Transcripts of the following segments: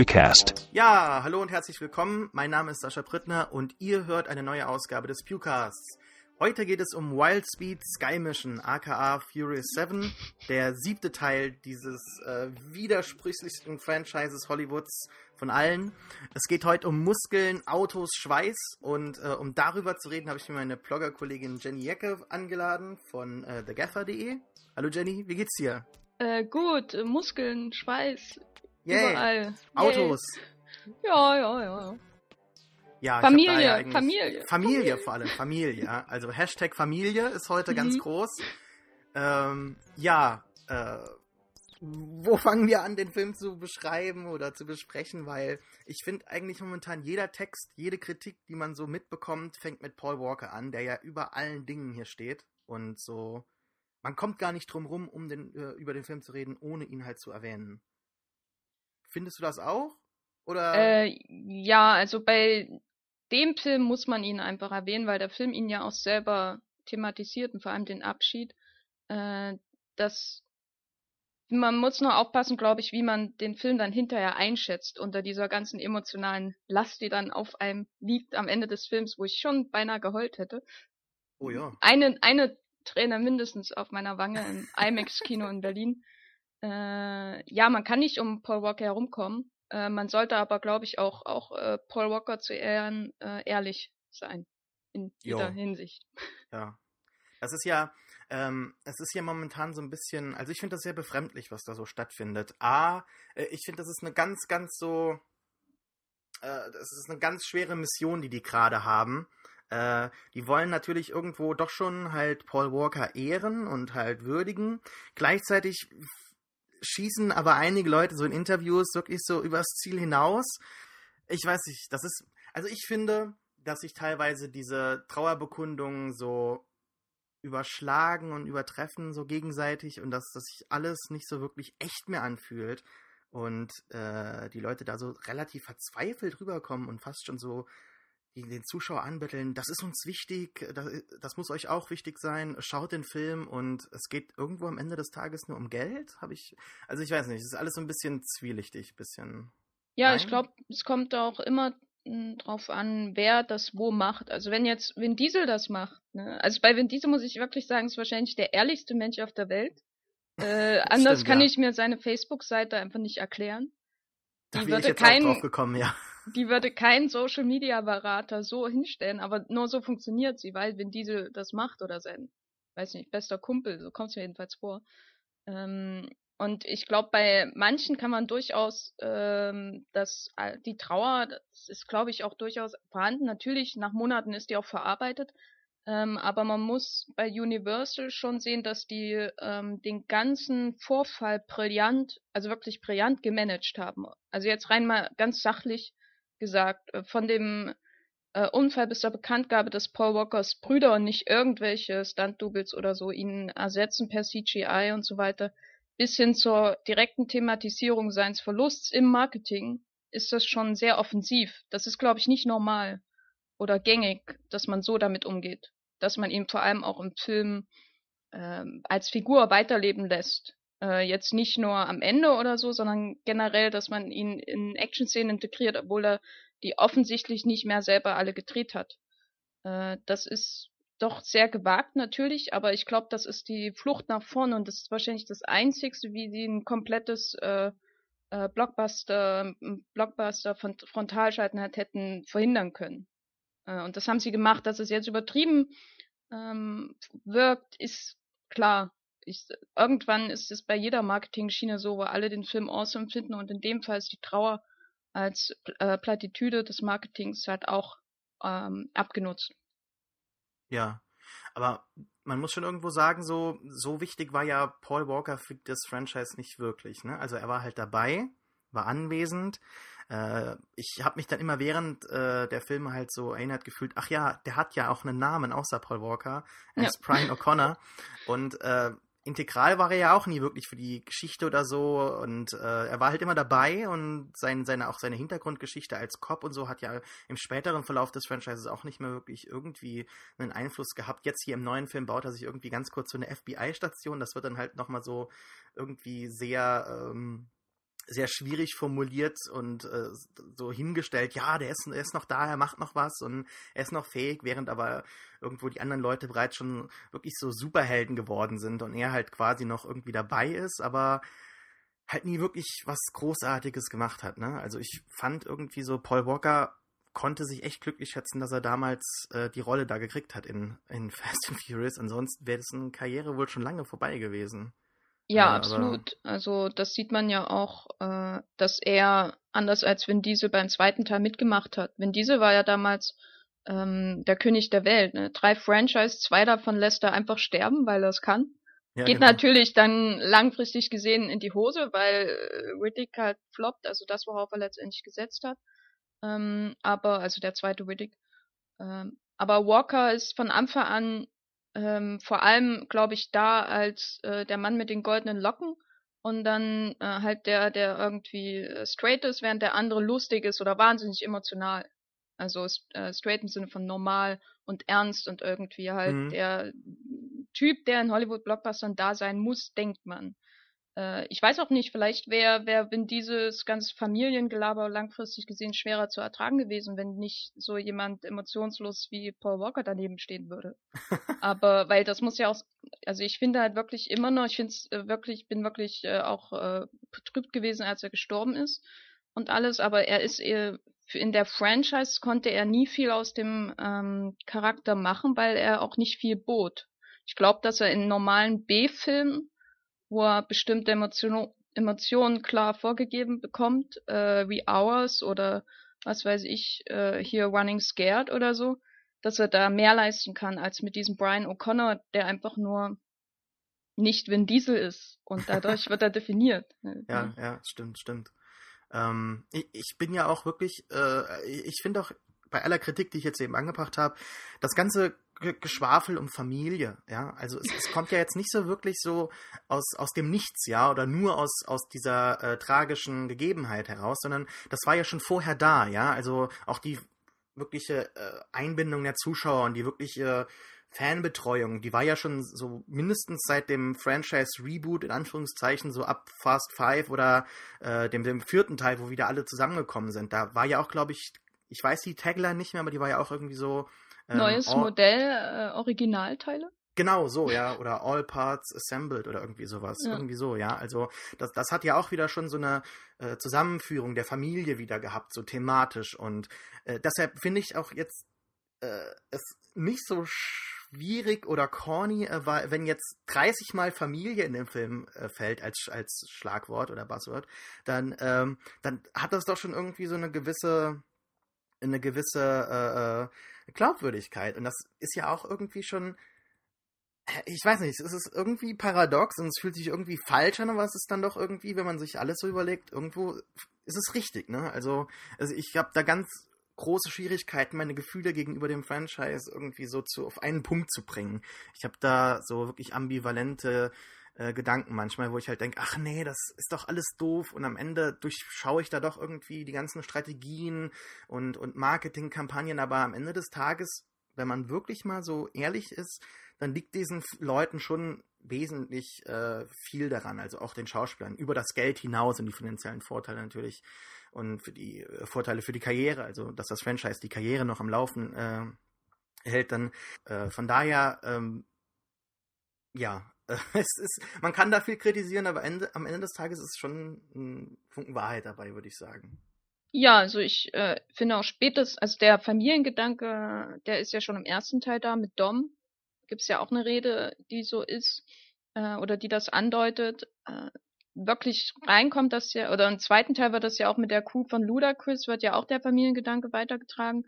Pewcast. Ja, hallo und herzlich willkommen. Mein Name ist Sascha Prittner und ihr hört eine neue Ausgabe des Pewcasts. Heute geht es um Wild Speed Sky Mission, aka Furious 7, der siebte Teil dieses äh, widersprüchlichsten Franchises Hollywoods von allen. Es geht heute um Muskeln, Autos, Schweiß und äh, um darüber zu reden, habe ich mir meine Blogger-Kollegin Jenny Jecke angeladen von äh, thegaffer.de. Hallo Jenny, wie geht's dir? Äh, gut, Muskeln, Schweiß, Yay. überall. Autos. Yay. Ja, ja, ja. Ja, Familie, ja Familie, Familie vor allem, Familie. Also Hashtag Familie ist heute ganz Mhm. groß. Ähm, ja, äh, wo fangen wir an, den Film zu beschreiben oder zu besprechen? Weil ich finde eigentlich momentan jeder Text, jede Kritik, die man so mitbekommt, fängt mit Paul Walker an, der ja über allen Dingen hier steht. Und so, man kommt gar nicht drum rum, um den, äh, über den Film zu reden, ohne ihn halt zu erwähnen. Findest du das auch? Oder? Äh, ja, also bei dem Film muss man ihn einfach erwähnen, weil der Film ihn ja auch selber thematisiert und vor allem den Abschied. Äh, das man muss nur aufpassen, glaube ich, wie man den Film dann hinterher einschätzt unter dieser ganzen emotionalen Last, die dann auf einem liegt am Ende des Films, wo ich schon beinahe geheult hätte. oh ja. eine, eine Träne mindestens auf meiner Wange im IMAX-Kino in Berlin. Äh, ja, man kann nicht um Paul Walker herumkommen. Äh, man sollte aber, glaube ich, auch, auch äh, Paul Walker zu ehren, äh, ehrlich sein. In jeder Jo. Hinsicht. Ja. Das ist ja, ähm, es ist ja momentan so ein bisschen, also ich finde das sehr befremdlich, was da so stattfindet. A, äh, ich finde, das ist eine ganz, ganz so, äh, das ist eine ganz schwere Mission, die die gerade haben. Äh, die wollen natürlich irgendwo doch schon halt Paul Walker ehren und halt würdigen. Gleichzeitig schießen aber einige Leute so in Interviews wirklich so übers Ziel hinaus. Ich weiß nicht, das ist, also ich finde, dass sich teilweise diese Trauerbekundungen so überschlagen und übertreffen so gegenseitig und dass das sich alles nicht so wirklich echt mehr anfühlt und äh, die Leute da so relativ verzweifelt rüberkommen und fast schon so die, den Zuschauer anbetteln, das ist uns wichtig, das, das muss euch auch wichtig sein, schaut den Film und es geht irgendwo am Ende des Tages nur um Geld, habe ich, also ich weiß nicht, es ist alles so ein bisschen zwielichtig, bisschen. Ja, ich Nein? glaube, es kommt auch immer mh, drauf an, wer das wo macht. Also wenn jetzt Vin Diesel das macht, ne? Also bei Vin Diesel muss ich wirklich sagen, ist wahrscheinlich der ehrlichste Mensch auf der Welt. Äh, anders Stimmt, kann ja. ich mir seine Facebook-Seite einfach nicht erklären. Da wäre ich jetzt auch kein- drauf gekommen, ja. Die würde kein Social Media Berater so hinstellen, aber nur so funktioniert sie, weil Vin Diesel das macht oder sein, weiß nicht, bester Kumpel, so kommt es mir jedenfalls vor. Ähm, und ich glaube, bei manchen kann man durchaus ähm, das, äh, die Trauer, das ist, glaube ich, auch durchaus vorhanden. Natürlich, nach Monaten ist die auch verarbeitet. Ähm, aber man muss bei Universal schon sehen, dass die ähm, den ganzen Vorfall brillant, also wirklich brillant gemanagt haben. Also jetzt rein mal ganz sachlich gesagt, äh, von dem äh, Unfall bis zur Bekanntgabe des Paul Walkers Brüder und nicht irgendwelche Stunt-Doubles oder so ihn ersetzen per CGI und so weiter, bis hin zur direkten Thematisierung seines Verlusts im Marketing, ist das schon sehr offensiv. Das ist, glaube ich, nicht normal oder gängig, dass man so damit umgeht. Dass man ihn vor allem auch im Film ähm, als Figur weiterleben lässt. Äh, jetzt nicht nur am Ende oder so, sondern generell, dass man ihn in Action-Szenen integriert, obwohl er die offensichtlich nicht mehr selber alle gedreht hat. Äh, das ist doch sehr gewagt natürlich, aber ich glaube, das ist die Flucht nach vorne und das ist wahrscheinlich das Einzigste, wie sie ein komplettes äh, äh, Blockbuster, Blockbuster von Frontalschalten hat, hätten verhindern können. Äh, und das haben sie gemacht, dass es jetzt übertrieben ähm, wirkt, ist klar. Ich, irgendwann ist es bei jeder Marketing-Schiene so, wo alle den Film awesome finden und in dem Fall ist die Trauer als äh, Plattitüde des Marketings halt auch ähm, abgenutzt. Ja, aber man muss schon irgendwo sagen, so, so wichtig war ja Paul Walker für das Franchise nicht wirklich. Ne? Also er war halt dabei, war anwesend. Äh, ich habe mich dann immer während äh, der Filme halt so erinnert gefühlt, ach ja, der hat ja auch einen Namen außer Paul Walker. Er Ja. ist Brian O'Connor. Und äh, integral war er ja auch nie wirklich für die Geschichte oder so und äh, er war halt immer dabei und sein, seine auch seine Hintergrundgeschichte als Cop und so hat ja im späteren Verlauf des Franchises auch nicht mehr wirklich irgendwie einen Einfluss gehabt. Jetzt hier im neuen Film baut er sich irgendwie ganz kurz so eine FBI-Station, das wird dann halt nochmal so irgendwie sehr ähm, sehr schwierig formuliert und äh, so hingestellt, ja, der ist, der ist noch da, er macht noch was und er ist noch fähig, während aber irgendwo die anderen Leute bereits schon wirklich so Superhelden geworden sind und er halt quasi noch irgendwie dabei ist, aber halt nie wirklich was Großartiges gemacht hat. Ne? Also ich fand irgendwie so, Paul Walker konnte sich echt glücklich schätzen, dass er damals äh, die Rolle da gekriegt hat in, in Fast and Furious. Ansonsten wäre dessen Karriere wohl schon lange vorbei gewesen. Ja, äh, absolut. Also das sieht man ja auch, äh, dass er anders als Vin Diesel beim zweiten Teil mitgemacht hat. Vin Diesel war ja damals ähm, der König der Welt. Ne? Drei Franchise, zwei davon lässt er einfach sterben, weil er es kann. Ja, Geht genau. natürlich dann langfristig gesehen in die Hose, weil äh, Riddick halt floppt, also das, worauf er letztendlich gesetzt hat. Ähm, aber, also der zweite Riddick. Ähm, aber Walker ist von Anfang an ähm, vor allem, glaube ich, da als äh, der Mann mit den goldenen Locken und dann äh, halt der, der irgendwie äh, straight ist, während der andere lustig ist oder wahnsinnig emotional. Also äh, straight im Sinne von normal und ernst und irgendwie halt mhm. der Typ, der in Hollywood-Blockbustern da sein muss, denkt man. Äh, ich weiß auch nicht, vielleicht wäre wär, wenn dieses ganze Familiengelaber langfristig gesehen schwerer zu ertragen gewesen, wenn nicht so jemand emotionslos wie Paul Walker daneben stehen würde. Aber weil das muss ja auch, also ich finde halt wirklich immer noch, ich finde es äh, wirklich, bin wirklich äh, auch äh, betrübt gewesen, als er gestorben ist und alles, aber er ist äh, in der Franchise konnte er nie viel aus dem ähm, Charakter machen, weil er auch nicht viel bot. Ich glaube, dass er in normalen B-Filmen wo er bestimmte Emotion, Emotionen klar vorgegeben bekommt, äh, wie Hours oder was weiß ich, äh, hier Running Scared oder so, dass er da mehr leisten kann als mit diesem Brian O'Connor, der einfach nur nicht Vin Diesel ist und dadurch wird er definiert. Ja, ja, stimmt, stimmt. Ähm, ich, ich, bin ja auch wirklich, äh, ich finde auch bei aller Kritik, die ich jetzt eben angebracht habe, das ganze Geschwafel um Familie, ja. Also es, es, kommt ja jetzt nicht so wirklich so aus, aus dem Nichts, ja, oder nur aus, aus dieser äh, tragischen Gegebenheit heraus, sondern das war ja schon vorher da, ja. Also auch die wirkliche äh, Einbindung der Zuschauer und die wirkliche Fanbetreuung, die war ja schon so mindestens seit dem Franchise-Reboot, in Anführungszeichen, so ab Fast Five oder äh, dem, dem vierten Teil, wo wieder alle zusammengekommen sind. Da war ja auch, glaube ich, ich weiß die Tagline nicht mehr, aber die war ja auch irgendwie so Neues all, Modell, äh, Originalteile? Genau, so, ja. Oder All Parts Assembled oder irgendwie sowas. Ja. Irgendwie so, ja. Also das, das hat ja auch wieder schon so eine äh, Zusammenführung der Familie wieder gehabt, so thematisch. Und äh, deshalb finde ich auch jetzt äh, es nicht so schwierig oder corny, äh, wenn jetzt 30 Mal Familie in dem Film äh, fällt als, als Schlagwort oder Buzzword, dann, ähm, dann hat das doch schon irgendwie so eine gewisse eine gewisse äh, äh Glaubwürdigkeit. Und das ist ja auch irgendwie schon, äh, ich weiß nicht, es ist irgendwie paradox und es fühlt sich irgendwie falsch an, aber es ist dann doch irgendwie, wenn man sich alles so überlegt, irgendwo ist es richtig, ne? Also, also ich habe da ganz große Schwierigkeiten, meine Gefühle gegenüber dem Franchise irgendwie so zu, auf einen Punkt zu bringen. Ich habe da so wirklich ambivalente äh, Gedanken manchmal, wo ich halt denke, ach nee, das ist doch alles doof und am Ende durchschaue ich da doch irgendwie die ganzen Strategien und, und Marketingkampagnen, aber am Ende des Tages, wenn man wirklich mal so ehrlich ist, dann liegt diesen Leuten schon wesentlich äh, viel daran, also auch den Schauspielern, über das Geld hinaus und die finanziellen Vorteile natürlich und für die äh, Vorteile für die Karriere, also dass das Franchise die Karriere noch am Laufen äh, hält, dann äh, von daher ähm, ja, es ist, man kann da viel kritisieren, aber Ende, am Ende des Tages ist schon ein Funken Wahrheit dabei, würde ich sagen. Ja, also ich äh, finde auch spätestens, also der Familiengedanke, der ist ja schon im ersten Teil da mit Dom. Gibt es ja auch eine Rede, die so ist, äh, oder die das andeutet. Äh, wirklich reinkommt das ja, oder im zweiten Teil wird das ja auch mit der Kuh von Ludacris, wird ja auch der Familiengedanke weitergetragen.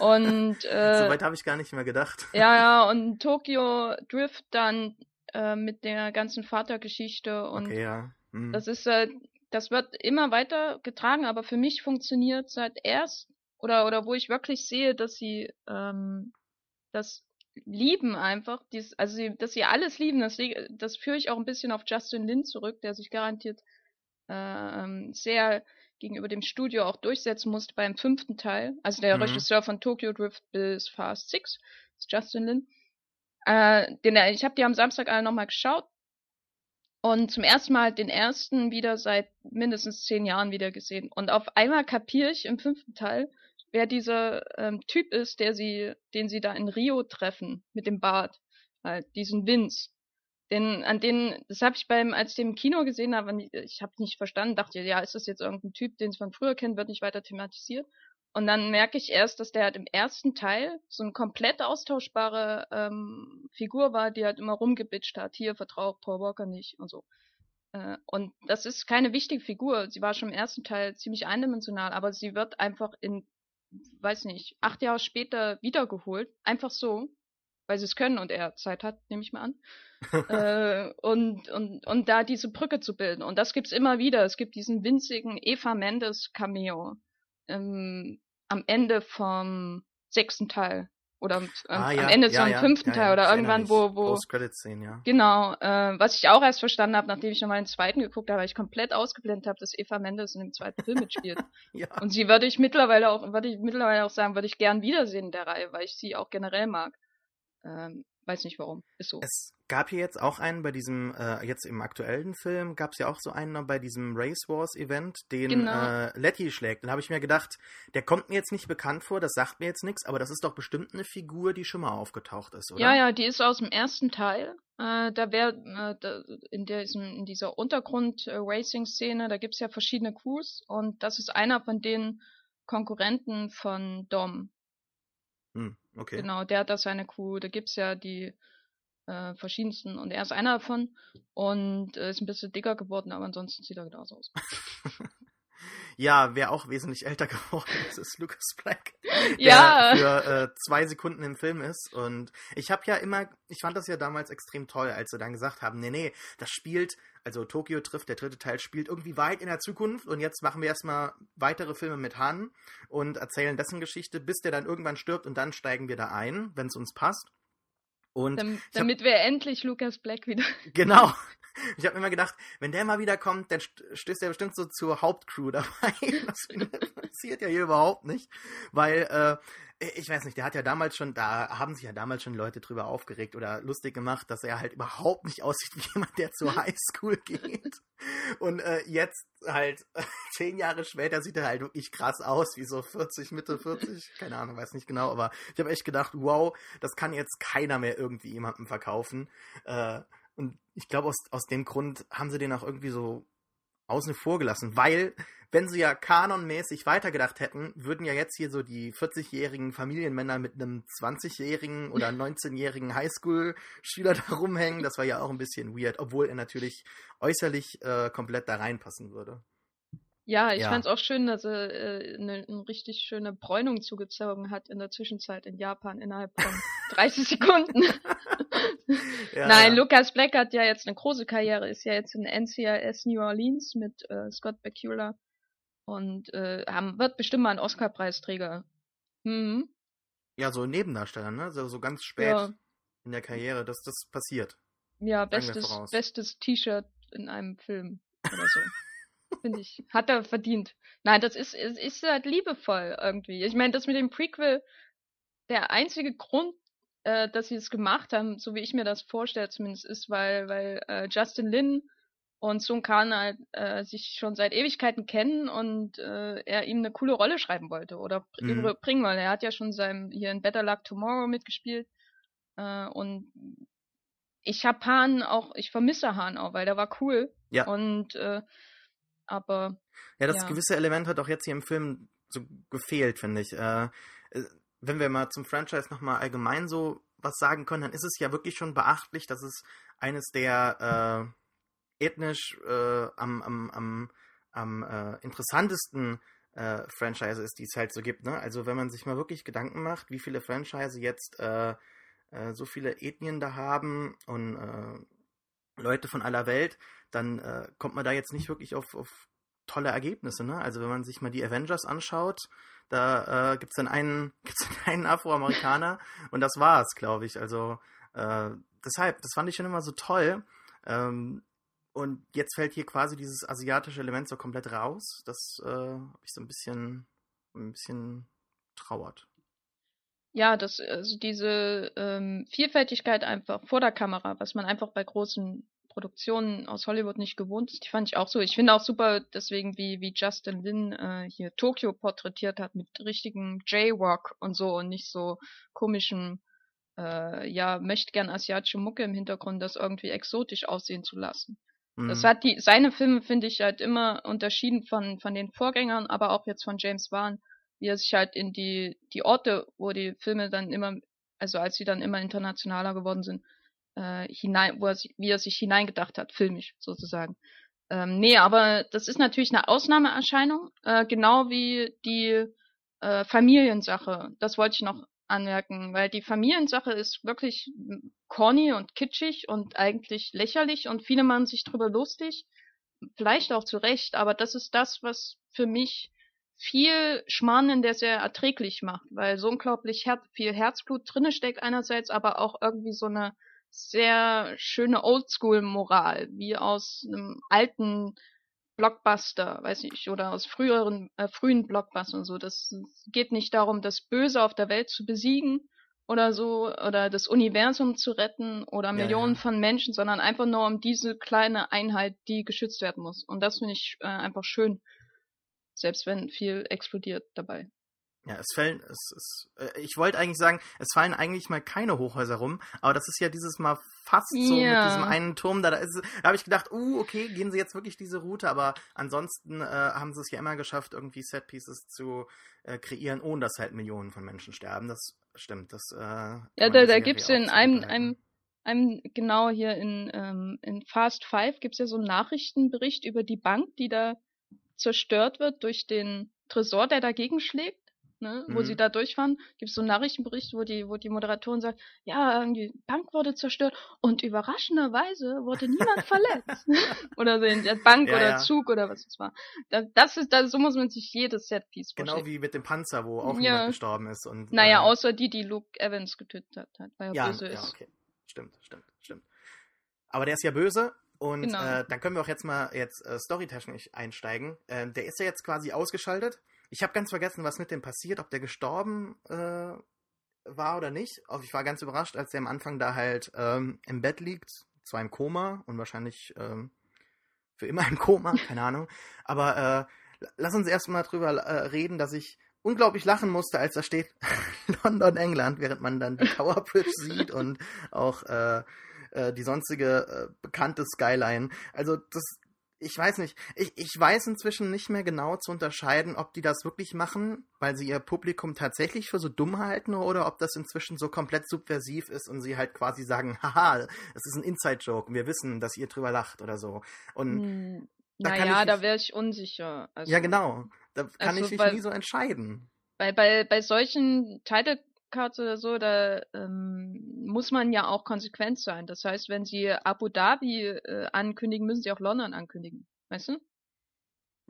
Und äh, Soweit habe ich gar nicht mehr gedacht. Ja, ja, und Tokyo Drift dann äh, mit der ganzen Vatergeschichte und okay, ja. mhm. das ist äh, das wird immer weiter getragen, aber für mich funktioniert seit erst oder oder wo ich wirklich sehe, dass sie ähm, das lieben einfach, dies, also sie, dass sie alles lieben, das, das führe ich auch ein bisschen auf Justin Lin zurück, der sich garantiert äh, sehr gegenüber dem Studio auch durchsetzen musste beim fünften Teil. Also der mhm. Regisseur von Tokyo Drift bis Fast Six ist Justin Lin. Äh, den, ich habe die am Samstag alle nochmal geschaut. Und zum ersten Mal den ersten wieder seit mindestens zehn Jahren wieder gesehen. Und auf einmal kapiere ich im fünften Teil, wer dieser ähm, Typ ist, der sie, den sie da in Rio treffen, mit dem Bart. Halt, diesen Vince. Den, an den, das habe ich beim, als ich den im Kino gesehen habe, ich habe nicht verstanden, dachte, ja, ist das jetzt irgendein Typ, den sie von früher kennen, wird nicht weiter thematisiert. Und dann merke ich erst, dass der halt im ersten Teil so eine komplett austauschbare ähm, Figur war, die halt immer rumgebitscht hat. Hier vertraut Paul Walker nicht und so. Äh, und das ist keine wichtige Figur. Sie war schon im ersten Teil ziemlich eindimensional, aber sie wird einfach in, weiß nicht, acht Jahre später wiedergeholt. Einfach so, weil sie es können und er Zeit hat, nehme ich mal an. äh, und, und, und da diese Brücke zu bilden. Und das gibt's immer wieder. Es gibt diesen winzigen Eva Mendes Cameo ähm, am Ende vom sechsten Teil oder ähm, ah, ja, am Ende ja, zum ja, fünften Teil oder irgendwann, wo, wo Post-Credit-Szene, ja. Genau, äh, was ich auch erst verstanden habe, nachdem ich nochmal den zweiten geguckt habe, weil ich komplett ausgeblendet habe, dass Eva Mendes in dem zweiten Film mitspielt. ja. Und sie würde ich mittlerweile auch, würde ich mittlerweile auch sagen, würde ich gern wiedersehen in der Reihe, weil ich sie auch generell mag. Ähm, weiß nicht warum. Ist so. Es gab hier jetzt auch einen bei diesem, äh, jetzt im aktuellen Film, gab es ja auch so einen bei diesem Race Wars Event, den genau. äh, Letty schlägt. Dann habe ich mir gedacht, der kommt mir jetzt nicht bekannt vor, das sagt mir jetzt nichts, aber das ist doch bestimmt eine Figur, die schon mal aufgetaucht ist, oder? Ja, ja, die ist aus dem ersten Teil. Äh, da wäre äh, in, in dieser Untergrund-Racing-Szene, da gibt es ja verschiedene Crews und das ist einer von den Konkurrenten von Dom. Hm, okay. Genau, der hat da seine Crew. Da gibt's ja die äh, verschiedensten und er ist einer davon und äh, ist ein bisschen dicker geworden, aber ansonsten sieht er genauso aus. Ja, wer auch wesentlich älter geworden ist, ist Lucas Black. Ja. Der für äh, zwei Sekunden im Film ist. Und ich habe ja immer, ich fand das ja damals extrem toll, als sie dann gesagt haben, nee, nee, das spielt, also Tokyo trifft, der dritte Teil spielt irgendwie weit in der Zukunft und jetzt machen wir erstmal weitere Filme mit Han und erzählen dessen Geschichte, bis der dann irgendwann stirbt und dann steigen wir da ein, wenn es uns passt. Und Dam damit hab, wir endlich Lucas Black wieder. Genau. Ich habe immer gedacht, wenn der mal wieder kommt, dann stößt er bestimmt so zur Hauptcrew dabei. Das passiert ja hier überhaupt nicht. Weil, äh, ich weiß nicht, der hat ja damals schon, da haben sich ja damals schon Leute drüber aufgeregt oder lustig gemacht, dass er halt überhaupt nicht aussieht wie jemand, der zur Highschool geht. Und äh, jetzt halt, zehn Jahre später sieht er halt wirklich krass aus, wie so 40, Mitte 40, keine Ahnung, weiß nicht genau, aber ich habe echt gedacht, wow, das kann jetzt keiner mehr irgendwie jemandem verkaufen. Äh, und ich glaube, aus, aus dem Grund haben sie den auch irgendwie so außen vor gelassen, weil, wenn sie ja kanonmäßig weitergedacht hätten, würden ja jetzt hier so die 40-jährigen Familienmänner mit einem 20-jährigen oder 19-jährigen Highschool-Schüler da rumhängen. Das war ja auch ein bisschen weird, obwohl er natürlich äußerlich äh, komplett da reinpassen würde. Ja, ich ja. fand es auch schön, dass er äh, eine, eine, richtig schöne Bräunung zugezogen hat in der Zwischenzeit in Japan innerhalb von 30 Sekunden. ja, Nein, ja. Lucas Black hat ja jetzt eine große Karriere, ist ja jetzt in NCIS New Orleans mit äh, Scott Bakula und äh, haben, wird bestimmt mal ein Oscar-Preisträger. Mhm. Ja, so Nebendarsteller, ne? So, so ganz spät ja. in der Karriere, dass das passiert. Ja, bestes, bestes T-Shirt in einem Film oder so. Finde ich. Hat er verdient. Nein, das ist, ist, ist halt liebevoll irgendwie. Ich meine, das mit dem Prequel, der einzige Grund, äh, dass sie es gemacht haben, so wie ich mir das vorstelle zumindest, ist, weil, weil äh, Justin Lin und Sun Khan halt, äh, sich schon seit Ewigkeiten kennen und äh, er ihm eine coole Rolle schreiben wollte oder mhm. bringen wollte. Er hat ja schon seinem hier in Better Luck Tomorrow mitgespielt äh, und ich hab Hahn auch, ich vermisse Hahn auch, weil der war cool. Ja. Und äh, aber. Ja, das ja. gewisse Element hat auch jetzt hier im Film so gefehlt, finde ich. Äh, äh wenn wir mal zum Franchise nochmal allgemein so was sagen können, dann ist es ja wirklich schon beachtlich, dass es eines der äh, ethnisch äh, am, am, am, am äh, interessantesten äh, Franchise ist, die es halt so gibt. Ne? Also wenn man sich mal wirklich Gedanken macht, wie viele Franchise jetzt so viele Ethnien da haben und Leute von aller Welt, dann äh, kommt man da jetzt nicht wirklich auf, auf tolle Ergebnisse. Ne? Also wenn man sich mal die Avengers anschaut, da äh, gibt es dann einen, gibt's dann einen Afroamerikaner und das war's, glaube ich. Also äh, deshalb, das fand ich schon immer so toll. Ähm, und jetzt fällt hier quasi dieses asiatische Element so komplett raus. Das äh, habe ich so ein bisschen, ein bisschen trauert. Ja, das, also diese ähm, Vielfältigkeit einfach vor der Kamera, was man einfach bei großen Produktionen aus Hollywood nicht gewohnt ist. Die fand ich auch so. Ich finde auch super, deswegen wie, wie Justin Lin äh, hier Tokio porträtiert hat mit richtigen Jaywalk und so und nicht so komischen, äh, ja, möchte gern asiatische Mucke im Hintergrund, das irgendwie exotisch aussehen zu lassen. Mhm. Das hat die, seine Filme finde ich halt immer unterschieden von, von den Vorgängern, aber auch jetzt von James Wan, wie er sich halt in die, die Orte, wo die Filme dann immer, also als sie dann immer internationaler geworden sind, äh, hinein, wo er sich, wie er sich hineingedacht hat, filmisch sozusagen. Ähm, nee, aber das ist natürlich eine Ausnahmeerscheinung, äh, genau wie die äh, Familiensache. Das wollte ich noch anmerken, weil die Familiensache ist wirklich corny und kitschig und eigentlich lächerlich und viele machen sich drüber lustig. Vielleicht auch zu Recht, aber das ist das, was für mich viel Schmarrn der sehr erträglich macht, weil so unglaublich her viel Herzblut drinne steckt einerseits, aber auch irgendwie so eine sehr schöne Oldschool-Moral, wie aus einem alten Blockbuster, weiß ich, oder aus früheren, äh, frühen Blockbustern und so. Das geht nicht darum, das Böse auf der Welt zu besiegen oder so, oder das Universum zu retten oder Millionen ja. von Menschen, sondern einfach nur um diese kleine Einheit, die geschützt werden muss. Und das finde ich äh, einfach schön, selbst wenn viel explodiert dabei. Ja, es fällen, es, es, äh, ich wollte eigentlich sagen, es fallen eigentlich mal keine Hochhäuser rum, aber das ist ja dieses Mal fast so ja. mit diesem einen Turm da. Da, da habe ich gedacht, uh, okay, gehen sie jetzt wirklich diese Route, aber ansonsten äh, haben sie es ja immer geschafft, irgendwie Setpieces zu äh, kreieren, ohne dass halt Millionen von Menschen sterben. Das stimmt. Das, äh, ja, da, da gibt es in einem, einem, einem, genau hier in, ähm, in Fast Five gibt es ja so einen Nachrichtenbericht über die Bank, die da zerstört wird durch den Tresor, der dagegen schlägt ne, mhm. wo sie mhm. da durchfahren, gibt es so einen Nachrichtenbericht, wo die, wo die Moderatorin sagt, ja, die Bank wurde zerstört und überraschenderweise wurde niemand verletzt. oder so in der Bank ja, oder ja. Zug oder was es war. Das, das ist, das, so muss man sich jedes Setpiece genau vorstellen. Genau wie mit dem Panzer, wo auch ja. niemand gestorben ist. Und, naja, äh, außer die, die Luke Evans getötet hat, weil er ja, böse ist. Ja, okay. Stimmt, stimmt, stimmt. Aber der ist ja böse und genau. äh, dann können wir auch jetzt mal jetzt äh, storytechnisch einsteigen. Äh, der ist ja jetzt quasi ausgeschaltet. Ich habe ganz vergessen, was mit dem passiert, ob der gestorben äh, war oder nicht. Ich war ganz überrascht, als der am Anfang da halt ähm, im Bett liegt, zwar im Koma und wahrscheinlich ähm, für immer im Koma, keine Ahnung. Aber äh, lass uns erstmal drüber äh, reden, dass ich unglaublich lachen musste, als da steht London, England, während man dann die Tower Bridge sieht und auch äh, äh, die sonstige äh, bekannte Skyline. Also das, ich weiß nicht, ich, ich weiß inzwischen nicht mehr genau zu unterscheiden, ob die das wirklich machen, weil sie ihr Publikum tatsächlich für so dumm halten oder ob das inzwischen so komplett subversiv ist und sie halt quasi sagen, haha, es ist ein Inside-Joke und wir wissen, dass ihr drüber lacht oder so. Und hm, da naja, da wäre ich unsicher. Also, ja, genau. Da kann also, ich mich weil, nie so entscheiden. Bei, bei, bei solchen Title Cards oder so, da ähm, muss man ja auch konsequent sein. Das heißt, wenn sie Abu Dhabi äh, ankündigen, müssen sie auch London ankündigen. Weißt du?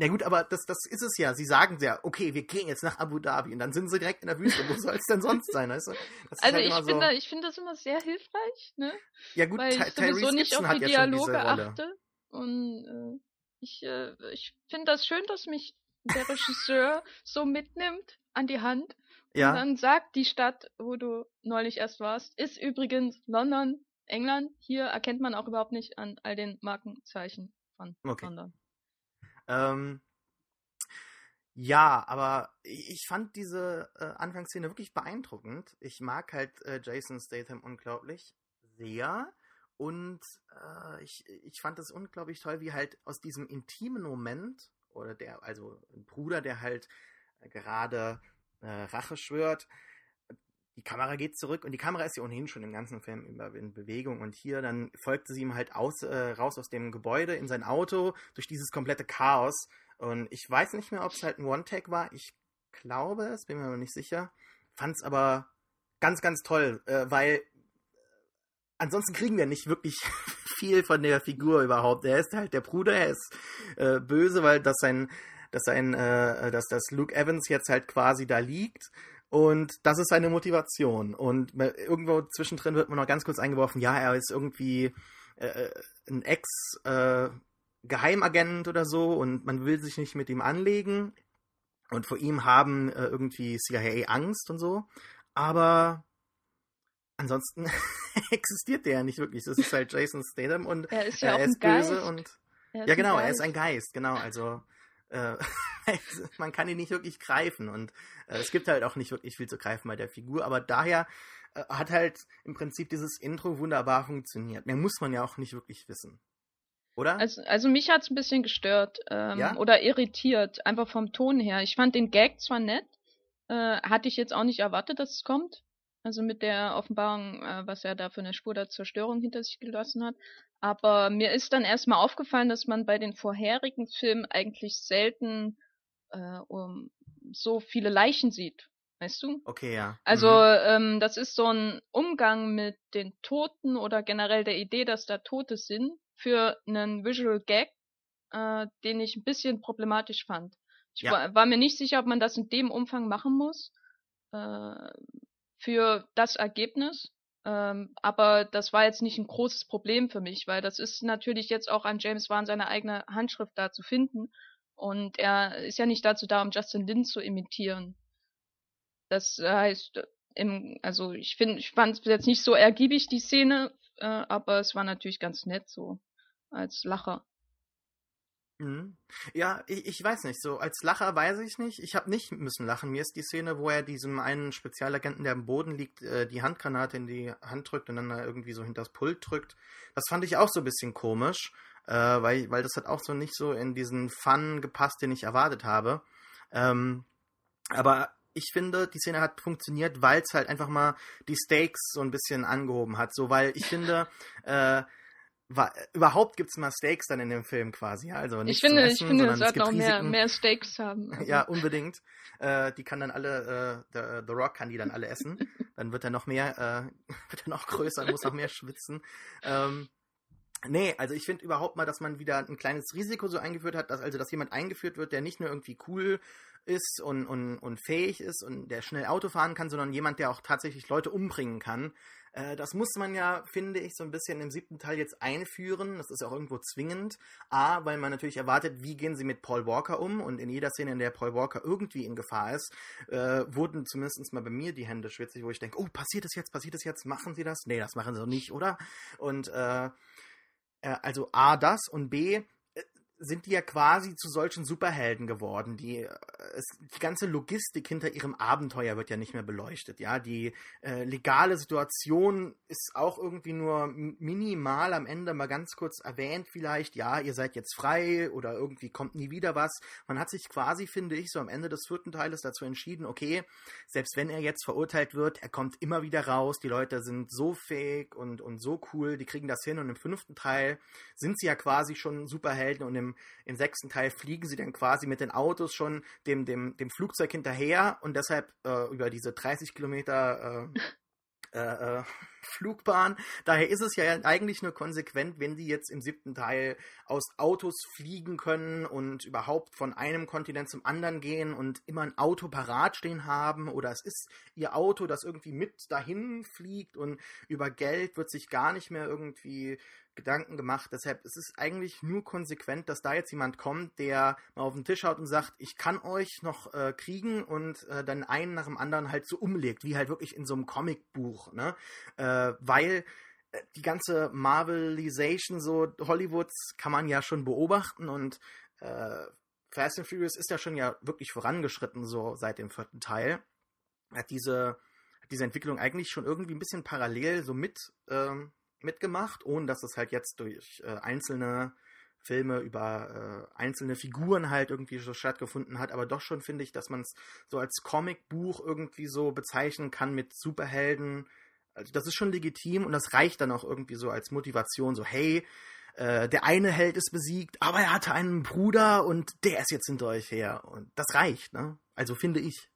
Na gut, aber das, das ist es ja. Sie sagen ja, okay, wir gehen jetzt nach Abu Dhabi und dann sind sie direkt in der Wüste. Wo soll es denn sonst sein? Weißt du? also halt ich finde so... find das immer sehr hilfreich, ne? Ja gut, Weil ich sowieso nicht auf die Dialoge achte. Und äh, ich, äh, ich finde das schön, dass mich der Regisseur so mitnimmt an die Hand ja. Und dann sagt die Stadt, wo du neulich erst warst, ist übrigens London, England. Hier erkennt man auch überhaupt nicht an all den Markenzeichen von okay. London. Ähm, ja, aber ich fand diese äh, Anfangsszene wirklich beeindruckend. Ich mag halt äh, Jason Statham unglaublich sehr. Und äh, ich, ich fand es unglaublich toll, wie halt aus diesem intimen Moment, oder der, also ein Bruder, der halt äh, gerade äh, Rache schwört. Die Kamera geht zurück und die Kamera ist ja ohnehin schon im ganzen Film in Bewegung und hier dann folgte sie ihm halt aus, äh, raus aus dem Gebäude in sein Auto durch dieses komplette Chaos und ich weiß nicht mehr, ob es halt ein One-Tag war. Ich glaube es, bin mir aber nicht sicher. Fand es aber ganz, ganz toll, äh, weil ansonsten kriegen wir nicht wirklich viel von der Figur überhaupt. Er ist halt der Bruder, er ist äh, böse, weil das sein dass ein, äh, dass das Luke Evans jetzt halt quasi da liegt. Und das ist seine Motivation. Und irgendwo zwischendrin wird man noch ganz kurz eingeworfen, ja, er ist irgendwie äh, äh ein Ex-Geheimagent äh, oder so und man will sich nicht mit ihm anlegen. Und vor ihm haben äh, irgendwie CIA Angst und so. Aber ansonsten existiert der ja nicht wirklich. Das ist halt Jason Statham und er ist, ja er ist böse Geist. und Er ja genau, er ist ein Geist, genau. Also äh, man kann ihn nicht wirklich greifen und äh, es gibt halt auch nicht wirklich viel zu greifen bei der Figur, aber daher äh, hat halt im Prinzip dieses Intro wunderbar funktioniert. Mehr muss man ja auch nicht wirklich wissen. Oder? Also, also mich hat's ein bisschen gestört ähm, Ja? oder irritiert, einfach vom Ton her. Ich fand den Gag zwar nett, äh, hatte ich jetzt auch nicht erwartet, dass es kommt. Also mit der Offenbarung, äh, was er da für eine Spur der Zerstörung hinter sich gelassen hat. Aber mir ist dann erstmal aufgefallen, dass man bei den vorherigen Filmen eigentlich selten äh, um, so viele Leichen sieht. Weißt du? okay, ja. Also Mhm. ähm, das ist so ein Umgang mit den Toten oder generell der Idee, dass da Tote sind, für einen Visual Gag, äh, den ich ein bisschen problematisch fand. Ich Ja. war, war mir nicht sicher, ob man das in dem Umfang machen muss äh, für das Ergebnis. Ähm, aber das war jetzt nicht ein großes Problem für mich, weil das ist natürlich jetzt auch an James Wan seine eigene Handschrift da zu finden. Und er ist ja nicht dazu da, um Justin Lin zu imitieren. Das heißt, im, also ich finde, ich fand es jetzt nicht so ergiebig, die Szene, äh, aber es war natürlich ganz nett so als Lacher. Mhm. Ja, ich, ich weiß nicht, so als Lacher weiß ich nicht. Ich habe nicht müssen lachen. Mir ist die Szene, wo er diesem einen Spezialagenten, der am Boden liegt, äh, die Handgranate in die Hand drückt und dann da irgendwie so hinters Pult drückt. Das fand ich auch so ein bisschen komisch, äh, weil, weil das hat auch so nicht so in diesen Fun gepasst, den ich erwartet habe. Ähm, aber ich finde, die Szene hat funktioniert, weil es halt einfach mal die Stakes so ein bisschen angehoben hat. So, weil ich finde, äh, überhaupt gibt es mal Stakes dann in dem Film quasi. ja. Also nicht ich finde, zum ich Essen, finde, es sollte auch mehr, mehr Stakes haben. Also, Ja, unbedingt. Äh, die kann dann alle, äh, der, The Rock kann die dann alle essen. Dann wird er noch mehr, äh, wird er noch größer, muss noch mehr schwitzen. Ähm, nee, also ich finde überhaupt mal, dass man wieder ein kleines Risiko so eingeführt hat, dass also, dass jemand eingeführt wird, der nicht nur irgendwie cool ist und, und, und fähig ist und der schnell Auto fahren kann, sondern jemand, der auch tatsächlich Leute umbringen kann. Äh, das muss man ja, finde ich, so ein bisschen im siebten Teil jetzt einführen. Das ist auch irgendwo zwingend. A, weil man natürlich erwartet, wie gehen sie mit Paul Walker um und in jeder Szene, in der Paul Walker irgendwie in Gefahr ist, äh, wurden zumindest mal bei mir die Hände schwitzig, wo ich denke, oh, passiert es jetzt, passiert es jetzt, machen sie das? Nee, das machen sie doch nicht, oder? Und äh, äh, also A, das und B, sind die ja quasi zu solchen Superhelden geworden. Die, äh, es, die ganze Logistik hinter ihrem Abenteuer wird ja nicht mehr beleuchtet. Ja, die äh, legale Situation ist auch irgendwie nur minimal am Ende mal ganz kurz erwähnt vielleicht. Ja, ihr seid jetzt frei oder irgendwie kommt nie wieder was. Man hat sich quasi, finde ich, so am Ende des vierten Teiles dazu entschieden, okay, selbst wenn er jetzt verurteilt wird, er kommt immer wieder raus. Die Leute sind so fähig und, und so cool, die kriegen das hin. Und im fünften Teil sind sie ja quasi schon Superhelden und im, im sechsten Teil fliegen sie dann quasi mit den Autos schon dem, dem, dem Flugzeug hinterher und deshalb äh, über diese 30 Kilometer äh, äh, äh, Flugbahn. Daher ist es ja eigentlich nur konsequent, wenn die jetzt im siebten Teil aus Autos fliegen können und überhaupt von einem Kontinent zum anderen gehen und immer ein Auto parat stehen haben oder es ist ihr Auto, das irgendwie mit dahin fliegt und über Geld wird sich gar nicht mehr irgendwie Gedanken gemacht. Deshalb ist es eigentlich nur konsequent, dass da jetzt jemand kommt, der mal auf den Tisch haut und sagt, ich kann euch noch äh, kriegen und äh, dann einen nach dem anderen halt so umlegt, wie halt wirklich in so einem Comicbuch, ne? Äh, weil äh, die ganze Marvelisation so Hollywoods kann man ja schon beobachten und äh, Fast and Furious ist ja schon ja wirklich vorangeschritten so seit dem vierten Teil. Hat diese hat diese Entwicklung eigentlich schon irgendwie ein bisschen parallel so mit ähm, mitgemacht, ohne dass es halt jetzt durch äh, einzelne Filme über äh, einzelne Figuren halt irgendwie so stattgefunden hat, aber doch schon finde ich, dass man es so als Comicbuch irgendwie so bezeichnen kann mit Superhelden. Also das ist schon legitim und das reicht dann auch irgendwie so als Motivation, so hey, äh, der eine Held ist besiegt, aber er hatte einen Bruder und der ist jetzt hinter euch her und das reicht, ne? Also finde ich.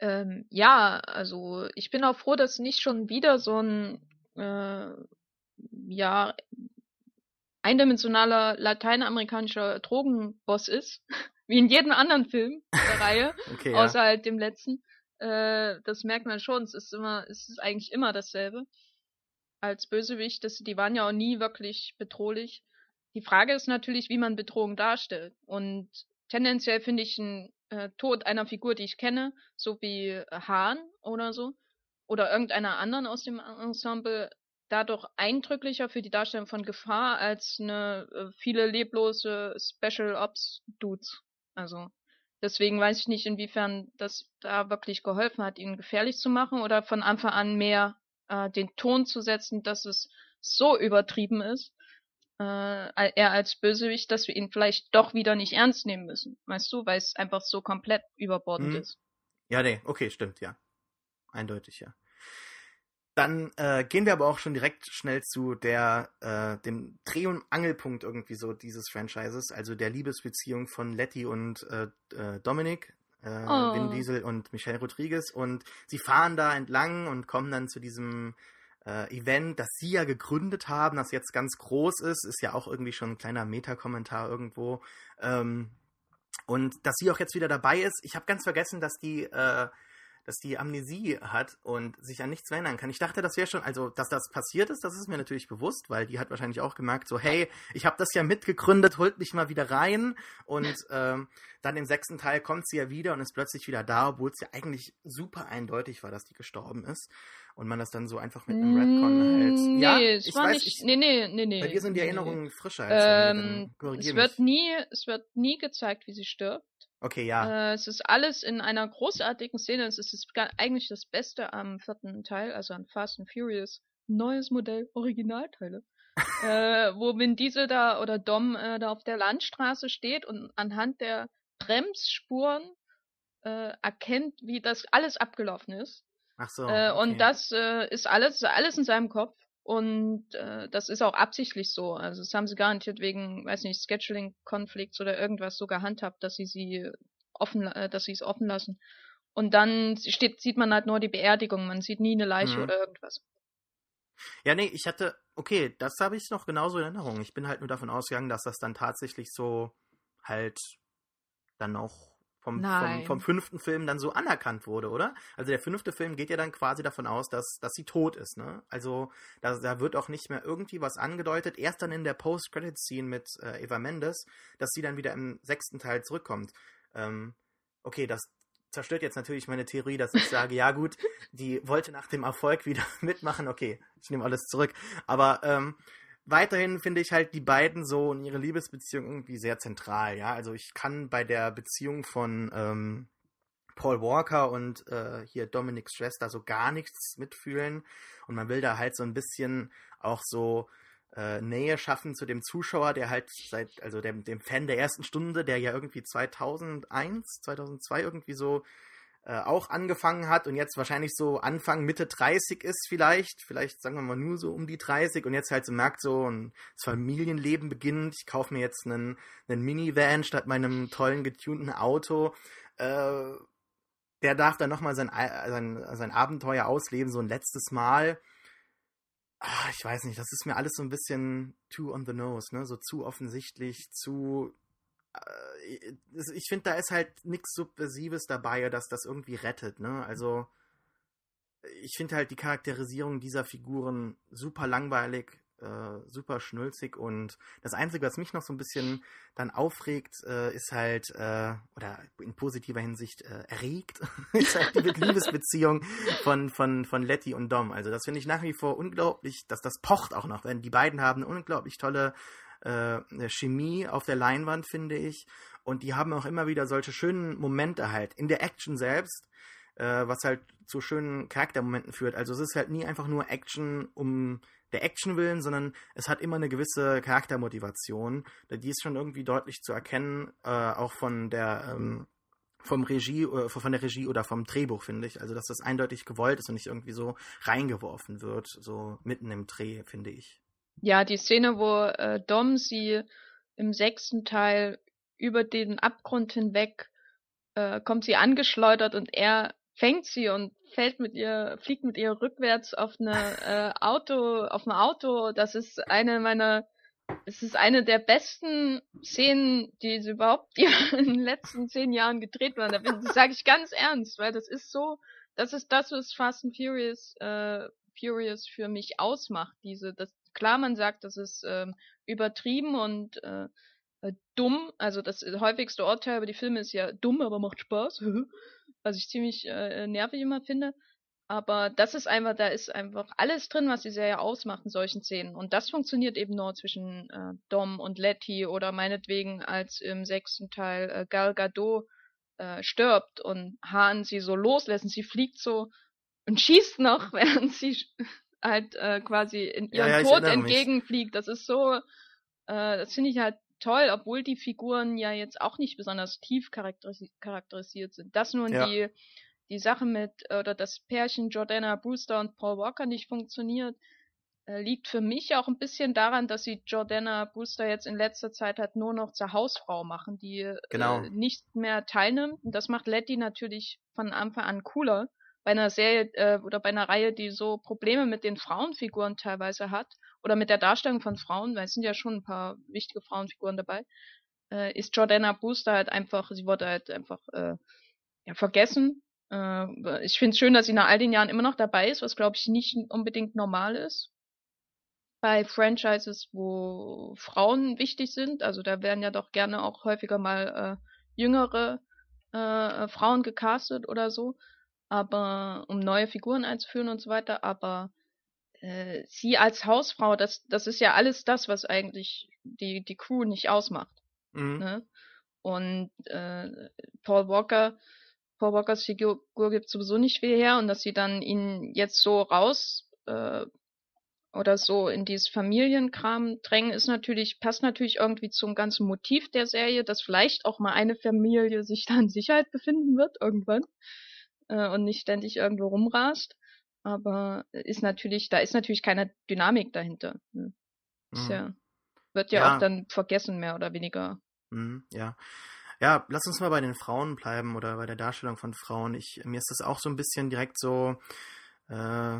Ähm, ja, also ich bin auch froh, dass nicht schon wieder so ein äh, ja eindimensionaler lateinamerikanischer Drogenboss ist, wie in jedem anderen Film der Reihe, Okay, ja. außer halt dem letzten. Äh, das merkt man schon. Es ist immer, es ist eigentlich immer dasselbe als Bösewicht. Das, die waren ja auch nie wirklich bedrohlich. Die Frage ist natürlich, wie man Bedrohung darstellt. Und tendenziell finde ich einen äh, Tod einer Figur, die ich kenne, so wie Hahn oder so, oder irgendeiner anderen aus dem Ensemble dadurch eindrücklicher für die Darstellung von Gefahr als eine äh, viele leblose Special Ops Dudes. Also deswegen weiß ich nicht, inwiefern das da wirklich geholfen hat, ihn gefährlich zu machen oder von Anfang an mehr äh, den Ton zu setzen, dass es so übertrieben ist, äh, er als Bösewicht, dass wir ihn vielleicht doch wieder nicht ernst nehmen müssen. Weißt du, weil es einfach so komplett überbordend hm. ist. Ja, nee, okay, stimmt, ja. Eindeutig, ja. Dann äh, gehen wir aber auch schon direkt schnell zu der, äh, dem Dreh- und Angelpunkt irgendwie so dieses Franchises, also der Liebesbeziehung von Letty und äh, äh Dominic, äh, oh. Vin Diesel und Michelle Rodriguez. Und sie fahren da entlang und kommen dann zu diesem äh, Event, das sie ja gegründet haben, das jetzt ganz groß ist, ist ja auch irgendwie schon ein kleiner Meta-Kommentar irgendwo. Ähm, und dass sie auch jetzt wieder dabei ist. Ich habe ganz vergessen, dass die äh, dass die Amnesie hat und sich an nichts erinnern kann. Ich dachte, das wäre schon, also dass das passiert ist, das ist mir natürlich bewusst, weil die hat wahrscheinlich auch gemerkt, so hey, ich habe das ja mitgegründet, holt mich mal wieder rein und ähm, dann im sechsten Teil kommt sie ja wieder und ist plötzlich wieder da, obwohl es ja eigentlich super eindeutig war, dass die gestorben ist und man das dann so einfach mit einem Redcon mm, halt. Nee, ja, es war weiß, nicht. Ich, nee, nee, nee, nee. Bei dir sind die Erinnerungen nee. frischer als ähm, Es wird nie, es wird nie gezeigt, wie sie stirbt. Okay, ja. Äh, es ist alles in einer großartigen Szene. Es ist eigentlich das Beste am vierten Teil, also an Fast and Furious. Neues Modell, Originalteile. äh, wo Vin Diesel da oder Dom äh, da auf der Landstraße steht und anhand der Bremsspuren äh, erkennt, wie das alles abgelaufen ist. Ach so. Äh, okay. Und das äh, ist alles, alles in seinem Kopf. Und äh, das ist auch absichtlich so. Also das haben sie garantiert wegen, weiß nicht, Scheduling-Konflikts oder irgendwas so gehandhabt, dass sie sie offen, äh, dass sie es offen lassen. Und dann steht, sieht man halt nur die Beerdigung, man sieht nie eine Leiche mhm. oder irgendwas. Ja, nee, ich hatte, okay, das habe ich noch genauso in Erinnerung. Ich bin halt nur davon ausgegangen, dass das dann tatsächlich so halt dann auch vom, vom, vom, fünften Film dann so anerkannt wurde, oder? Also der fünfte Film geht ja dann quasi davon aus, dass, dass sie tot ist, ne? Also da, da wird auch nicht mehr irgendwie was angedeutet. Erst dann in der Post-Credit-Scene mit äh, Eva Mendes, dass sie dann wieder im sechsten Teil zurückkommt. Ähm, okay, das zerstört jetzt natürlich meine Theorie, dass ich sage, ja gut, die wollte nach dem Erfolg wieder mitmachen. Okay, ich nehme alles zurück. Aber ähm, weiterhin finde ich halt die beiden so und ihre Liebesbeziehung irgendwie sehr zentral, ja. Also ich kann bei der Beziehung von ähm, Paul Walker und äh, hier Dominics Schwester so gar nichts mitfühlen. Und man will da halt so ein bisschen auch so äh, Nähe schaffen zu dem Zuschauer, der halt seit, also dem, dem Fan der ersten Stunde, der ja irgendwie 2001, 2002 irgendwie so äh, auch angefangen hat und jetzt wahrscheinlich so Anfang, Mitte 30 ist vielleicht, vielleicht sagen wir mal nur so um die 30 und jetzt halt so merkt so, ein Familienleben beginnt, ich kaufe mir jetzt einen, einen Minivan statt meinem tollen getunten Auto, äh, der darf dann nochmal sein, sein, sein Abenteuer ausleben, so ein letztes Mal. Ach, ich weiß nicht, das ist mir alles so ein bisschen too on the nose, ne? So zu offensichtlich, zu ich finde, da ist halt nichts Subversives dabei, dass das irgendwie rettet, ne? Also, ich finde halt die Charakterisierung dieser Figuren super langweilig, äh, super schnulzig und das Einzige, was mich noch so ein bisschen dann aufregt, äh, ist halt, äh, oder in positiver Hinsicht äh, erregt, ist halt die Liebesbeziehung von, von, von Letty und Dom. Also das finde ich nach wie vor unglaublich, dass das pocht auch noch, wenn die beiden haben eine unglaublich tolle äh, Chemie auf der Leinwand, finde ich. Und die haben auch immer wieder solche schönen Momente halt in der Action selbst, äh, was halt zu schönen Charaktermomenten führt. Also es ist halt nie einfach nur Action um der Action willen, sondern es hat immer eine gewisse Charaktermotivation. Die ist schon irgendwie deutlich zu erkennen, äh, auch von der ähm, vom Regie, äh, von der Regie oder vom Drehbuch, finde ich. Also, dass das eindeutig gewollt ist und nicht irgendwie so reingeworfen wird, so mitten im Dreh, finde ich. Ja, die Szene, wo äh, Dom sie im sechsten Teil über den Abgrund hinweg äh, kommt sie angeschleudert und er fängt sie und fällt mit ihr, fliegt mit ihr rückwärts auf eine äh, Auto, auf ein Auto. Das ist eine meiner, es ist eine der besten Szenen, die überhaupt in den letzten zehn Jahren gedreht wurden. Das sage ich ganz ernst, weil das ist so, das ist das, was Fast and Furious, äh, Furious für mich ausmacht. Diese, das, klar, man sagt, das ist ähm, übertrieben und äh, äh, dumm. Also das häufigste Urteil über die Filme ist ja dumm, aber macht Spaß. was ich ziemlich äh, nervig immer finde. Aber das ist einfach, da ist einfach alles drin, was die Serie ausmacht in solchen Szenen. Und das funktioniert eben nur zwischen äh, Dom und Letty oder meinetwegen als im sechsten Teil äh, Gal Gadot äh, stirbt und Hahn sie so loslässt und sie fliegt so und schießt noch, während sie halt äh, quasi in ihrem ja, ja, Tod entgegenfliegt. Das ist so, äh, das finde ich halt toll, obwohl die Figuren ja jetzt auch nicht besonders tief charakterisi charakterisiert sind. Das nun ja. die die Sache mit oder das Pärchen Jordana Brewster und Paul Walker nicht funktioniert, äh, liegt für mich auch ein bisschen daran, dass sie Jordana Brewster jetzt in letzter Zeit halt nur noch zur Hausfrau machen, die genau. äh, nicht mehr teilnimmt. Und das macht Letty natürlich von Anfang an cooler. Bei einer Serie äh, oder bei einer Reihe, die so Probleme mit den Frauenfiguren teilweise hat oder mit der Darstellung von Frauen, weil es sind ja schon ein paar wichtige Frauenfiguren dabei, äh, ist Jordana Brewster halt einfach, sie wurde halt einfach äh, ja, vergessen äh, ich finde es schön, dass sie nach all den Jahren immer noch dabei ist, was glaube ich nicht unbedingt normal ist. Bei Franchises, wo Frauen wichtig sind, also da werden ja doch gerne auch häufiger mal äh, jüngere äh, Frauen gecastet oder so, aber um neue Figuren einzuführen und so weiter, aber äh, sie als Hausfrau, das, das ist ja alles das, was eigentlich die, die Crew nicht ausmacht. Mhm. Ne? Und äh, Paul Walker Paul Walkers Figur gibt sowieso nicht viel her und dass sie dann ihn jetzt so raus äh, oder so in dieses Familienkram drängen, ist natürlich, passt natürlich irgendwie zum ganzen Motiv der Serie, dass vielleicht auch mal eine Familie sich da in Sicherheit befinden wird irgendwann äh, und nicht ständig irgendwo rumrast. Aber ist natürlich, da ist natürlich keine Dynamik dahinter. Ne? Mhm. Ja, wird ja, ja, auch dann vergessen, mehr oder weniger. Mhm, ja. Ja, lass uns mal bei den Frauen bleiben oder bei der Darstellung von Frauen. Ich, mir ist das auch so ein bisschen direkt so äh,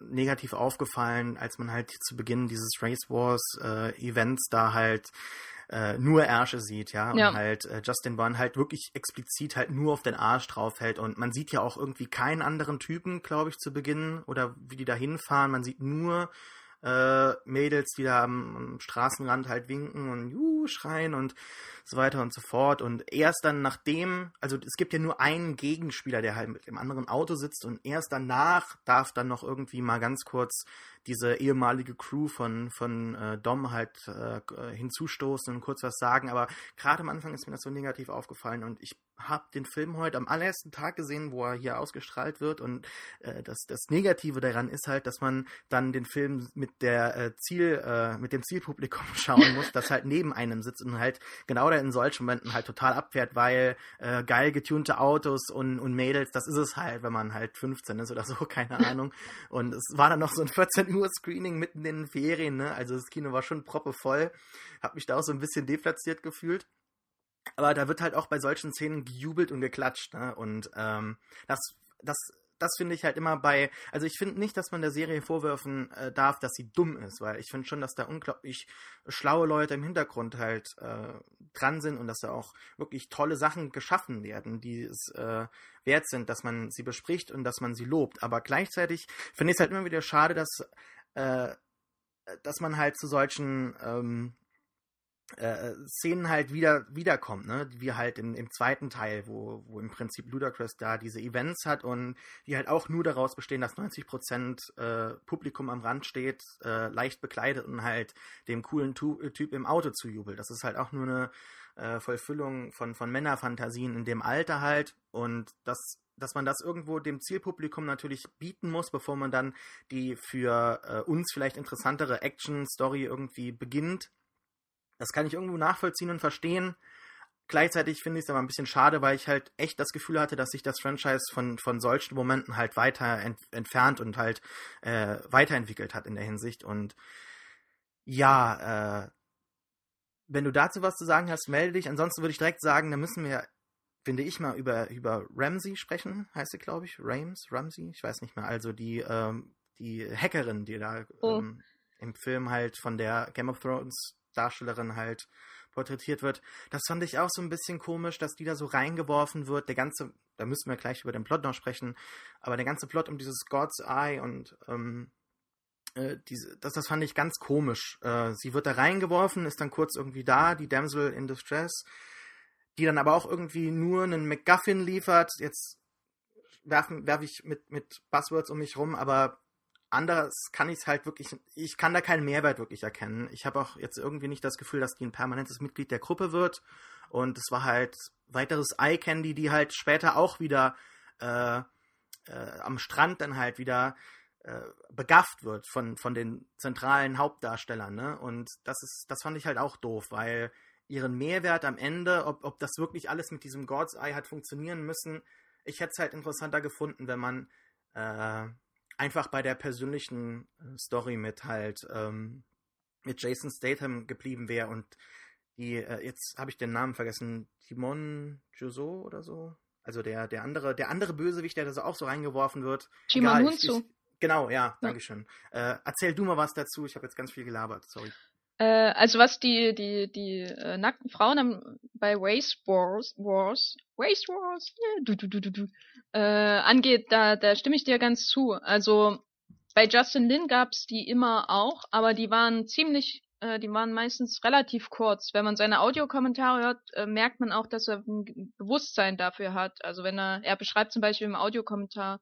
negativ aufgefallen, als man halt zu Beginn dieses Race Wars äh, Events da halt äh, nur Ärsche sieht, ja, und ja. halt äh, Justin Bond halt wirklich explizit halt nur auf den Arsch draufhält und man sieht ja auch irgendwie keinen anderen Typen, glaube ich, zu Beginn oder wie die da hinfahren, man sieht nur äh, Mädels, die da am, am, Straßenrand halt winken und juhu schreien und so weiter und so fort. Und erst dann nachdem, also es gibt ja nur einen Gegenspieler, der halt mit dem anderen Auto sitzt und erst danach darf dann noch irgendwie mal ganz kurz diese ehemalige Crew von, von äh, Dom halt äh, hinzustoßen und kurz was sagen. Aber gerade am Anfang ist mir das so negativ aufgefallen und ich habe den Film heute am allerersten Tag gesehen, wo er hier ausgestrahlt wird und äh, das, das Negative daran ist halt, dass man dann den Film mit der äh, Ziel, äh, mit dem Zielpublikum schauen muss, das halt neben einem sitzt und halt genau da in solchen Momenten halt total abfährt, weil äh, geil getunte Autos und, und Mädels, das ist es halt, wenn man halt 15 ist oder so, keine Ahnung. Und es war dann noch so ein 14 nur Screening mitten in den Ferien, ne? Also das Kino war schon proppevoll. Hab mich da auch so ein bisschen deplatziert gefühlt. Aber da wird halt auch bei solchen Szenen gejubelt und geklatscht, ne? Und ähm, das, das, das finde ich halt immer bei. Also ich finde nicht, dass man der Serie vorwerfen äh, darf, dass sie dumm ist, weil ich finde schon, dass da unglaublich schlaue Leute im Hintergrund halt äh, dran sind und dass da auch wirklich tolle Sachen geschaffen werden, die es äh, wert sind, dass man sie bespricht und dass man sie lobt. Aber gleichzeitig finde ich es halt immer wieder schade, dass äh, dass man halt zu solchen ähm, äh, Szenen halt wieder wiederkommt, ne? Wie halt im, im zweiten Teil, wo, wo im Prinzip Ludacris da diese Events hat und die halt auch nur daraus bestehen, dass 90% äh, Publikum am Rand steht, äh, leicht bekleidet und halt dem coolen tu Typ im Auto zujubelt. Das ist halt auch nur eine äh, Vollfüllung von, von Männerfantasien in dem Alter halt und das dass man das irgendwo dem Zielpublikum natürlich bieten muss, bevor man dann die für äh, uns vielleicht interessantere Action-Story irgendwie beginnt. Das kann ich irgendwo nachvollziehen und verstehen. Gleichzeitig finde ich es aber ein bisschen schade, weil ich halt echt das Gefühl hatte, dass sich das Franchise von, von solchen Momenten halt weiter ent entfernt und halt äh, weiterentwickelt hat in der Hinsicht. Und ja, äh, wenn du dazu was zu sagen hast, melde dich. Ansonsten würde ich direkt sagen, da müssen wir finde ich mal über, über Ramsey sprechen, heißt sie, glaube ich. Rames, Ramsey, ich weiß nicht mehr. Also die, ähm, die Hackerin, die da oh. ähm, im Film halt von der Game of Thrones Darstellerin halt porträtiert wird. Das fand ich auch so ein bisschen komisch, dass die da so reingeworfen wird. Der ganze, da müssen wir gleich über den Plot noch sprechen, aber der ganze Plot um dieses God's Eye und ähm, äh, diese, das, das fand ich ganz komisch. Äh, sie wird da reingeworfen, ist dann kurz irgendwie da, die Damsel in Distress die dann aber auch irgendwie nur einen MacGuffin liefert. Jetzt werfe werf ich mit, mit Buzzwords um mich rum, aber anders kann ich es halt wirklich, ich kann da keinen Mehrwert wirklich erkennen. Ich habe auch jetzt irgendwie nicht das Gefühl, dass die ein permanentes Mitglied der Gruppe wird. Und es war halt weiteres Eye Candy, die halt später auch wieder äh, äh, am Strand dann halt wieder äh, begafft wird von, von den zentralen Hauptdarstellern. Ne? Und das ist, das fand ich halt auch doof, weil ihren Mehrwert am Ende, ob, ob das wirklich alles mit diesem God's Eye hat funktionieren müssen, ich hätte es halt interessanter gefunden, wenn man äh, einfach bei der persönlichen äh, Story mit halt ähm, mit Jason Statham geblieben wäre und die, äh, jetzt habe ich den Namen vergessen, Timon Juso oder so. Also der, der andere, der andere Bösewicht, der da so auch so reingeworfen wird. Chimamunzu. Genau, ja, Dankeschön. Ja. Äh, erzähl du mal was dazu, ich habe jetzt ganz viel gelabert, sorry. Äh, also was die, die, die äh, nackten Frauen bei Race Wars, Wars, Race Wars, yeah, du, du, du, du, du, äh, angeht, da, da stimme ich dir ganz zu. Also bei Justin Lin gab's die immer auch, aber die waren ziemlich, äh, die waren meistens relativ kurz. Wenn man seine Audiokommentare hört, äh, merkt man auch, dass er ein Bewusstsein dafür hat. Also wenn er, er beschreibt zum Beispiel im Audiokommentar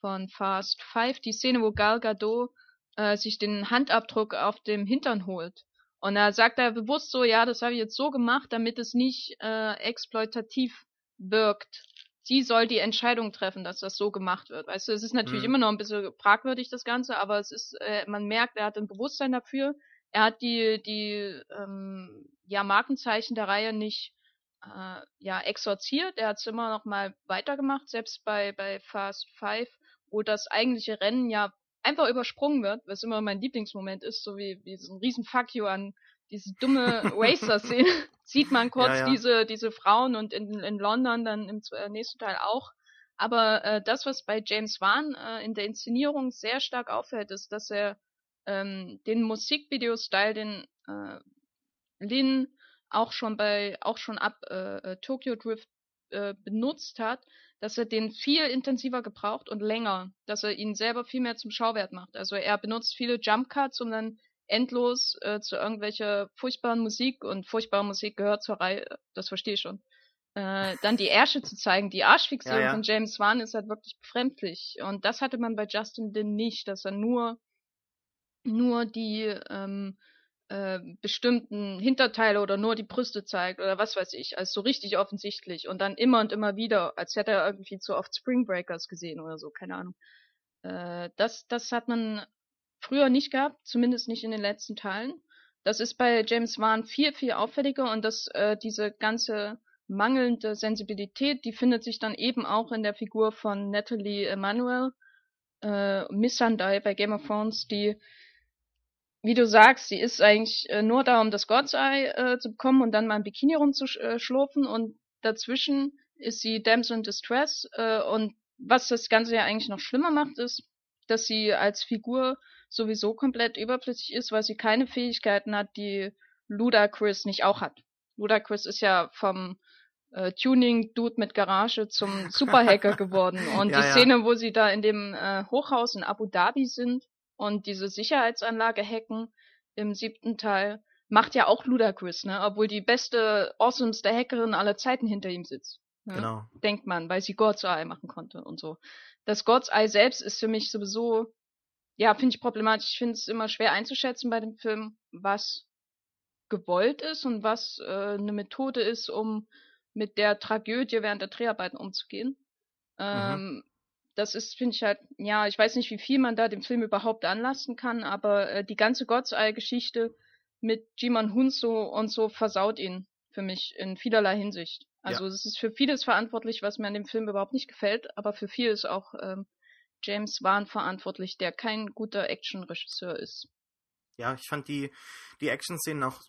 von Fast Five die Szene, wo Gal Gadot äh, sich den Handabdruck auf dem Hintern holt. Und da sagt er bewusst so, ja, das habe ich jetzt so gemacht, damit es nicht äh, exploitativ wirkt. Sie soll die Entscheidung treffen, dass das so gemacht wird. Weißt du, es ist natürlich mhm. immer noch ein bisschen fragwürdig, das Ganze, aber es ist, äh, man merkt, er hat ein Bewusstsein dafür. Er hat die, die ähm, ja, Markenzeichen der Reihe nicht äh, ja, exorziert. Er hat es immer noch mal weitergemacht, selbst bei, bei Fast Five, wo das eigentliche Rennen ja einfach übersprungen wird, was immer mein Lieblingsmoment ist, so wie, wie so ein riesen Fuck you an diese dumme Racer-Szene, sieht man kurz ja, ja. diese diese Frauen und in, in London dann im äh, nächsten Teil auch. Aber äh, das, was bei James Wan äh, in der Inszenierung sehr stark auffällt, ist, dass er ähm, den Musikvideo-Style, den äh, Lin auch schon bei auch schon ab äh, äh Tokyo Drift äh, benutzt hat, dass er den viel intensiver gebraucht und länger, dass er ihn selber viel mehr zum Schauwert macht. Also er benutzt viele Jump Cuts, um dann endlos äh, zu irgendwelcher furchtbaren Musik und furchtbare Musik gehört zur Reihe, das verstehe ich schon. Äh, dann die Ärsche zu zeigen, die Arschfixierung ja, ja. von James Wan ist halt wirklich befremdlich. Und das hatte man bei Justin Lin nicht, dass er nur nur die ähm, äh, bestimmten Hinterteile oder nur die Brüste zeigt oder was weiß ich, als so richtig offensichtlich und dann immer und immer wieder, als hätte er irgendwie zu oft Spring Breakers gesehen oder so, keine Ahnung. Äh, das, das hat man früher nicht gehabt, zumindest nicht in den letzten Teilen. Das ist bei James Wan viel, viel auffälliger und das, äh, diese ganze mangelnde Sensibilität, die findet sich dann eben auch in der Figur von Natalie Emanuel, äh, Missandei bei Game of Thrones, die wie du sagst, sie ist eigentlich äh, nur da, um das God's Eye äh, zu bekommen und dann mal ein Bikini rumzuschlurfen und dazwischen ist sie Damsel in Distress äh, und was das Ganze ja eigentlich noch schlimmer macht, ist, dass sie als Figur sowieso komplett überflüssig ist, weil sie keine Fähigkeiten hat, die Ludacris nicht auch hat. Ludacris ist ja vom äh, Tuning-Dude mit Garage zum Superhacker geworden. Und ja, die Szene, wo sie da in dem äh, Hochhaus in Abu Dhabi sind, und diese Sicherheitsanlage hacken im siebten Teil macht ja auch Ludacris, ne? Obwohl die beste, awesomeste Hackerin aller Zeiten hinter ihm sitzt. Ne? Genau. Denkt man, weil sie God's Eye machen konnte und so. Das God's Eye selbst ist für mich sowieso, ja, finde ich problematisch. Ich finde es immer schwer einzuschätzen bei dem Film, was gewollt ist und was äh, eine Methode ist, um mit der Tragödie während der Dreharbeiten umzugehen. Mhm. Ähm, das ist, finde ich halt, ja, ich weiß nicht, wie viel man da dem Film überhaupt anlasten kann, aber äh, die ganze God's Eye-Geschichte mit Jiman Hunso und so versaut ihn für mich in vielerlei Hinsicht. Also es ist für vieles verantwortlich, was mir an dem Film überhaupt nicht gefällt, aber für viel ist auch ähm, James Wan verantwortlich, der kein guter Action-Regisseur ist. Ja, ich fand die, die Action-Szenen auch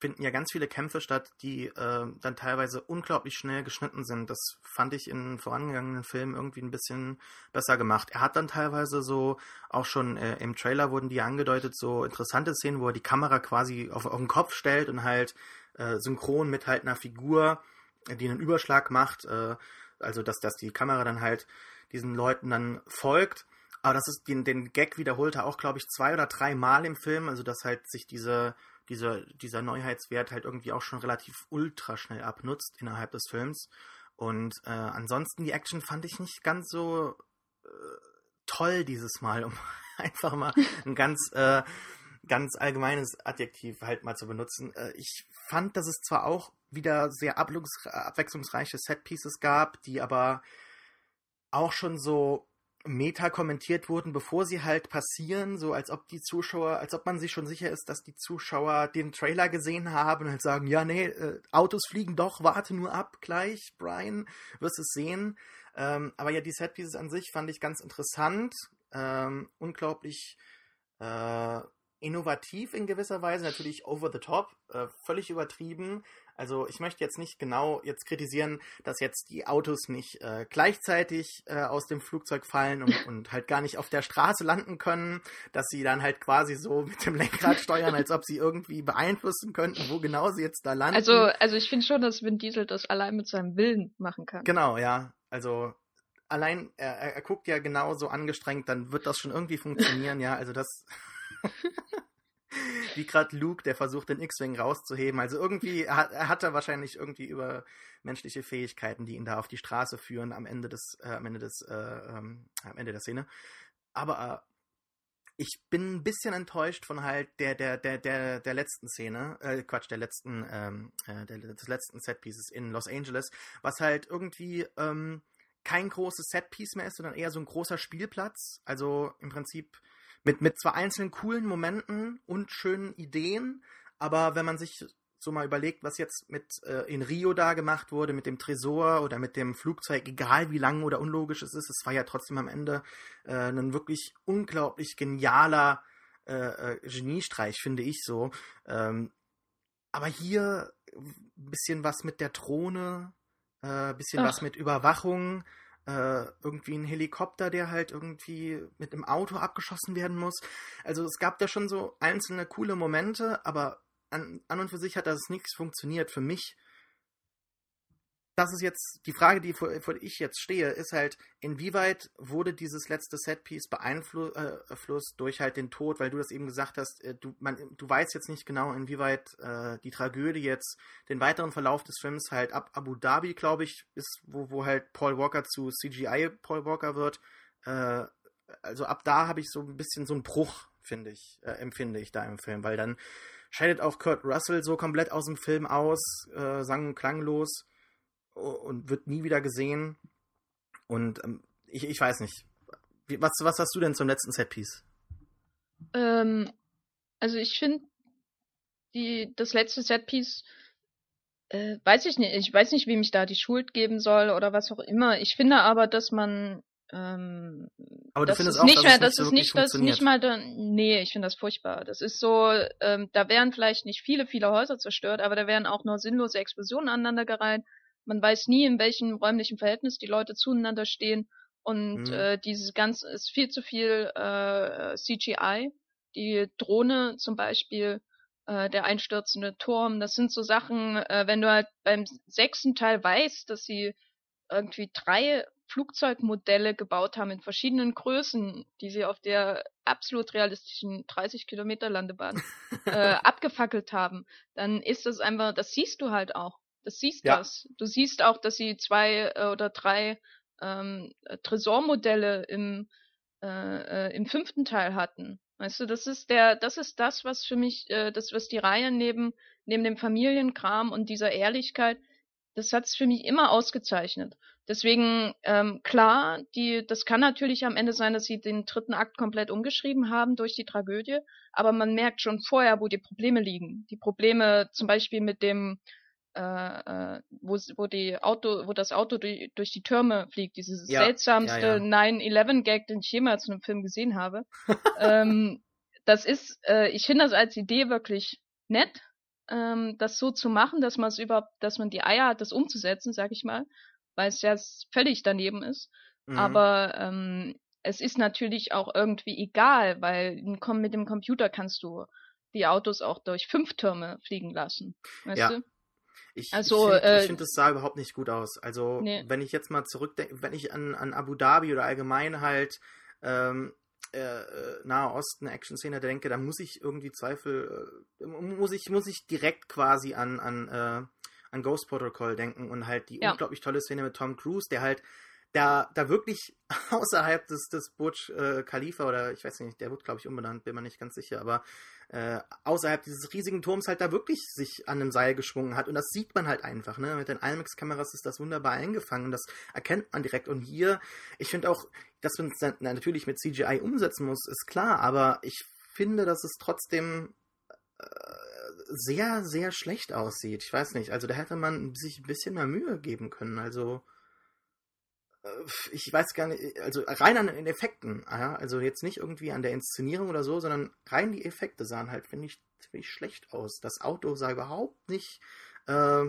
finden ja ganz viele Kämpfe statt, die äh, dann teilweise unglaublich schnell geschnitten sind. Das fand ich in vorangegangenen Filmen irgendwie ein bisschen besser gemacht. Er hat dann teilweise so, auch schon äh, im Trailer wurden die angedeutet, so interessante Szenen, wo er die Kamera quasi auf, auf den Kopf stellt und halt äh, synchron mit halt einer Figur, die einen Überschlag macht, äh, also dass, dass die Kamera dann halt diesen Leuten dann folgt. Aber das ist den, den Gag wiederholt er auch, glaube ich, zwei oder drei Mal im Film, also dass halt sich diese dieser, dieser Neuheitswert halt irgendwie auch schon relativ ultra schnell abnutzt innerhalb des Films. Und äh, ansonsten die Action fand ich nicht ganz so äh, toll dieses Mal, um einfach mal ein ganz, äh, ganz allgemeines Adjektiv halt mal zu benutzen. Äh, ich fand, dass es zwar auch wieder sehr abwechslungsreiche Setpieces gab, die aber auch schon so meta kommentiert wurden, bevor sie halt passieren, so als ob die Zuschauer, als ob man sich schon sicher ist, dass die Zuschauer den Trailer gesehen haben und halt sagen, ja, nee, äh, Autos fliegen doch, warte nur ab, gleich, Brian, wirst es sehen. Ähm, aber ja, die Setpieces an sich fand ich ganz interessant, ähm, unglaublich äh, innovativ in gewisser Weise, natürlich over the top, äh, völlig übertrieben. Also ich möchte jetzt nicht genau jetzt kritisieren, dass jetzt die Autos nicht äh, gleichzeitig äh, aus dem Flugzeug fallen und, und, halt gar nicht auf der Straße landen können, dass sie dann halt quasi so mit dem Lenkrad steuern, als ob sie irgendwie beeinflussen könnten, wo genau sie jetzt da landen. Also, also ich finde schon, dass Vin Diesel das allein mit seinem Willen machen kann. Genau, ja. Also allein, er, er guckt ja genauso angestrengt, dann wird das schon irgendwie funktionieren, ja. Also das. Wie gerade Luke, der versucht, den X-Wing rauszuheben. Also irgendwie hat, hat er wahrscheinlich irgendwie über menschliche Fähigkeiten, die ihn da auf die Straße führen am Ende des, äh, am Ende des, äh, ähm, am Ende der Szene. Aber äh, ich bin ein bisschen enttäuscht von halt der, der, der, der, der letzten Szene, äh, Quatsch, der letzten, ähm, äh, der, des letzten Setpieces in Los Angeles, was halt irgendwie ähm, kein großes Setpiece mehr ist, sondern eher so ein großer Spielplatz. Also im Prinzip mit, mit zwar einzelnen coolen Momenten und schönen Ideen, aber wenn man sich so mal überlegt, was jetzt mit äh, in Rio da gemacht wurde, mit dem Tresor oder mit dem Flugzeug, egal wie lang oder unlogisch es ist, es war ja trotzdem am Ende äh, ein wirklich unglaublich genialer äh, äh Geniestreich, finde ich so. Ähm, aber hier ein bisschen was mit der Drohne, ein äh, bisschen Ach. was mit Überwachung, äh, irgendwie ein Helikopter, der halt irgendwie mit einem Auto abgeschossen werden muss. Also es gab da schon so einzelne coole Momente, aber an, an und für sich hat das nichts funktioniert für mich das ist jetzt die Frage, die vor, vor ich jetzt stehe, ist halt, inwieweit wurde dieses letzte Setpiece beeinflusst äh, durch halt den Tod, weil du das eben gesagt hast, äh, du, man, du weißt jetzt nicht genau, inwieweit äh, die Tragödie jetzt den weiteren Verlauf des Films halt ab Abu Dhabi, glaube ich, ist, wo, wo halt Paul Walker zu CGI Paul Walker wird. Äh, also ab da habe ich so ein bisschen so einen Bruch, finde ich, äh, empfinde ich da im Film, weil dann scheidet auch Kurt Russell so komplett aus dem Film aus, äh, sang und klanglos und wird nie wieder gesehen. Und ähm, ich, ich weiß nicht. Was, was hast du denn zum letzten Setpiece? Ähm, also ich finde, das letzte Setpiece, äh, weiß ich nicht, ich weiß nicht, wem ich da die Schuld geben soll oder was auch immer. Ich finde aber, dass man ähm, aber du findest auch, nicht dass mehr, das ist nicht, das nicht mal, da, nee, ich finde das furchtbar. Das ist so, ähm, da wären vielleicht nicht viele, viele Häuser zerstört, aber da wären auch nur sinnlose Explosionen aneinandergereiht. Man weiß nie, in welchem räumlichen Verhältnis die Leute zueinander stehen. Und mhm. äh, dieses Ganze ist viel zu viel äh, CGI. Die Drohne zum Beispiel, äh, der einstürzende Turm, das sind so Sachen, äh, wenn du halt beim sechsten Teil weißt, dass sie irgendwie drei Flugzeugmodelle gebaut haben in verschiedenen Größen, die sie auf der absolut realistischen 30 Kilometer Landebahn äh, abgefackelt haben, dann ist das einfach, das siehst du halt auch. Das siehst ja. das. Du siehst auch, dass sie zwei äh, oder drei ähm, Tresormodelle im, äh, äh, im fünften Teil hatten. Weißt du, das ist der, das ist das, was für mich, äh, das, was die Reihe neben, neben dem Familienkram und dieser Ehrlichkeit, das hat's für mich immer ausgezeichnet. Deswegen, ähm, klar, die, das kann natürlich am Ende sein, dass sie den dritten Akt komplett umgeschrieben haben durch die Tragödie, aber man merkt schon vorher, wo die Probleme liegen. Die Probleme zum Beispiel mit dem, äh, äh, wo, wo die Auto, wo das Auto durch, durch die Türme fliegt, dieses ja, seltsamste ja, ja. 9-11-Gag, den ich jemals in einem Film gesehen habe. ähm, das ist, äh, ich finde das als Idee wirklich nett, ähm, das so zu machen, dass man es überhaupt, dass man die Eier hat, das umzusetzen, sag ich mal, weil es ja völlig daneben ist. Mhm. Aber ähm, es ist natürlich auch irgendwie egal, weil mit dem Computer kannst du die Autos auch durch fünf Türme fliegen lassen. Weißt ja. du? Ich, also, ich finde, äh, find, das sah überhaupt nicht gut aus. Also, nee. wenn ich jetzt mal zurückdenke, wenn ich an, an Abu Dhabi oder allgemein halt ähm, äh, äh Nahe Osten Action-Szene denke, dann muss ich irgendwie Zweifel, äh, muss ich, muss ich direkt quasi an, an, äh, an Ghost Protocol denken und halt die Ja. unglaublich tolle Szene mit Tom Cruise, der halt da, da wirklich außerhalb des, des Burj äh, Khalifa oder ich weiß nicht, der wird glaube ich umbenannt, bin mir nicht ganz sicher, aber äh, außerhalb dieses riesigen Turms halt da wirklich sich an einem Seil geschwungen hat und das sieht man halt einfach, ne? Mit den IMAX-Kameras ist das wunderbar eingefangen und das erkennt man direkt und hier, ich finde auch, dass man es natürlich mit CGI umsetzen muss, ist klar, aber ich finde, dass es trotzdem äh, sehr, sehr schlecht aussieht. Ich weiß nicht, also da hätte man sich ein bisschen mehr Mühe geben können, also ich weiß gar nicht, also rein an den Effekten, also jetzt nicht irgendwie an der Inszenierung oder so, sondern rein die Effekte sahen halt, finde ich, ziemlich schlecht aus. Das Auto sah überhaupt nicht äh,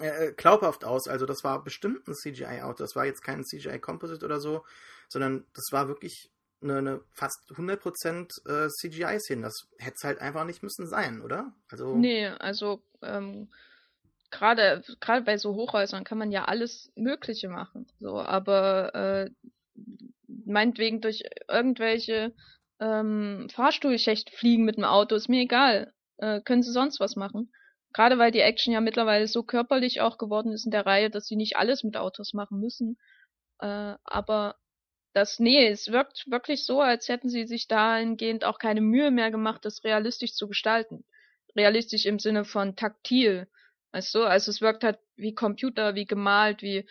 äh, glaubhaft aus. Also das war bestimmt ein CGI-Auto. Das war jetzt kein CGI-Composite oder so, sondern das war wirklich eine, eine fast 100% äh, CGI-Szene. Das hätte es halt einfach nicht müssen sein, oder? Also Nee, also ähm, gerade gerade bei so Hochhäusern kann man ja alles Mögliche machen. So, aber äh, meinetwegen durch irgendwelche ähm, Fahrstuhlschächte fliegen mit dem Auto, ist mir egal. Äh, können sie sonst was machen. Gerade weil die Action ja mittlerweile so körperlich auch geworden ist in der Reihe, dass sie nicht alles mit Autos machen müssen. Äh, aber das, nee, es wirkt wirklich so, als hätten sie sich dahingehend auch keine Mühe mehr gemacht, das realistisch zu gestalten. Realistisch im Sinne von taktil. Weißt du, also es wirkt halt wie Computer, wie gemalt, wie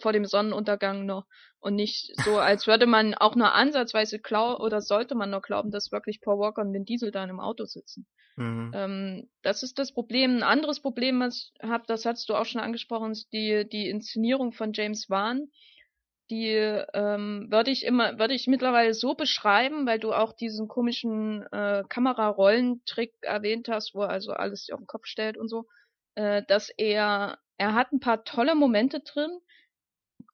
vor dem Sonnenuntergang noch und nicht so, als würde man auch nur ansatzweise glauben oder sollte man nur glauben, dass wirklich Paul Walker und Vin Diesel da in einem Auto sitzen. mhm. Ähm, das ist das Problem. Ein anderes Problem, was ich habe, das hast du auch schon angesprochen, ist die, die Inszenierung von James Wan. Die ähm, würde ich immer, würde ich mittlerweile so beschreiben, weil du auch diesen komischen äh, Kamerarollentrick erwähnt hast, wo er also alles auf den Kopf stellt und so, äh, dass er, er hat ein paar tolle Momente drin,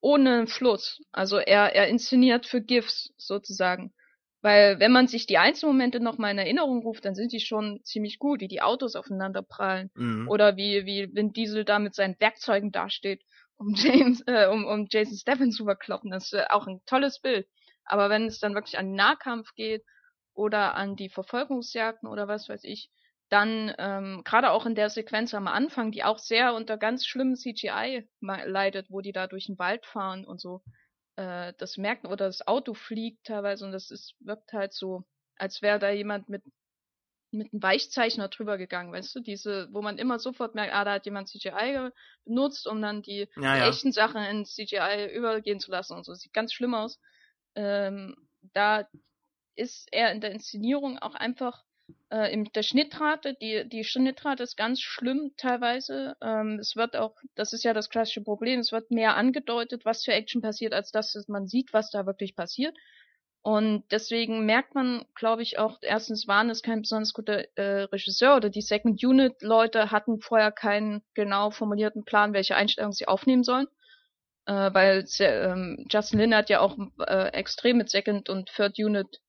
ohne Fluss. Also er, er inszeniert für GIFs sozusagen. Weil wenn man sich die Einzelmomente noch mal in Erinnerung ruft, dann sind die schon ziemlich gut, wie die Autos aufeinander prallen. Mhm. Oder wie, wie Vin Diesel da mit seinen Werkzeugen dasteht, um James, äh, um, um Jason Statham zu verkloppen. Das ist äh, auch ein tolles Bild. Aber wenn es dann wirklich an den Nahkampf geht oder an die Verfolgungsjagden oder was weiß ich, dann ähm, gerade auch in der Sequenz am Anfang, die auch sehr unter ganz schlimmem CGI leidet, wo die da durch den Wald fahren und so, äh, das merken oder das Auto fliegt teilweise und das ist wirkt halt so, als wäre da jemand mit mit einem Weichzeichner drüber gegangen, weißt du, diese, wo man immer sofort merkt, ah, da hat jemand CGI benutzt, um dann die, Ja, die ja. echten Sachen in CGI übergehen zu lassen und so. Sieht ganz schlimm aus. Ähm, da ist er in der Inszenierung auch einfach äh, in der Schnittrate, die, die Schnittrate ist ganz schlimm teilweise. Ähm, es wird auch, das ist ja das klassische Problem, es wird mehr angedeutet, was für Action passiert, als dass man sieht, was da wirklich passiert. Und deswegen merkt man, glaube ich, auch, erstens waren es kein besonders guter äh, Regisseur oder die Second Unit Leute hatten vorher keinen genau formulierten Plan, welche Einstellungen sie aufnehmen sollen. Äh, weil ähm, Justin Lin hat ja auch äh, extrem mit Second und Third Unit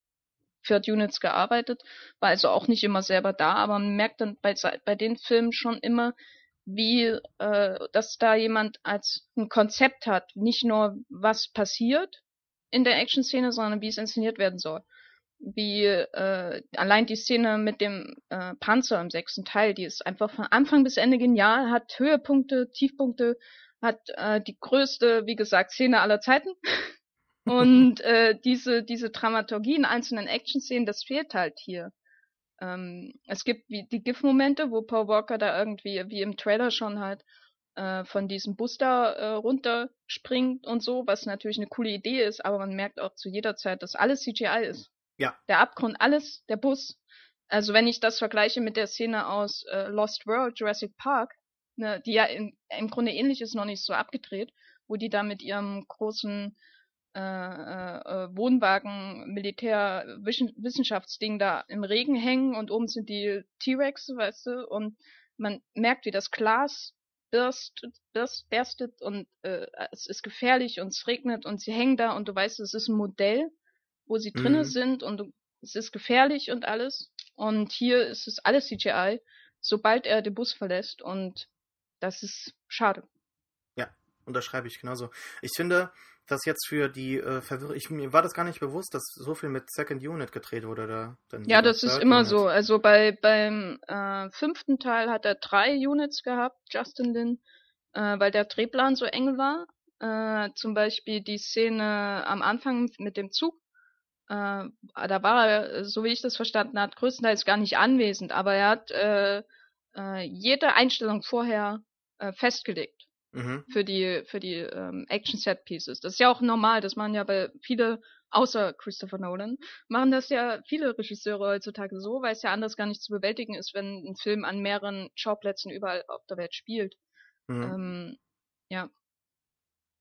Third Units gearbeitet, war also auch nicht immer selber da, aber man merkt dann bei, bei den Filmen schon immer, wie, äh, dass da jemand als ein Konzept hat, nicht nur was passiert in der Action-Szene, sondern wie es inszeniert werden soll. Wie äh, allein die Szene mit dem äh, Panzer im sechsten Teil, die ist einfach von Anfang bis Ende genial, hat Höhepunkte, Tiefpunkte, hat äh, die größte, wie gesagt, Szene aller Zeiten. Und äh, diese, diese Dramaturgie in einzelnen Action-Szenen, das fehlt halt hier. Ähm, es gibt wie die GIF-Momente, wo Paul Walker da irgendwie, wie im Trailer schon halt, äh, von diesem Bus da äh, runterspringt und so, was natürlich eine coole Idee ist, aber man merkt auch zu jeder Zeit, dass alles CGI ist. Ja. Der Abgrund, alles, der Bus. Also wenn ich das vergleiche mit der Szene aus äh, Lost World, Jurassic Park, ne, die ja in, im Grunde ähnlich ist, noch nicht so abgedreht, wo die da mit ihrem großen äh, äh, Wohnwagen Militär Wissenschaftsding da im Regen hängen und oben sind die T-Rex, weißt du, und man merkt, wie das Glas birstet, birst, berstet und äh, es ist gefährlich und es regnet und sie hängen da und du weißt, es ist ein Modell, wo sie drinnen Mhm. sind und du, es ist gefährlich und alles. Und hier ist es alles CGI, sobald er den Bus verlässt und das ist schade. Unterschreibe ich genauso. Ich finde, das jetzt für die äh, Verwirrung. Ich, mir war das gar nicht bewusst, dass so viel mit Second Unit gedreht wurde. Da, ja, das ist immer Unit. so. Also bei beim äh, fünften Teil hat er drei Units gehabt, Justin Lin, äh, weil der Drehplan so eng war. Äh, zum Beispiel die Szene am Anfang mit dem Zug. Äh, da war er, so wie ich das verstanden habe, größtenteils gar nicht anwesend, aber er hat äh, äh, jede Einstellung vorher äh, festgelegt mhm. für die für die ähm, Action Set Pieces. Das ist ja auch normal, das machen ja bei viele außer Christopher Nolan machen das ja viele Regisseure heutzutage so, weil es ja anders gar nicht zu bewältigen ist, wenn ein Film an mehreren Schauplätzen überall auf der Welt spielt. Mhm. Ähm, ja.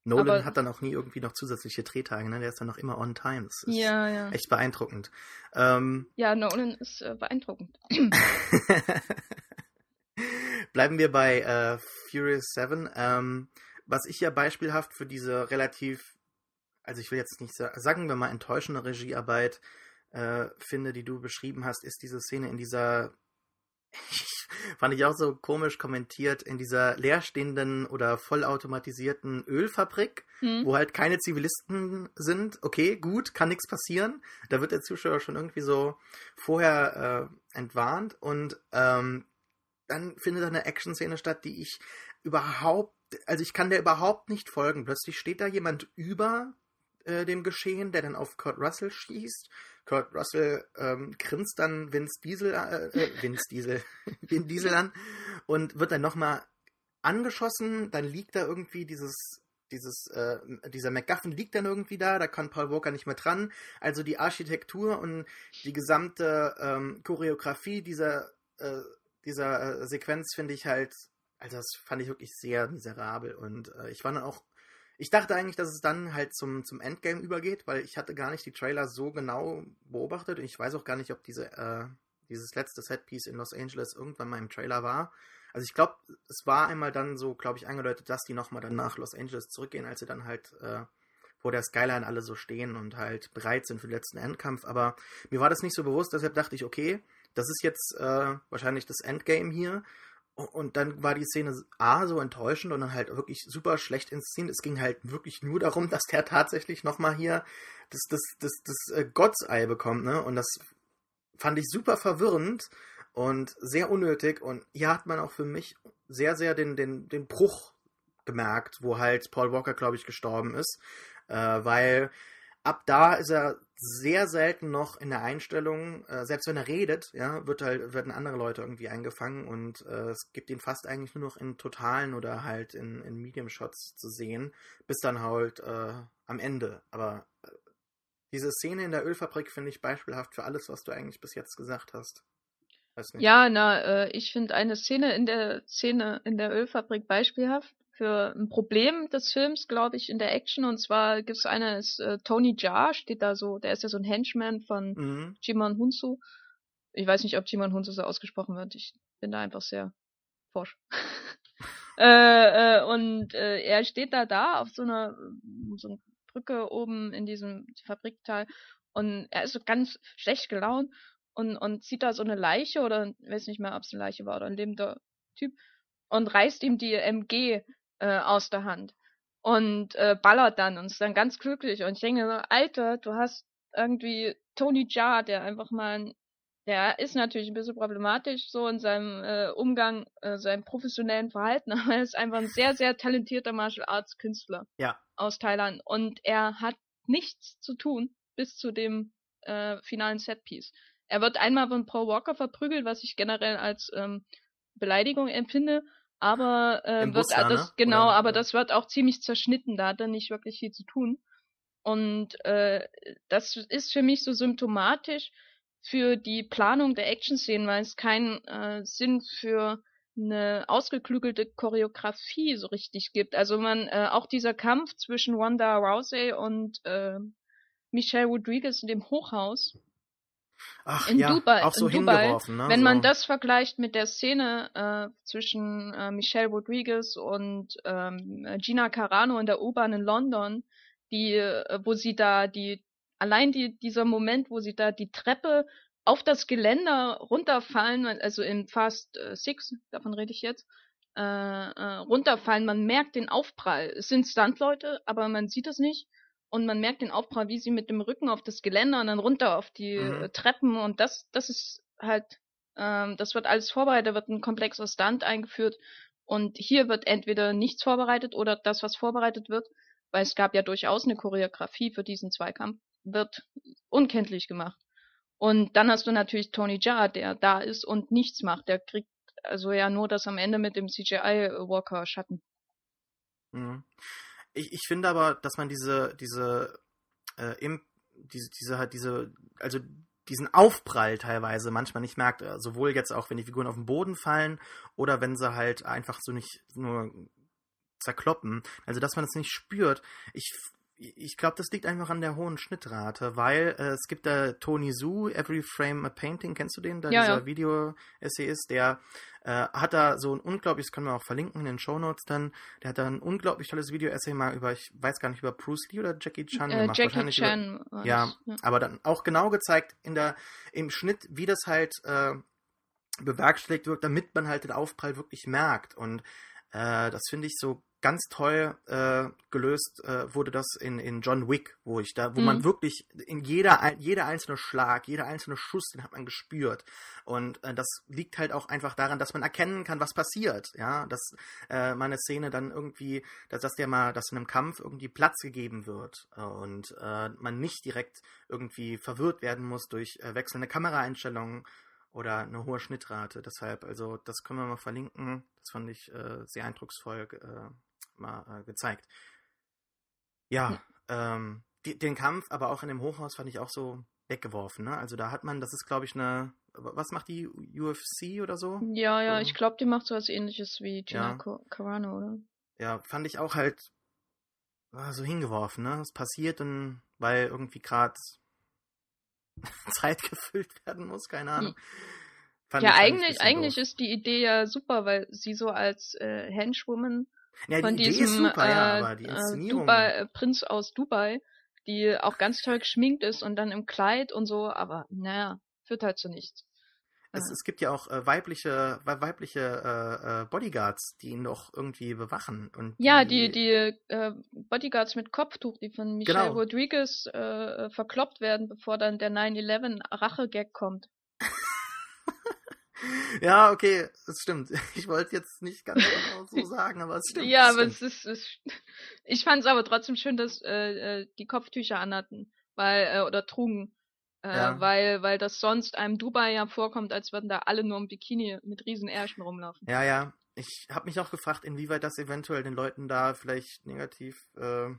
Nolan Aber, hat dann auch nie irgendwie noch zusätzliche Drehtage, ne? Der ist dann noch immer on time. Das ist ja, ja. echt beeindruckend. Ähm, ja, Nolan ist äh, beeindruckend. Bleiben wir bei äh, Furious 7. Ähm, was ich ja beispielhaft für diese relativ, also ich will jetzt nicht sagen, wir mal enttäuschende Regiearbeit äh, finde, die du beschrieben hast, ist diese Szene in dieser, fand ich auch so komisch kommentiert, in dieser leerstehenden oder vollautomatisierten Ölfabrik, hm. wo halt keine Zivilisten sind. Okay, gut, kann nichts passieren. Da wird der Zuschauer schon irgendwie so vorher äh, entwarnt und ähm, dann findet eine Action-Szene statt, die ich überhaupt, also ich kann der überhaupt nicht folgen. Plötzlich steht da jemand über äh, dem Geschehen, der dann auf Kurt Russell schießt. Kurt Russell ähm, grinst dann Vince Diesel, äh, äh, Vince Diesel, Vin Diesel an und wird dann nochmal angeschossen. Dann liegt da irgendwie dieses dieses, äh, dieser MacGuffin liegt dann irgendwie da, da kann Paul Walker nicht mehr dran. Also die Architektur und die gesamte ähm, Choreografie dieser äh, dieser äh, Sequenz finde ich halt, also das fand ich wirklich sehr miserabel und äh, ich war dann auch, ich dachte eigentlich, dass es dann halt zum, zum Endgame übergeht, weil ich hatte gar nicht die Trailer so genau beobachtet und ich weiß auch gar nicht, ob diese, äh, dieses letzte Setpiece in Los Angeles irgendwann mal im Trailer war. Also ich glaube, es war einmal dann so, glaube ich, angedeutet, dass die nochmal dann nach Los Angeles zurückgehen, als sie dann halt äh, vor der Skyline alle so stehen und halt bereit sind für den letzten Endkampf. Aber mir war das nicht so bewusst, deshalb dachte ich, okay, das ist jetzt äh, wahrscheinlich das Endgame hier. Und dann war die Szene A so enttäuschend und dann halt wirklich super schlecht inszeniert. Es ging halt wirklich nur darum, dass der tatsächlich nochmal hier das, das, das, das äh, Gottesei bekommt, ne? Und das fand ich super verwirrend und sehr unnötig. Und hier hat man auch für mich sehr, sehr den, den, den Bruch gemerkt, wo halt Paul Walker, glaube ich, gestorben ist. Äh, weil ab da ist er sehr selten noch in der Einstellung, äh, selbst wenn er redet, ja, wird halt, werden andere Leute irgendwie eingefangen und äh, es gibt ihn fast eigentlich nur noch in totalen oder halt in, in Medium-Shots zu sehen, bis dann halt äh, am Ende. Aber äh, diese Szene in der Ölfabrik finde ich beispielhaft für alles, was du eigentlich bis jetzt gesagt hast. Ja, na, äh, ich finde eine Szene in der Szene in der Ölfabrik beispielhaft für ein Problem des Films, glaube ich, in der Action. Und zwar gibt es eine, ist, äh, Tony Jaa steht da so, der ist ja so ein Henchman von mhm. Jimon Hunsu. Ich weiß nicht, ob Jimon Hunsu so ausgesprochen wird. Ich bin da einfach sehr forsch. äh, äh, und äh, er steht da da auf so einer, so einer Brücke oben in diesem Fabrikteil und er ist so ganz schlecht gelaunt und, und sieht da so eine Leiche oder weiß nicht mehr, ob es eine Leiche war oder ein lebender Typ und reißt ihm die MG äh, aus der Hand und äh, ballert dann und ist dann ganz glücklich. Und ich denke so, Alter, du hast irgendwie Tony Jaa, der einfach mal, der ist natürlich ein bisschen problematisch so in seinem äh, Umgang, äh, seinem professionellen Verhalten, aber er ist einfach ein sehr, sehr talentierter Martial Arts Künstler ja. aus Thailand und er hat nichts zu tun bis zu dem äh, finalen Setpiece. Er wird einmal von Paul Walker verprügelt, was ich generell als ähm, Beleidigung empfinde aber äh, wird Bus, das ne? genau, Oder, aber das wird auch ziemlich zerschnitten, da hat er nicht wirklich viel zu tun. Und äh, das ist für mich so symptomatisch für die Planung der Action-Szenen, weil es keinen äh, Sinn für eine ausgeklügelte Choreografie so richtig gibt. Also man, äh, auch dieser Kampf zwischen Wanda Rousey und äh, Michelle Rodriguez in dem Hochhaus, Ach, in ja, Dubai, auch so Dubai, ne? Wenn so. man das vergleicht mit der Szene äh, zwischen äh, Michelle Rodriguez und ähm, Gina Carano in der U-Bahn in London, die, äh, wo sie da die, allein die, dieser Moment, wo sie da die Treppe auf das Geländer runterfallen, also in Fast äh, Six, davon rede ich jetzt, äh, äh, runterfallen, man merkt den Aufprall. Es sind Stuntleute, aber man sieht es nicht. Und man merkt den Aufprall, wie sie mit dem Rücken auf das Geländer und dann runter auf die mhm. Treppen und das, das ist halt, ähm, das wird alles vorbereitet, wird ein komplexer Stunt eingeführt und hier wird entweder nichts vorbereitet oder das, was vorbereitet wird, weil es gab ja durchaus eine Choreografie für diesen Zweikampf, wird unkenntlich gemacht. Und dann hast du natürlich Tony Jaa, der da ist und nichts macht. Der kriegt also ja nur das am Ende mit dem CGI Walker Schatten. Mhm. Ich, ich finde aber, dass man diese, diese, äh, im, diese, diese, halt diese, also diesen Aufprall teilweise manchmal nicht merkt, äh, sowohl jetzt auch, wenn die Figuren auf den Boden fallen oder wenn sie halt einfach so nicht nur zerkloppen. Also, dass man das nicht spürt. Ich ich glaube, das liegt einfach an der hohen Schnittrate, weil äh, es gibt da Tony Su, Every Frame a Painting, kennst du den? Da ja, dieser ja. Video-Essayist, der äh, hat da so ein unglaublich, das können wir auch verlinken in den Shownotes dann, der hat da ein unglaublich tolles Video-Essay mal über, ich weiß gar nicht, über Bruce Lee oder Jackie Chan äh, gemacht. Jackie Chan. Über, ja, ja, aber dann auch genau gezeigt in der, im Schnitt, wie das halt äh, bewerkstelligt wird, damit man halt den Aufprall wirklich merkt und äh, das finde ich so ganz toll äh, gelöst äh, wurde das in, in John Wick, wo ich da, wo mhm. man wirklich in jeder jeder einzelne Schlag, jeder einzelne Schuss, den hat man gespürt. Und äh, das liegt halt auch einfach daran, dass man erkennen kann, was passiert, ja, dass äh, meine Szene dann irgendwie, dass, dass der mal, dass in einem Kampf irgendwie Platz gegeben wird und äh, man nicht direkt irgendwie verwirrt werden muss durch äh, wechselnde Kameraeinstellungen oder eine hohe Schnittrate. Deshalb, also das können wir mal verlinken. Das fand ich äh, sehr eindrucksvoll äh, mal äh, gezeigt. Ja, ja. Ähm, die, den Kampf, aber auch in dem Hochhaus fand ich auch so weggeworfen. Ne? Also da hat man, das ist glaube ich eine, was macht die UFC oder so? Ja, ja, so. ich glaube, die macht so was ähnliches wie Gina ja. Carano, oder? Ja, fand ich auch halt so hingeworfen. Ne? Es passiert dann, weil irgendwie gerade Zeit gefüllt werden muss, keine Ahnung. Fand ja, eigentlich, eigentlich ist die Idee ja super, weil sie so als äh, Henchwoman ja, von die diesem Idee ist super, äh, ja, aber die Inszenierung. Dubai, äh, Prinz aus Dubai, die auch ganz toll geschminkt ist und dann im Kleid und so, aber naja, führt halt zu nichts. Es, es gibt ja auch äh, weibliche, weibliche äh, äh, Bodyguards, die ihn noch irgendwie bewachen. Und die, ja, die, die äh, Bodyguards mit Kopftuch, die von Michelle genau. Rodriguez äh, verkloppt werden, bevor dann der 9-11 Rache-Gag kommt. ja, okay, das stimmt. Ich wollte jetzt nicht ganz genau so sagen, aber es stimmt. Ja, aber stimmt. es ist, es, ich fand es aber trotzdem schön, dass die Kopftücher anhatten, weil äh, oder trugen, äh, ja. weil weil das sonst einem Dubai ja vorkommt, als würden da alle nur im Bikini mit riesen Ärschen rumlaufen. Ja, ja. Ich habe mich auch gefragt, inwieweit das eventuell den Leuten da vielleicht negativ äh,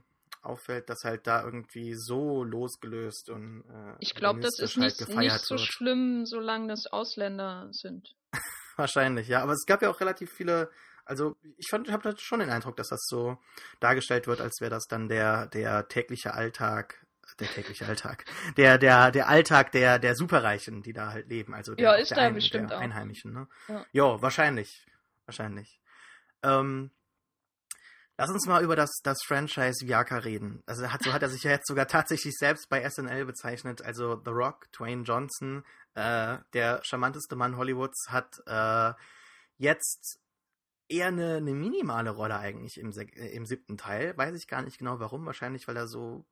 auffällt, dass halt da irgendwie so losgelöst und äh, ich glaube, das ist halt nicht, nicht so wird. schlimm, solange das Ausländer sind. Wahrscheinlich, ja. Aber es gab ja auch relativ viele. Also ich fand, ich habe schon den Eindruck, dass das so dargestellt wird, als wäre das dann der der tägliche Alltag der tägliche Alltag. Der, der, der Alltag der, der Superreichen, die da halt leben. Also der, ja, ist der, da Ein, bestimmt der auch. Einheimischen, ne? Ja. Jo, wahrscheinlich. Wahrscheinlich. Ähm, Lass uns mal über das, das Franchise Viaka reden. Also hat, so hat er sich ja jetzt sogar tatsächlich selbst bei SNL bezeichnet. Also The Rock, Dwayne Johnson, äh, der charmanteste Mann Hollywoods, hat äh, jetzt eher eine, eine minimale Rolle eigentlich im, äh, im siebten Teil. Weiß ich gar nicht genau warum. Wahrscheinlich, weil er so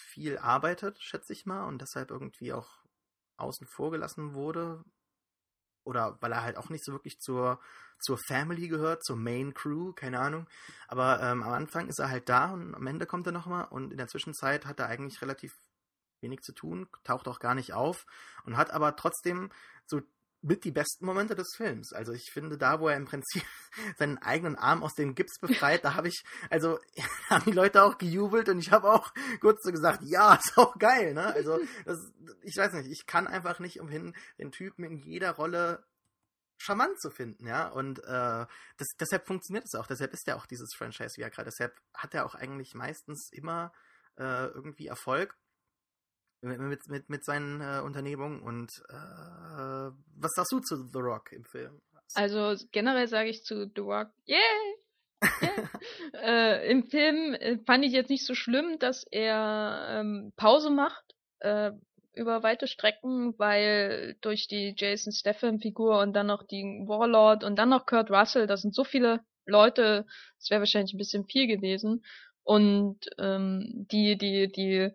viel arbeitet, schätze ich mal, und deshalb irgendwie auch außen vor gelassen wurde. Oder weil er halt auch nicht so wirklich zur zur Family gehört, zur Main Crew, keine Ahnung. Aber ähm, am Anfang ist er halt da und am Ende kommt er nochmal und in der Zwischenzeit hat er eigentlich relativ wenig zu tun, taucht auch gar nicht auf und hat aber trotzdem so mit die besten Momente des Films. Also ich finde, da, wo er im Prinzip seinen eigenen Arm aus dem Gips befreit, da habe ich, also haben die Leute auch gejubelt und ich habe auch kurz so gesagt, ja, ist auch geil, ne? Also das, ich weiß nicht, ich kann einfach nicht umhin, den Typen in jeder Rolle charmant zu finden, ja. Und äh, das, deshalb funktioniert es auch. Deshalb ist ja auch dieses Franchise Viagra. Deshalb hat er auch eigentlich meistens immer äh, irgendwie Erfolg mit, mit, mit seinen äh, Unternehmungen. Und äh, was sagst du zu The Rock im Film? Also generell sage ich zu The Rock, yeah! yeah. äh, Im Film äh, fand ich jetzt nicht so schlimm, dass er ähm, Pause macht. Äh, über weite Strecken, weil durch die Jason Statham-Figur und dann noch die Warlord und dann noch Kurt Russell, das sind so viele Leute, es wäre wahrscheinlich ein bisschen viel gewesen. Und ähm, die, die, die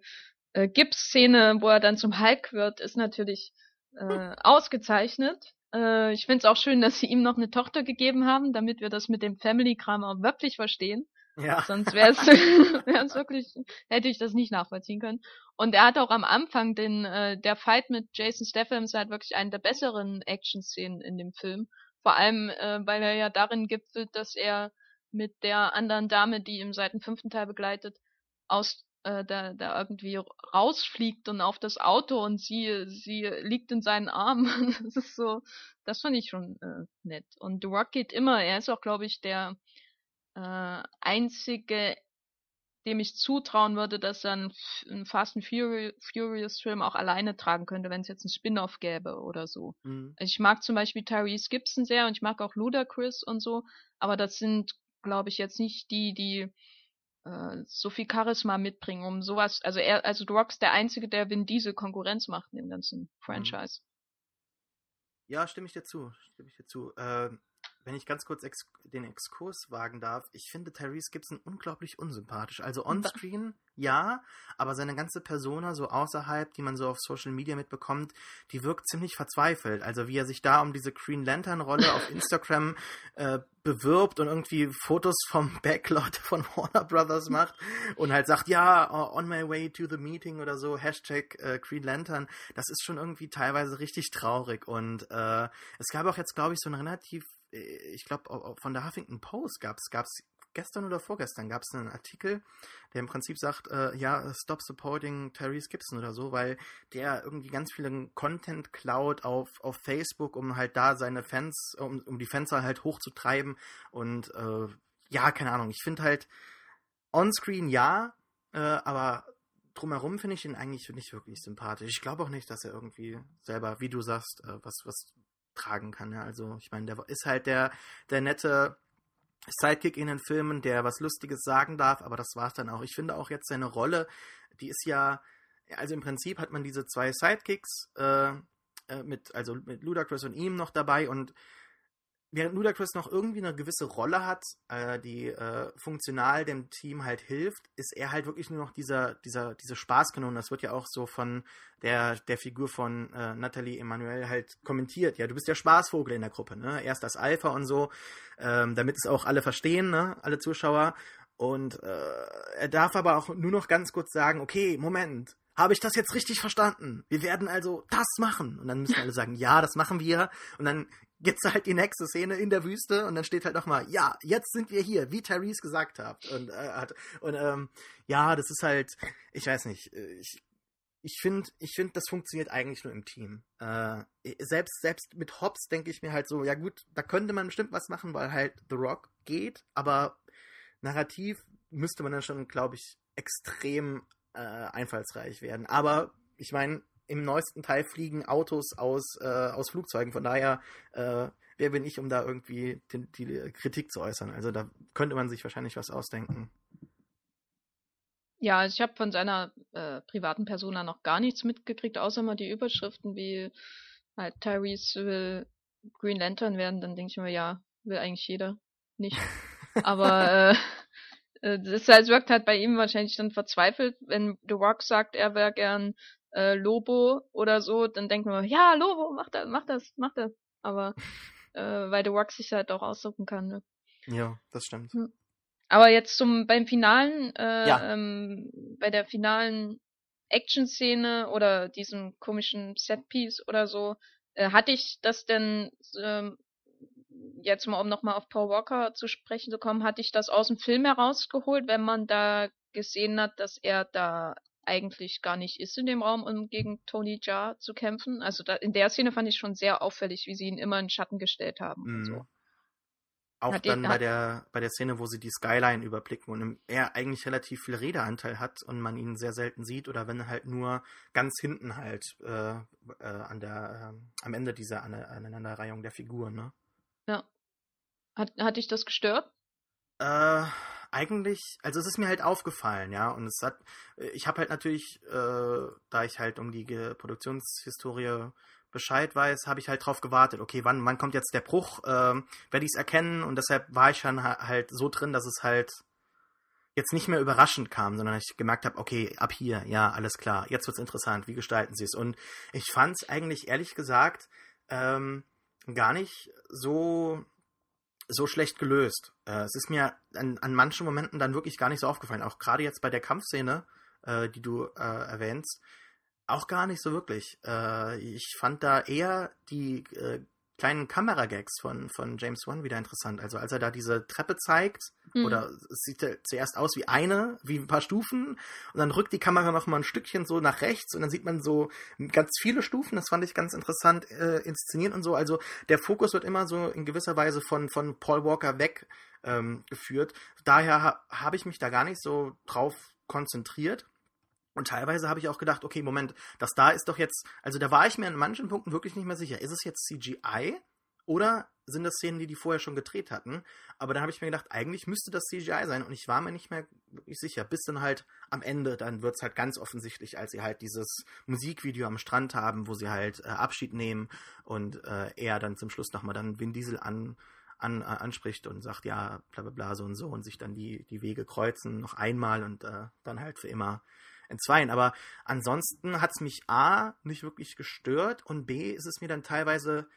äh, Gibbs-Szene, wo er dann zum Hulk wird, ist natürlich äh, ausgezeichnet. Äh, ich finde es auch schön, dass sie ihm noch eine Tochter gegeben haben, damit wir das mit dem Family-Kram auch wirklich verstehen. Ja. Sonst wäre es wirklich, hätte ich das nicht nachvollziehen können. Und er hat auch am Anfang den, äh, der Fight mit Jason Statham ist halt wirklich eine der besseren Action-Szenen in dem Film. Vor allem, äh, weil er ja darin gipfelt, dass er mit der anderen Dame, die ihm seit dem fünften Teil begleitet, aus äh, da, da irgendwie rausfliegt und auf das Auto und sie, sie liegt in seinen Armen. das ist so, das fand ich schon äh, nett. Und The Rock geht immer, er ist auch, glaube ich, der äh, einzige, dem ich zutrauen würde, dass er einen, einen Fast and Furious, Furious Film auch alleine tragen könnte, wenn es jetzt einen Spin-off gäbe oder so. Mhm. Ich mag zum Beispiel Tyrese Gibson sehr und ich mag auch Ludacris und so, aber das sind, glaube ich, jetzt nicht die, die äh, so viel Charisma mitbringen, um sowas, also er, also The Rock ist der Einzige, der Vin Diesel Konkurrenz macht in dem ganzen mhm. Franchise. Ja, stimme ich dir zu, stimme ich dir zu. Äh, wenn ich ganz kurz ex den Exkurs wagen darf, ich finde Tyrese Gibson unglaublich unsympathisch. Also on-screen, ja, aber seine ganze Persona so außerhalb, die man so auf Social Media mitbekommt, die wirkt ziemlich verzweifelt. Also wie er sich da um diese Green Lantern-Rolle auf Instagram äh, bewirbt und irgendwie Fotos vom Backlot von Warner Brothers macht und halt sagt, ja, on my way to the meeting oder so, Hashtag äh, Green Lantern, das ist schon irgendwie teilweise richtig traurig. Und äh, es gab auch jetzt, glaube ich, so ein relativ ich glaube, von der Huffington Post gab es gestern oder vorgestern gab es einen Artikel, der im Prinzip sagt, äh, ja, stop supporting Tyrese Gibson oder so, weil der irgendwie ganz vielen Content klaut auf, auf Facebook, um halt da seine Fans, um, um die Fans halt hochzutreiben und äh, ja, keine Ahnung, ich finde halt onscreen ja, äh, aber drumherum finde ich ihn eigentlich nicht wirklich sympathisch. Ich glaube auch nicht, dass er irgendwie selber, wie du sagst, äh, was, was tragen kann. Ja. Also ich meine, der ist halt der, der nette Sidekick in den Filmen, der was Lustiges sagen darf, aber das war's dann auch. Ich finde auch jetzt seine Rolle, die ist ja, also im Prinzip hat man diese zwei Sidekicks äh, äh mit, also mit Ludacris und ihm noch dabei und während Ludacris noch irgendwie eine gewisse Rolle hat, äh, die äh, funktional dem Team halt hilft, ist er halt wirklich nur noch dieser, dieser, diese Spaßkanone. Das wird ja auch so von der, der Figur von äh, Nathalie Emanuel halt kommentiert. Ja, du bist der Spaßvogel in der Gruppe, ne? Erst das Alpha und so, ähm, damit es auch alle verstehen, ne? Alle Zuschauer. Und äh, er darf aber auch nur noch ganz kurz sagen, okay, Moment, habe ich das jetzt richtig verstanden? Wir werden also das machen. Und dann müssen alle sagen, ja, das machen wir. Und dann gibt's halt die nächste Szene in der Wüste und dann steht halt nochmal, ja, jetzt sind wir hier, wie Therese gesagt hat. Und, äh, hat, und ähm, ja, das ist halt, ich weiß nicht, äh, ich, ich finde, ich find, das funktioniert eigentlich nur im Team. Äh, selbst, selbst mit Hobbs denke ich mir halt so, ja gut, da könnte man bestimmt was machen, weil halt The Rock geht, aber narrativ müsste man dann schon, glaube ich, extrem äh, einfallsreich werden. Aber ich meine, im neuesten Teil fliegen Autos aus, äh, aus Flugzeugen. Von daher, äh, wer bin ich, um da irgendwie die, die, Kritik zu äußern? Also da könnte man sich wahrscheinlich was ausdenken. Ja, also ich habe von seiner äh, privaten Persona noch gar nichts mitgekriegt, außer mal die Überschriften wie halt Tyrese will Green Lantern werden. Dann denke ich mir, ja, will eigentlich jeder nicht. Aber äh, äh, das heißt, wirkt halt bei ihm wahrscheinlich dann verzweifelt, wenn The Rock sagt, er wäre gern äh, Lobo oder so, dann denkt man, ja, Lobo, mach das, mach das, mach das. Aber äh, weil The Rock sich halt auch aussuchen kann. Ne? Ja, das stimmt. Hm. Aber jetzt zum beim finalen, äh, ja. ähm, bei der finalen Action-Szene oder diesem komischen Set-Piece oder so, äh, hatte ich das denn ähm, jetzt mal um nochmal auf Paul Walker zu sprechen zu kommen, hatte ich das aus dem Film herausgeholt, wenn man da gesehen hat, dass er da eigentlich gar nicht ist in dem Raum, um gegen Tony Jaa zu kämpfen. Also da, in der Szene fand ich schon sehr auffällig, wie sie ihn immer in Schatten gestellt haben. Mm. So. Auch hat dann den, bei der bei der Szene, wo sie die Skyline überblicken und er eigentlich relativ viel Redeanteil hat und man ihn sehr selten sieht oder wenn halt nur ganz hinten halt äh, äh, an der äh, am Ende dieser Aneinanderreihung der Figuren, ne? Ja. Hat, hat dich das gestört? Äh, eigentlich, also es ist mir halt aufgefallen, ja, und es hat, äh, ich habe halt natürlich, äh, da ich halt um die Produktionshistorie Bescheid weiß, habe ich halt drauf gewartet, okay, wann, wann kommt jetzt der Bruch, äh, werde ich es erkennen und deshalb war ich schon halt so drin, dass es halt jetzt nicht mehr überraschend kam, sondern ich gemerkt habe, okay, ab hier, ja, alles klar, jetzt wird's interessant, wie gestalten sie es? Und ich fand es eigentlich ehrlich gesagt ähm, gar nicht so so schlecht gelöst. Äh, es ist mir an, an manchen Momenten dann wirklich gar nicht so aufgefallen. Auch gerade jetzt bei der Kampfszene, äh, die du äh, erwähnst, auch gar nicht so wirklich. Äh, ich fand da eher die äh, kleinen Kameragags von, von James Wan wieder interessant. Also als er da diese Treppe zeigt, mhm. oder es sieht zuerst aus wie eine, wie ein paar Stufen, und dann rückt die Kamera noch mal ein Stückchen so nach rechts und dann sieht man so ganz viele Stufen. Das fand ich ganz interessant äh, inszeniert und so. Also der Fokus wird immer so in gewisser Weise von, von Paul Walker weg ähm, geführt. Daher ha habe ich mich da gar nicht so drauf konzentriert. Und teilweise habe ich auch gedacht, okay, Moment, das da ist doch jetzt, also da war ich mir an manchen Punkten wirklich nicht mehr sicher. Ist es jetzt CGI oder sind das Szenen, die die vorher schon gedreht hatten? Aber dann habe ich mir gedacht, eigentlich müsste das CGI sein und ich war mir nicht mehr wirklich sicher. Bis dann halt am Ende, dann wird es halt ganz offensichtlich, als sie halt dieses Musikvideo am Strand haben, wo sie halt äh, Abschied nehmen und äh, er dann zum Schluss nochmal dann Vin Diesel an, an, äh, anspricht und sagt, ja, bla bla bla, so und so und sich dann die, die Wege kreuzen, noch einmal und äh, dann halt für immer entzweien. Aber ansonsten hat es mich A nicht wirklich gestört und B ist es mir dann teilweise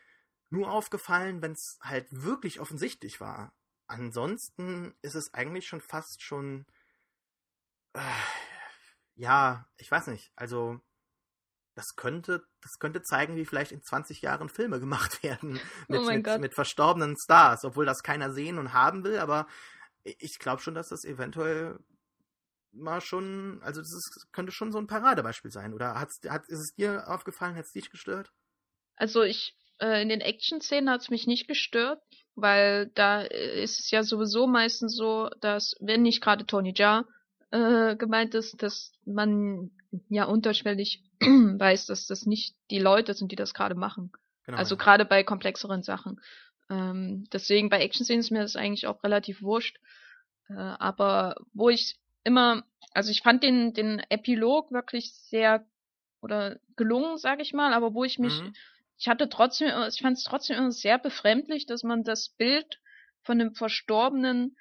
nur aufgefallen, wenn es halt wirklich offensichtlich war. Ansonsten ist es eigentlich schon fast schon. Äh, ja, ich weiß nicht. Also, das könnte, das könnte zeigen, wie vielleicht in 20 Jahren Filme gemacht werden mit, oh mit, mit, verstorbenen Stars, obwohl das keiner sehen und haben will, aber ich glaube schon, dass das eventuell mal schon, also das ist, könnte schon so ein Paradebeispiel sein. Oder hat's, hat, ist es dir aufgefallen, hat es dich gestört? Also ich, äh, in den Action-Szenen hat es mich nicht gestört, weil da äh, ist es ja sowieso meistens so, dass, wenn nicht gerade Tony Jaa äh, gemeint ist, dass man ja unterschwellig weiß, dass das nicht die Leute sind, die das gerade machen. Genau, also ja. gerade bei komplexeren Sachen. Ähm, deswegen bei Action-Szenen ist mir das eigentlich auch relativ wurscht. Äh, aber wo ich immer, also ich fand den, den Epilog wirklich sehr oder gelungen, sag ich mal, aber wo ich mich, mhm. Ich hatte trotzdem, ich fand es trotzdem immer sehr befremdlich, dass man das Bild von dem Verstorbenen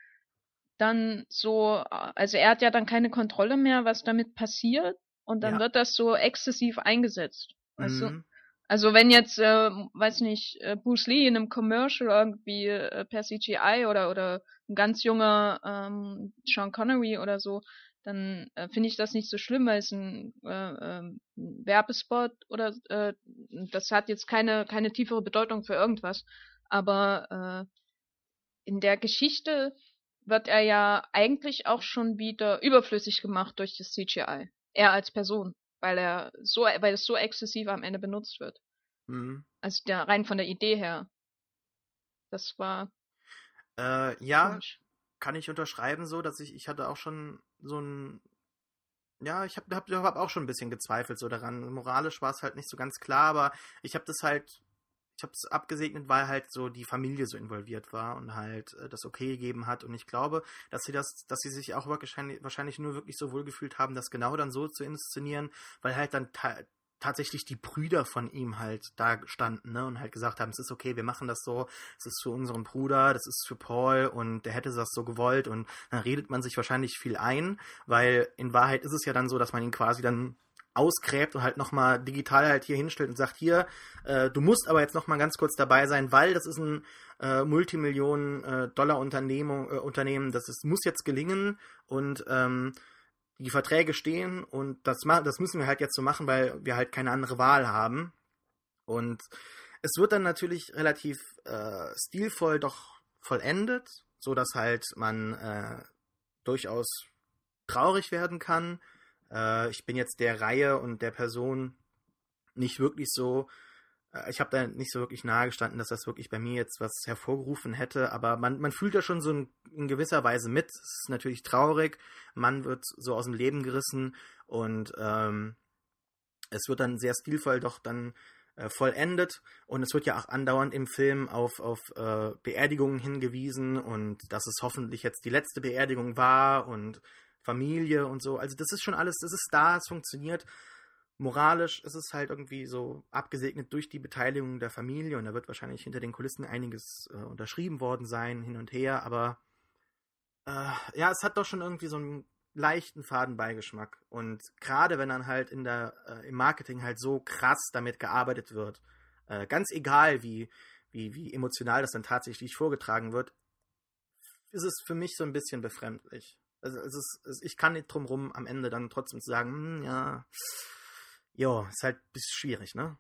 dann so, also er hat ja dann keine Kontrolle mehr, was damit passiert, und dann ja. wird das so exzessiv eingesetzt. Weißt mhm. Also wenn jetzt, äh, weiß nicht, äh, Bruce Lee in einem Commercial irgendwie äh, per CGI oder oder ein ganz junger ähm, Sean Connery oder so, dann äh, finde ich das nicht so schlimm, weil es ein, äh, äh, Werbespot oder äh, das hat jetzt keine keine tiefere Bedeutung für irgendwas. Aber äh, in der Geschichte wird er ja eigentlich auch schon wieder überflüssig gemacht durch das CGI. Er als Person weil er so, weil es so exzessiv am Ende benutzt wird. Mhm. Also der, rein von der Idee her. Das war. Äh, ja, komisch. kann ich unterschreiben so, dass ich, ich hatte auch schon so ein, ja, ich habe hab, hab auch schon ein bisschen gezweifelt so daran. Moralisch war es halt nicht so ganz klar, aber ich habe das halt ich habe es abgesegnet, weil halt so die Familie so involviert war und halt äh, das okay gegeben hat. Und ich glaube, dass sie das, dass sie sich auch wahrscheinlich, wahrscheinlich nur wirklich so wohlgefühlt haben, das genau dann so zu inszenieren, weil halt dann tatsächlich die Brüder von ihm halt da standen, ne, und halt gesagt haben, es ist okay, wir machen das so, es ist für unseren Bruder, das ist für Paul und der hätte das so gewollt und dann redet man sich wahrscheinlich viel ein, weil in Wahrheit ist es ja dann so, dass man ihn quasi dann ausgräbt und halt nochmal digital halt hier hinstellt und sagt, hier, äh, du musst aber jetzt nochmal ganz kurz dabei sein, weil das ist ein äh, Multimillionen-Dollar-Unternehmen, äh, Unternehmen, das ist, muss jetzt gelingen und ähm, die Verträge stehen und das, das müssen wir halt jetzt so machen, weil wir halt keine andere Wahl haben. Und es wird dann natürlich relativ äh, stilvoll doch vollendet, so dass halt man äh, durchaus traurig werden kann äh, ich bin jetzt der Reihe und der Person nicht wirklich so, ich habe da nicht so wirklich nahe gestanden, dass das wirklich bei mir jetzt was hervorgerufen hätte, aber man, man fühlt ja schon so in, in gewisser Weise mit. Es ist natürlich traurig, man wird so aus dem Leben gerissen und ähm, es wird dann sehr stilvoll doch dann äh, vollendet und es wird ja auch andauernd im Film auf, auf äh, Beerdigungen hingewiesen und dass es hoffentlich jetzt die letzte Beerdigung war und Familie und so. Also das ist schon alles, das ist da, es funktioniert. Moralisch ist es halt irgendwie so abgesegnet durch die Beteiligung der Familie und da wird wahrscheinlich hinter den Kulissen einiges äh, unterschrieben worden sein, hin und her, aber Äh, ja, es hat doch schon irgendwie so einen leichten Fadenbeigeschmack. Und gerade wenn dann halt in der, äh, im Marketing halt so krass damit gearbeitet wird, äh, ganz egal wie, wie, wie emotional das dann tatsächlich vorgetragen wird, ist es für mich so ein bisschen befremdlich. Also es ist, ich kann nicht drum rum am Ende dann trotzdem zu sagen, hm, ja, ja, ist halt ein bisschen schwierig, ne?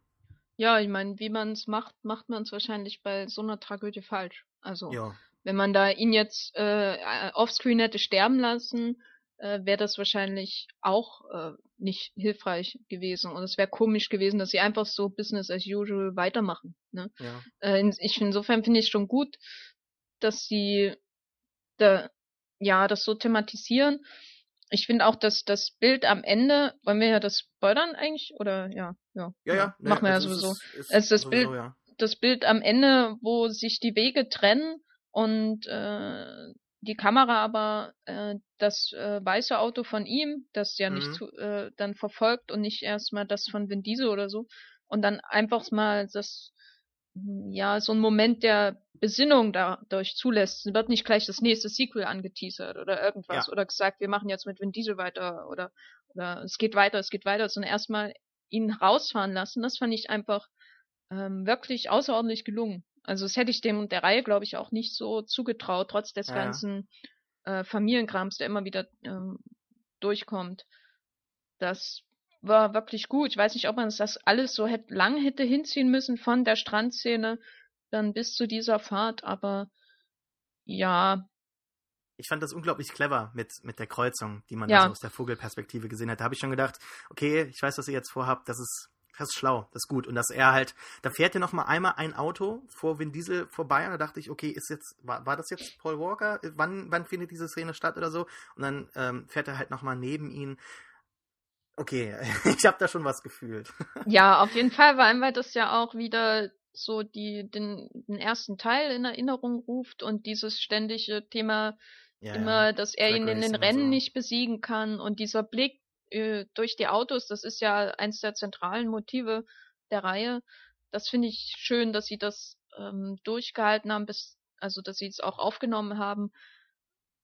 Ja, ich meine, wie man es macht, macht man es wahrscheinlich bei so einer Tragödie falsch. Also, Ja, wenn man da ihn jetzt äh, offscreen hätte sterben lassen, äh, wäre das wahrscheinlich auch äh, nicht hilfreich gewesen. Und es wäre komisch gewesen, dass sie einfach so Business as usual weitermachen. Ne? ja. Äh, in, ich, insofern finde ich schon gut, dass sie da, ja, das so thematisieren. Ich finde auch, dass das Bild am Ende, wollen wir ja das spoilern eigentlich? Oder ja, ja. Ja, ja. ne, Machen wir ja also es sowieso. ist- ist Es ist das sowieso, Bild- ja. Das Bild am Ende, wo sich die Wege trennen und äh, die Kamera aber äh, das äh, weiße Auto von ihm, das ja nicht Mhm. zu, äh, dann verfolgt und nicht erstmal das von Vin Diesel oder so und dann einfach mal das ja so ein Moment der Besinnung dadurch zulässt. Es wird nicht gleich das nächste Sequel angeteasert oder irgendwas Ja. oder gesagt, wir machen jetzt mit Vin Diesel weiter oder oder es geht weiter, es geht weiter, sondern erstmal ihn rausfahren lassen. Das fand ich einfach ähm, wirklich außerordentlich gelungen. Also das hätte ich dem der Reihe, glaube ich, auch nicht so zugetraut, trotz des ja. ganzen äh, Familienkrams, der immer wieder ähm, durchkommt. Das war wirklich gut. Ich weiß nicht, ob man das alles so hätte, lang hätte hinziehen müssen von der Strandszene dann bis zu dieser Fahrt, aber ja, Ich fand das unglaublich clever mit, mit der Kreuzung, die man Ja. da so aus der Vogelperspektive gesehen hat. Da habe ich schon gedacht, okay, ich weiß, was ihr jetzt vorhabt, das ist, das ist schlau, das ist gut. Und dass er halt, da fährt ja noch mal einmal ein Auto vor Vin Diesel vorbei und da dachte ich, okay, ist jetzt, war, war das jetzt Paul Walker? Wann, wann findet diese Szene statt oder so? Und dann ähm, fährt er halt noch mal neben ihn. Okay, ich habe da schon was gefühlt. Ja, auf jeden Fall, weil weil das ja auch wieder so die, den, den ersten Teil in Erinnerung ruft und dieses ständige Thema Ja, immer, dass er ihn in den Rennen so. nicht besiegen kann und dieser Blick äh, durch die Autos, das ist ja eins der zentralen Motive der Reihe. Das finde ich schön, dass sie das ähm, durchgehalten haben, bis, also dass sie es auch aufgenommen haben.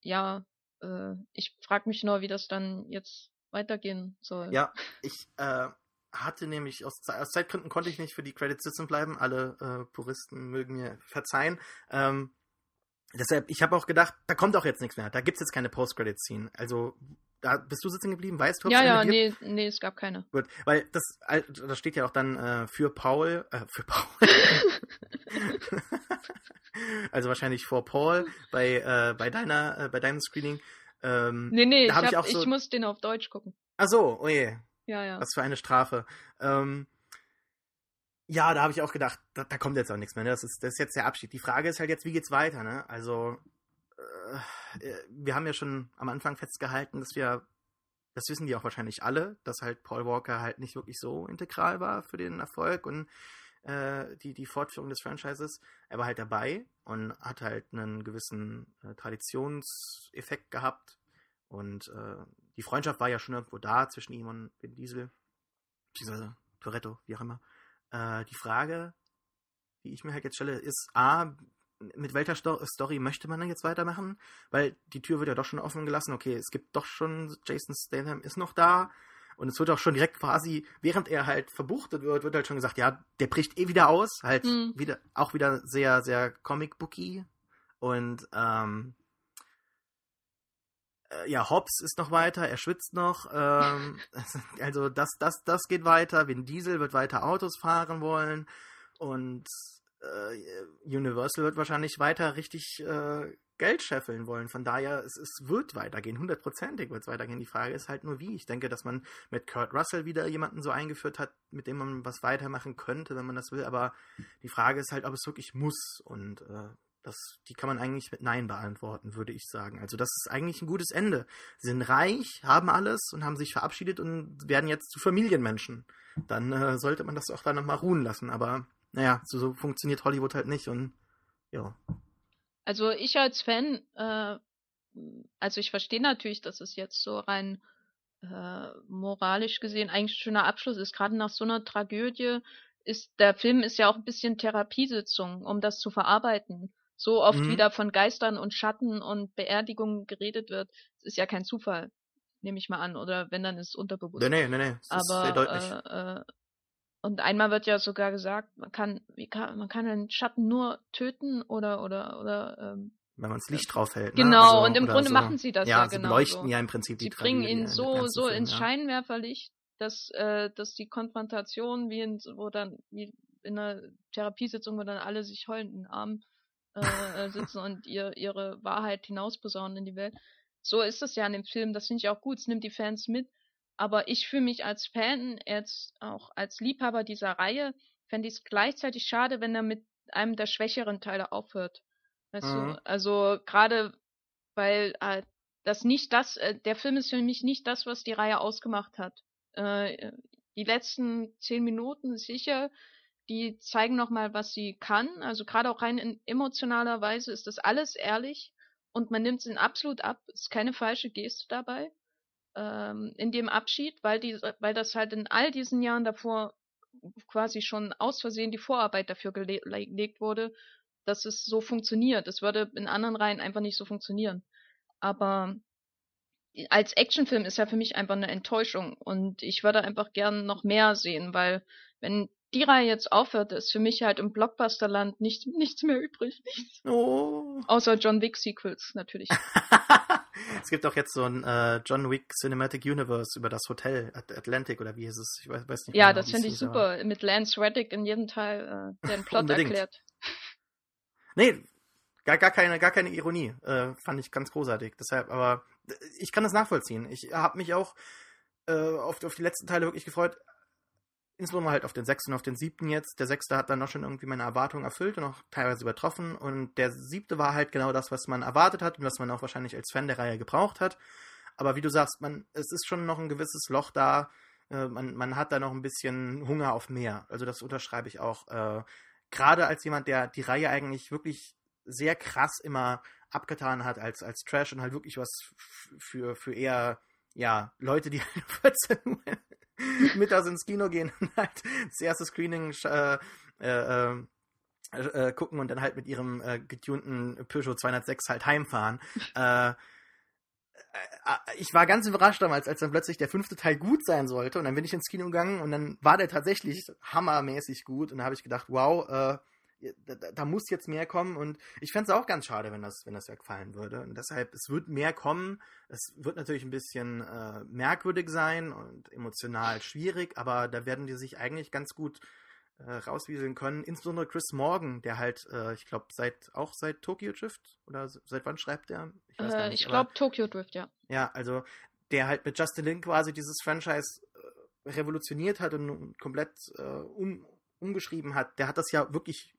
Ja, äh, ich frage mich nur, wie das dann jetzt weitergehen soll. Ja, ich äh, hatte nämlich, aus, aus Zeitgründen konnte ich nicht für die Credits sitzen bleiben. Alle äh, Puristen mögen mir verzeihen. Ähm, deshalb, ich habe auch gedacht, da kommt auch jetzt nichts mehr. Da gibt's jetzt keine Post-Credit-Scene. Also, da bist du sitzen geblieben? Weißt du, ob's ja, eine ja, gibt? nee, nee, es gab keine. Gut, weil das, das steht ja auch dann äh, für Paul, äh, für Paul. also wahrscheinlich vor Paul bei, äh, bei deiner, äh, bei deinem Screening. Ähm, Nee, nee, ich, hab hab, ich auch ich so- muss den auf Deutsch gucken. ach so, oh je. Ja, ja. Was für eine Strafe. Ähm, ja, da habe ich auch gedacht, da, da kommt jetzt auch nichts mehr. Ne? Das, ist, das ist jetzt der Abschied. Die Frage ist halt jetzt, wie geht's weiter? Ne? Also, äh, äh, wir haben ja schon am Anfang festgehalten, dass wir, das wissen die auch wahrscheinlich alle, dass halt Paul Walker halt nicht wirklich so integral war für den Erfolg und äh, die, die Fortführung des Franchises. Er war halt dabei und hat halt einen gewissen äh, Traditionseffekt gehabt. Und äh, die Freundschaft war ja schon irgendwo da zwischen ihm und Vin Diesel, beziehungsweise Toretto, wie auch immer. Äh, die Frage, die ich mir halt jetzt stelle, ist A, mit welcher Sto Story möchte man dann jetzt weitermachen? Weil die Tür wird ja doch schon offen gelassen. Okay, es gibt doch schon, Jason Statham ist noch da. Und es wird auch schon direkt quasi, während er halt verbuchtet wird, wird halt schon gesagt, ja, der bricht eh wieder aus. Halt Hm. wieder, auch wieder sehr, sehr comic-booky. Und ähm, äh, ja, Hobbs ist noch weiter, er schwitzt noch. Ähm, also das, das, das geht weiter. Vin Diesel wird weiter Autos fahren wollen. Und äh, Universal wird wahrscheinlich weiter richtig äh, Geld scheffeln wollen. Von daher, es, es wird weitergehen, hundertprozentig wird es weitergehen. Die Frage ist halt nur wie. Ich denke, dass man mit Kurt Russell wieder jemanden so eingeführt hat, mit dem man was weitermachen könnte, wenn man das will. Aber die Frage ist halt, ob es wirklich muss. Und äh, das, die kann man eigentlich mit Nein beantworten, würde ich sagen. Also das ist eigentlich ein gutes Ende. Sie sind reich, haben alles und haben sich verabschiedet und werden jetzt zu Familienmenschen. Dann äh, sollte man das auch da nochmal ruhen lassen. Aber naja, so, so funktioniert Hollywood halt nicht und ja. Also ich als Fan, äh, also ich verstehe natürlich, dass es jetzt so rein äh, moralisch gesehen eigentlich ein schöner Abschluss ist. Gerade nach so einer Tragödie ist der Film ist ja auch ein bisschen Therapiesitzung, um das zu verarbeiten. so oft Mhm. wieder von Geistern und Schatten und Beerdigungen geredet wird, das ist ja kein Zufall, nehme ich mal an. Oder wenn, dann ist es unterbewusst. Nee, nee, nee, nee. Das ist sehr Aber deutlich. äh, äh, und einmal wird ja sogar gesagt, man kann, wie kann man kann einen Schatten nur töten oder oder oder ähm, wenn man das Licht drauf hält. Ne? genau. Also, und im Grunde so. machen sie das ja, ja, sie genau beleuchten so. ja im Prinzip die Sie bringen ihn so so Film, ins ja. Scheinwerferlicht, dass äh, dass die Konfrontation wie in wo dann wie in einer Therapiesitzung, wo dann alle sich heulend in den Arm äh, äh, sitzen und ihr ihre Wahrheit hinausposaunen in die Welt. So ist es ja in dem Film. Das finde ich auch gut. Es nimmt die Fans mit. Aber ich fühle mich als Fan, jetzt auch als Liebhaber dieser Reihe, fände ich es gleichzeitig schade, wenn er mit einem der schwächeren Teile aufhört. Weißt Mhm. du? Also gerade weil äh, das nicht das, äh, der Film ist für mich nicht das, was die Reihe ausgemacht hat. Äh, die letzten zehn Minuten sicher, die zeigen nochmal, was sie kann. Also gerade auch rein in emotionaler Weise ist das alles ehrlich und man nimmt es ihnen absolut ab. Es ist keine falsche Geste dabei ähm, in dem Abschied, weil die, weil das halt in all diesen Jahren davor quasi schon aus Versehen die Vorarbeit dafür gele gelegt wurde, dass es so funktioniert. Es würde in anderen Reihen einfach nicht so funktionieren. Aber als Actionfilm ist er für mich einfach eine Enttäuschung und ich würde einfach gern noch mehr sehen, weil wenn die Reihe jetzt aufhört, ist für mich halt im Blockbusterland nicht, nichts mehr übrig. Nichts. Oh. Außer John Wick Sequels natürlich. es gibt auch jetzt so ein äh, John Wick Cinematic Universe über das Hotel At Atlantic oder wie hieß es? Ich weiß, weiß nicht. Ja, genau, das finde ich hieß, aber- super. Mit Lance Reddick in jedem Teil, äh, der den Plot erklärt. Nee, gar, gar, keine, gar keine Ironie. Äh, fand ich ganz großartig. Deshalb, aber äh, ich kann das nachvollziehen. Ich habe mich auch äh, auf, auf die letzten Teile wirklich gefreut. Insbesondere halt auf den sechsten und auf den siebten jetzt. Der sechste hat dann noch schon irgendwie meine Erwartungen erfüllt und auch teilweise übertroffen. Und der siebte war halt genau das, was man erwartet hat und was man auch wahrscheinlich als Fan der Reihe gebraucht hat. Aber wie du sagst, man, es ist schon noch ein gewisses Loch da. Äh, man, man hat da noch ein bisschen Hunger auf mehr. Also das unterschreibe ich auch. Äh, Gerade als jemand, der die Reihe eigentlich wirklich sehr krass immer abgetan hat als, als Trash und halt wirklich was für, für eher, ja, Leute, die 14 Uhr mittags ins Kino gehen und halt das erste Screening äh, äh, äh, äh, gucken und dann halt mit ihrem äh, getunten Peugeot 206 halt heimfahren. äh, äh, ich war ganz überrascht damals, als dann plötzlich der fünfte Teil gut sein sollte. Und dann bin ich ins Kino gegangen und dann war der tatsächlich hammermäßig gut. Und da habe ich gedacht, wow, äh, da, da- muss jetzt mehr kommen. Und ich fände es auch ganz schade, wenn das, wenn das wegfallen würde. Und deshalb, es wird mehr kommen. Es wird natürlich ein bisschen äh, merkwürdig sein und emotional schwierig, aber da werden die sich eigentlich ganz gut äh, rauswieseln können. Insbesondere Chris Morgan, der halt, äh, ich glaube, seit auch seit Tokyo Drift oder seit wann schreibt weiß gar Äh, ich glaube Tokyo Drift, ja. ja, also der halt mit Justin Lin quasi dieses Franchise äh, revolutioniert hat und komplett äh, um, umgeschrieben hat, der hat das ja wirklich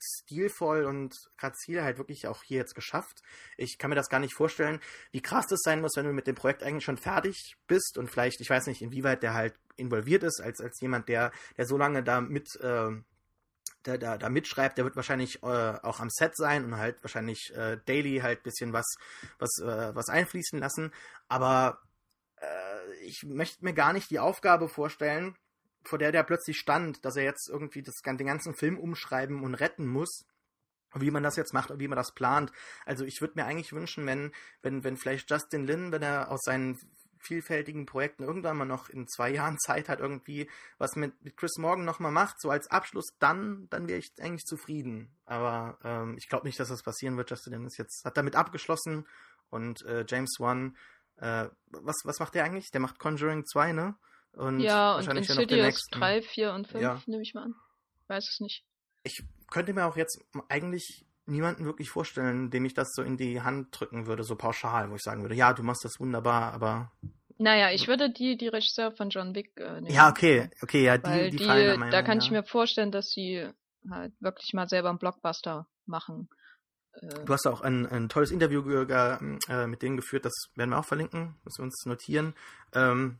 stilvoll und grazil halt wirklich auch hier jetzt geschafft. Ich kann mir das gar nicht vorstellen, wie krass das sein muss, wenn du mit dem Projekt eigentlich schon fertig bist und vielleicht, ich weiß nicht, inwieweit der halt involviert ist, als, als jemand, der, der so lange da mit, äh, der da, da mitschreibt, der wird wahrscheinlich äh, auch am Set sein und halt wahrscheinlich äh, daily halt bisschen was, was, äh, was einfließen lassen. Aber äh, ich möchte mir gar nicht die Aufgabe vorstellen, vor der der plötzlich stand, dass er jetzt irgendwie das, den ganzen Film umschreiben und retten muss. Wie man das jetzt macht und wie man das plant. Also ich würde mir eigentlich wünschen, wenn, wenn, wenn vielleicht Justin Lin, wenn er aus seinen vielfältigen Projekten irgendwann mal noch in zwei Jahren Zeit hat, irgendwie was mit, mit Chris Morgan nochmal macht, so als Abschluss, dann, dann wäre ich eigentlich zufrieden. Aber ähm, ich glaube nicht, dass das passieren wird. Justin Lin ist jetzt, hat damit abgeschlossen und äh, James Wan, äh, was, was macht der eigentlich? Der macht Conjuring 2, ne? Und ja, und wahrscheinlich den Insidious nächsten. 3, 4 und 5, Ja. nehme ich mal an. Weiß es nicht. Ich könnte mir auch jetzt eigentlich niemanden wirklich vorstellen, dem ich das so in die Hand drücken würde, so pauschal, wo ich sagen würde, ja, du machst das wunderbar, aber Naja, ich würde die, die Regisseur von John Wick äh, nehmen. ja, okay, okay, ja, die, die, die, fallen meinem da kann ich ja. mir vorstellen, dass sie halt wirklich mal selber einen Blockbuster machen. Äh, Du hast auch ein, ein tolles Interview äh, mit denen geführt, das werden wir auch verlinken, müssen wir uns notieren. Ähm,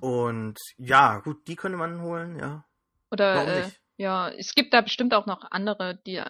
und ja, gut, die könnte man holen, ja. oder äh, ja, es gibt da bestimmt auch noch andere, die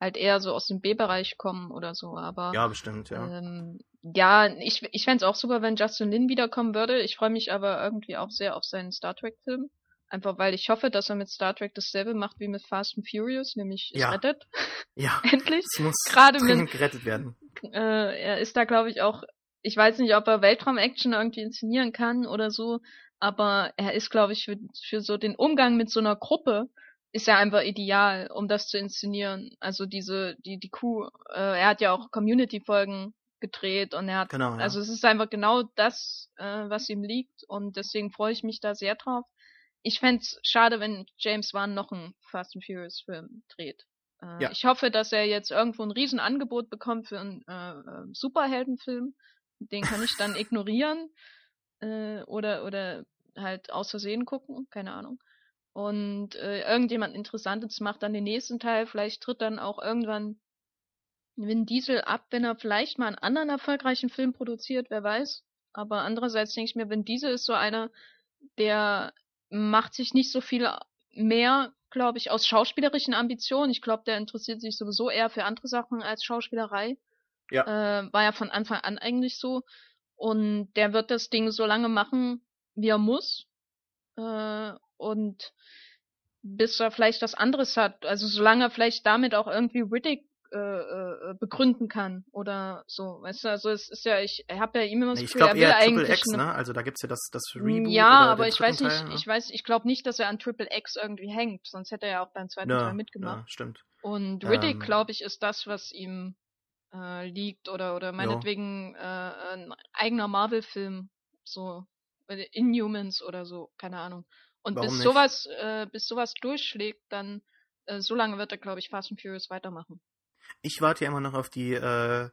halt eher so aus dem B-Bereich kommen oder so, aber Ja, bestimmt, ja. Ähm, ja, ich, ich fände es auch super, wenn Justin Lin wiederkommen würde. Ich freue mich aber irgendwie auch sehr auf seinen Star Trek-Film. Einfach weil ich hoffe, dass er mit Star Trek dasselbe macht wie mit Fast and Furious, nämlich ja. es rettet. Ja. Endlich. Es muss Gerade mit, gerettet werden. äh, er ist da, glaube ich, auch, ich weiß nicht, ob er Weltraum-Action irgendwie inszenieren kann oder so, aber er ist, glaube ich, für, für so den Umgang mit so einer Gruppe, ist er einfach ideal, um das zu inszenieren. Also diese, die, die Crew, äh, er hat ja auch Community-Folgen gedreht und er hat, Genau, ja. also es ist einfach genau das, äh, was ihm liegt und deswegen freue ich mich da sehr drauf. Ich fände schade, wenn James Wan noch einen Fast and Furious Film dreht. Äh, Ja. Ich hoffe, dass er jetzt irgendwo ein Riesenangebot bekommt für einen äh, äh, Superheldenfilm. Den kann ich dann ignorieren äh, oder oder halt aus Versehen gucken, keine Ahnung. Und äh, irgendjemand Interessantes macht dann den nächsten Teil. Vielleicht tritt dann auch irgendwann Vin Diesel ab, wenn er vielleicht mal einen anderen erfolgreichen Film produziert, wer weiß. Aber andererseits denke ich mir, Vin Diesel ist so einer, der macht sich nicht so viel mehr, glaube ich, aus schauspielerischen Ambitionen. Ich glaube, der interessiert sich sowieso eher für andere Sachen als Schauspielerei. Ja. Äh, war ja von Anfang an eigentlich so. Und der wird das Ding so lange machen, wie er muss. Äh, und bis er vielleicht was anderes hat. Also solange er vielleicht damit auch irgendwie Riddick äh, äh, begründen kann oder so. Weißt du, also es ist ja, ich habe ja ihm immer das Gefühl, er will eigentlich X, ne? Also da gibt's ja das, das Reboot. ja, aber ich weiß nicht, Teil, ne? ich weiß, ich glaube nicht, dass er an Triple X irgendwie hängt, sonst hätte er ja auch beim zweiten ja, Teil mitgemacht. Ja, stimmt. Und Riddick, Ähm. glaube ich, ist das, was ihm äh, liegt oder oder meinetwegen äh, ein eigener Marvel-Film, so äh, Inhumans oder so, keine Ahnung. Und Warum bis nicht? sowas, äh, bis sowas durchschlägt, dann äh, so lange wird er, glaube ich, Fast and Furious weitermachen. Ich warte ja immer noch auf die äh,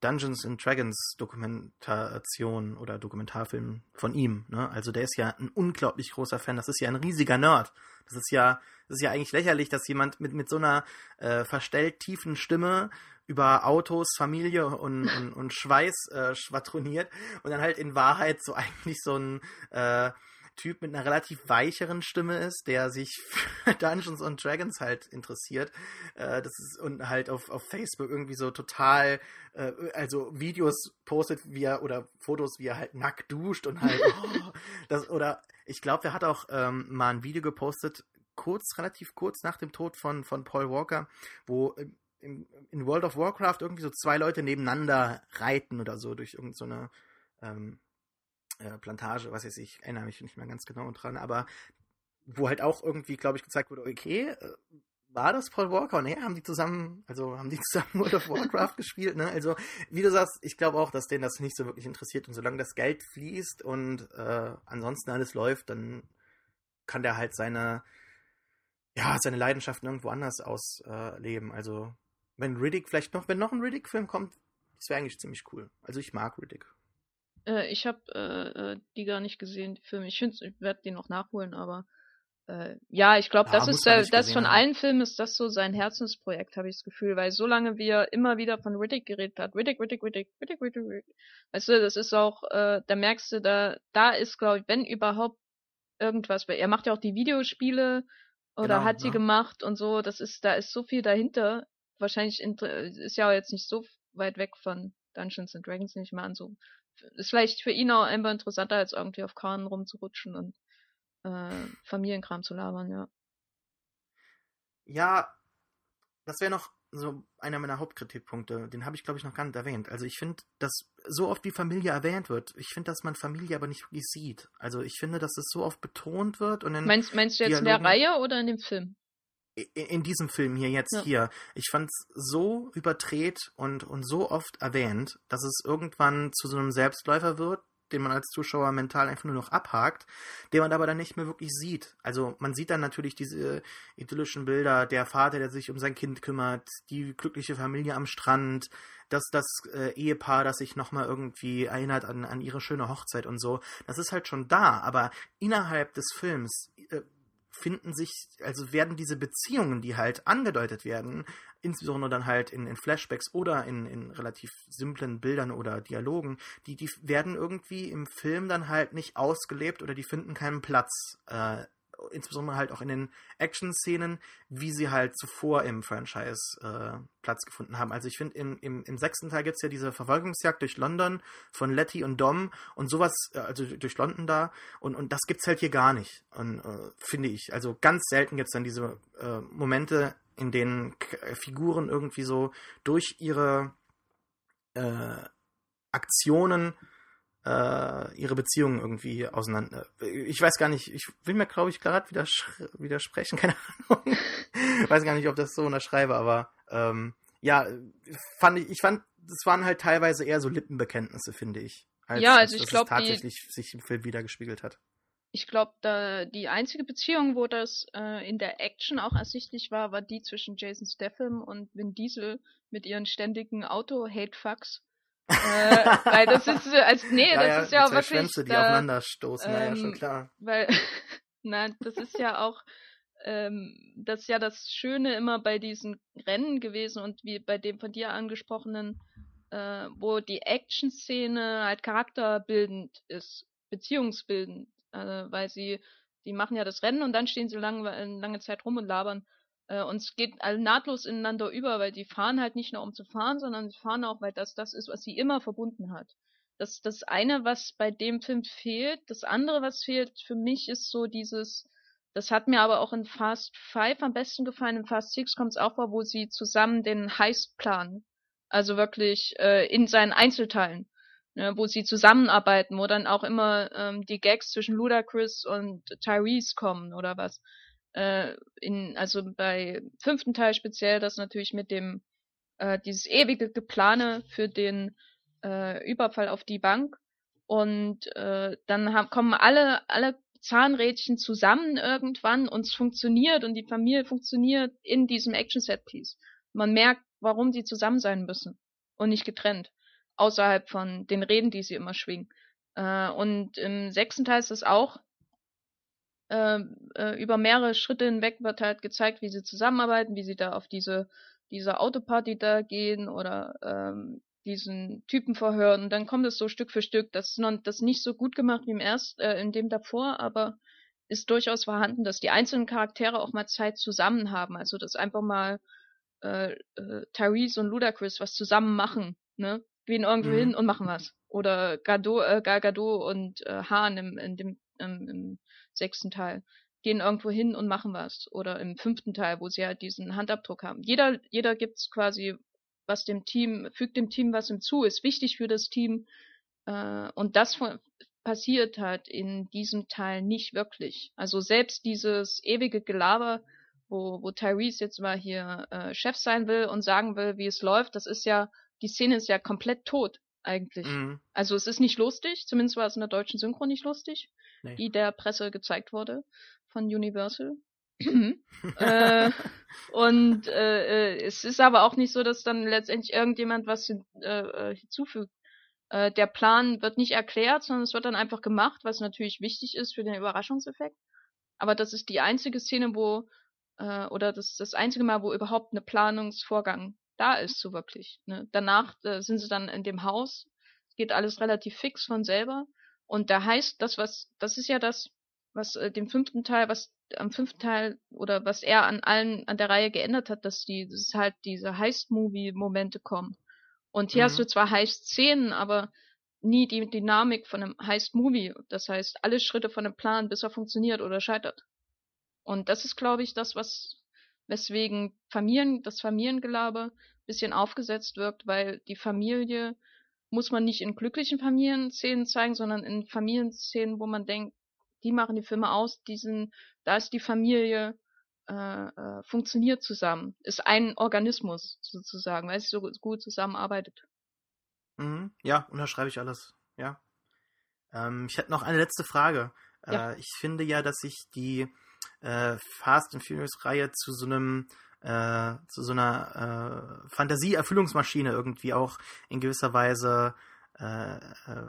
Dungeons and Dragons Dokumentation oder Dokumentarfilm von ihm. Ne? Also der ist ja ein unglaublich großer Fan. Das ist ja ein riesiger Nerd. Das ist ja, das ist ja eigentlich lächerlich, dass jemand mit mit so einer äh, verstellt tiefen Stimme über Autos, Familie und, und, und Schweiß äh, schwadroniert und dann halt in Wahrheit so eigentlich so ein äh, Typ mit einer relativ weicheren Stimme ist, der sich für Dungeons and Dragons halt interessiert. Äh, das ist und halt auf, auf Facebook irgendwie so total, äh, also Videos postet, wie er oder Fotos, wie er halt nackt duscht und halt, oh, das, oder ich glaube, er hat auch ähm, mal ein Video gepostet, kurz, relativ kurz nach dem Tod von, von Paul Walker, wo äh, in World of Warcraft irgendwie so zwei Leute nebeneinander reiten oder so durch irgendeine so ähm, äh, Plantage, was weiß ich, erinnere mich nicht mehr ganz genau dran, aber wo halt auch irgendwie, glaube ich, gezeigt wurde, okay, äh, war das Paul Walker? Nee, haben die zusammen, also haben die zusammen World of Warcraft gespielt, ne? Also, wie du sagst, ich glaube auch, dass denen das nicht so wirklich interessiert und solange das Geld fließt und äh, ansonsten alles läuft, dann kann der halt seine, ja, seine Leidenschaften irgendwo anders ausleben. also, wenn Riddick vielleicht noch, wenn noch ein Riddick-Film kommt, das wäre eigentlich ziemlich cool. Also, ich mag Riddick. Äh, ich habe äh, äh, die gar nicht gesehen, die Filme. Ich, ich werde die noch nachholen, aber äh, ja, ich glaube, Ja, das ist der, das von haben. allen Filmen ist das so sein Herzensprojekt, habe ich das Gefühl, weil solange wie er immer wieder von Riddick geredet hat, Riddick, Riddick, Riddick, Riddick, Riddick, Riddick, weißt du, das ist auch, äh, da merkst du, da, da ist, glaube ich, wenn überhaupt irgendwas, weil er macht ja auch die Videospiele oder Genau, hat sie ja. gemacht und so, das ist, da ist so viel dahinter. Wahrscheinlich inter- ist ja jetzt nicht so weit weg von Dungeons and Dragons, nicht mal an so. Ist vielleicht für ihn auch einfach interessanter, als irgendwie auf Kahnen rumzurutschen und äh, Familienkram zu labern, ja. Ja, das wäre noch so einer meiner Hauptkritikpunkte. Den habe ich, glaube ich, noch gar nicht erwähnt. Also ich finde, dass so oft die Familie erwähnt wird. Ich finde, dass man Familie aber nicht wirklich sieht. Also ich finde, dass es so oft betont wird und in, Meinst, meinst du jetzt in der Dialogen- Reihe oder in dem Film? In, diesem Film hier jetzt Ja. hier. Ich fand es so überdreht und, und so oft erwähnt, dass es irgendwann zu so einem Selbstläufer wird, den man als Zuschauer mental einfach nur noch abhakt, den man aber dann nicht mehr wirklich sieht. Also man sieht dann natürlich diese idyllischen Bilder, der Vater, der sich um sein Kind kümmert, die glückliche Familie am Strand, das, das äh, Ehepaar, das sich nochmal irgendwie erinnert an, an ihre schöne Hochzeit und so. Das ist halt schon da, aber innerhalb des Films äh, finden sich, also werden diese Beziehungen, die halt angedeutet werden, insbesondere dann halt in, in Flashbacks oder in, in relativ simplen Bildern oder Dialogen, die, die werden irgendwie im Film dann halt nicht ausgelebt oder die finden keinen Platz. Äh, insbesondere halt auch in den Action-Szenen, wie sie halt zuvor im Franchise äh, Platz gefunden haben. Also ich finde, im, im, im sechsten Teil gibt es ja diese Verfolgungsjagd durch London von Letty und Dom und sowas, äh, also durch London da, und, und das gibt's halt hier gar nicht, äh, finde ich. Also ganz selten gibt es dann diese äh, Momente, in denen K Figuren irgendwie so durch ihre äh, Aktionen äh, ihre Beziehungen irgendwie auseinander. Ich weiß gar nicht, ich will mir, glaube ich, gerade widersprechen, keine Ahnung. weiß gar nicht, ob das so unterschreibe, aber ähm, ja, fand ich, ich fand, das waren halt teilweise eher so Lippenbekenntnisse, finde ich. Als, ja, also ich glaube, tatsächlich die, sich im Film wiedergespiegelt hat. Ich glaube, da die einzige Beziehung, wo das äh, in der Action auch ersichtlich war, war die zwischen Jason Statham und Vin Diesel mit ihren ständigen Auto-Hate-Fucks äh, weil das ist, also, nee, ja, das ja, ist ja auch wirklich. Schwänze, die da, aufeinander stoßen, ähm, ja, schon klar. Weil, nein, das ist ja auch, ähm, das ist ja das Schöne immer bei diesen Rennen gewesen und wie bei dem von dir angesprochenen, äh, wo die Action-Szene halt charakterbildend ist, beziehungsbildend, äh, weil sie, die machen ja das Rennen und dann stehen sie lang, lange Zeit rum und labern äh, und es geht nahtlos ineinander über, weil die fahren halt nicht nur um zu fahren, sondern sie fahren auch, weil das das ist, was sie immer verbunden hat. Das das eine, was bei dem Film fehlt. Das andere, was fehlt für mich, ist so dieses, das hat mir aber auch in Fast Five am besten gefallen. In Fast Six kommt es auch vor, wo sie zusammen den Heist planen. Also wirklich äh, in seinen Einzelteilen. Ne, wo sie zusammenarbeiten, wo dann auch immer ähm, die Gags zwischen Ludacris und Tyrese kommen oder was äh, in, also bei fünften Teil speziell, das natürlich mit dem, äh, dieses ewige Geplane für den äh, Überfall auf die Bank. Und äh, dann haben, kommen alle, alle Zahnrädchen zusammen irgendwann und es funktioniert und die Familie funktioniert in diesem Action-Set-Piece. Man merkt, warum sie zusammen sein müssen und nicht getrennt. Außerhalb von den Reden, die sie immer schwingen. Äh, und im sechsten Teil ist es auch äh, äh, über mehrere Schritte hinweg wird halt gezeigt, wie sie zusammenarbeiten, wie sie da auf diese, diese Autoparty da gehen oder ähm, diesen Typen verhören. Und dann kommt es so Stück für Stück. Das ist noch das nicht so gut gemacht wie im erst, äh, in dem davor, aber ist durchaus vorhanden, dass die einzelnen Charaktere auch mal Zeit zusammen haben. Also dass einfach mal äh, äh, Tyrese und Ludacris was zusammen machen, ne? Gehen irgendwo mhm. hin und machen was. Oder Gadot, äh, Gal Gadot und äh, Hahn im, in dem ähm, im sechsten Teil gehen irgendwo hin und machen was. Oder im fünften Teil, wo sie halt diesen Handabdruck haben. Jeder, jeder gibt's quasi was dem Team, fügt dem Team was hinzu, ist wichtig für das Team. Äh, und das von, passiert halt in diesem Teil nicht wirklich. Also selbst dieses ewige Gelaber, wo, wo Tyrese jetzt mal hier äh, Chef sein will und sagen will, wie es läuft, das ist ja, die Szene ist ja komplett tot eigentlich. Mhm. Also es ist nicht lustig, zumindest war es in der deutschen Synchro nicht lustig, nee. die der Presse gezeigt wurde von Universal. äh, und äh, äh, es ist aber auch nicht so, dass dann letztendlich irgendjemand was hin, äh, äh, hinzufügt. Äh, der Plan wird nicht erklärt, sondern es wird dann einfach gemacht, was natürlich wichtig ist für den Überraschungseffekt. Aber das ist die einzige Szene, wo äh, oder das das einzige Mal, wo überhaupt eine Planungsvorgang da ist, so wirklich. Ne? Danach äh, sind sie dann in dem Haus, geht alles relativ fix von selber. Und da heißt das, was, das ist ja das, was äh, dem fünften Teil, was am fünften Teil oder was er an allen, an der Reihe geändert hat, dass die, dass halt diese Heist-Movie-Momente kommen. Und hier mhm. hast du zwar Heist-Szenen, aber nie die Dynamik von einem Heist-Movie. Das heißt, alle Schritte von einem Plan, bis er funktioniert oder scheitert. Und das ist, glaube ich, das, was weswegen Familien, das Familiengelaber bisschen aufgesetzt wirkt, weil die Familie muss man nicht in glücklichen Familienszenen zeigen, sondern in Familienszenen, wo man denkt, die machen die Filme aus, diesen, da ist die Familie äh, äh, funktioniert zusammen, ist ein Organismus sozusagen, weil es so gut zusammenarbeitet. Mhm, ja, unterschreibe ich alles. Ja. Ähm, ich hätte noch eine letzte Frage. Ja. Äh, ich finde ja, dass sich die äh, Fast and Furious Reihe zu so einem äh, zu so einer äh, Fantasieerfüllungsmaschine irgendwie auch in gewisser Weise äh, äh,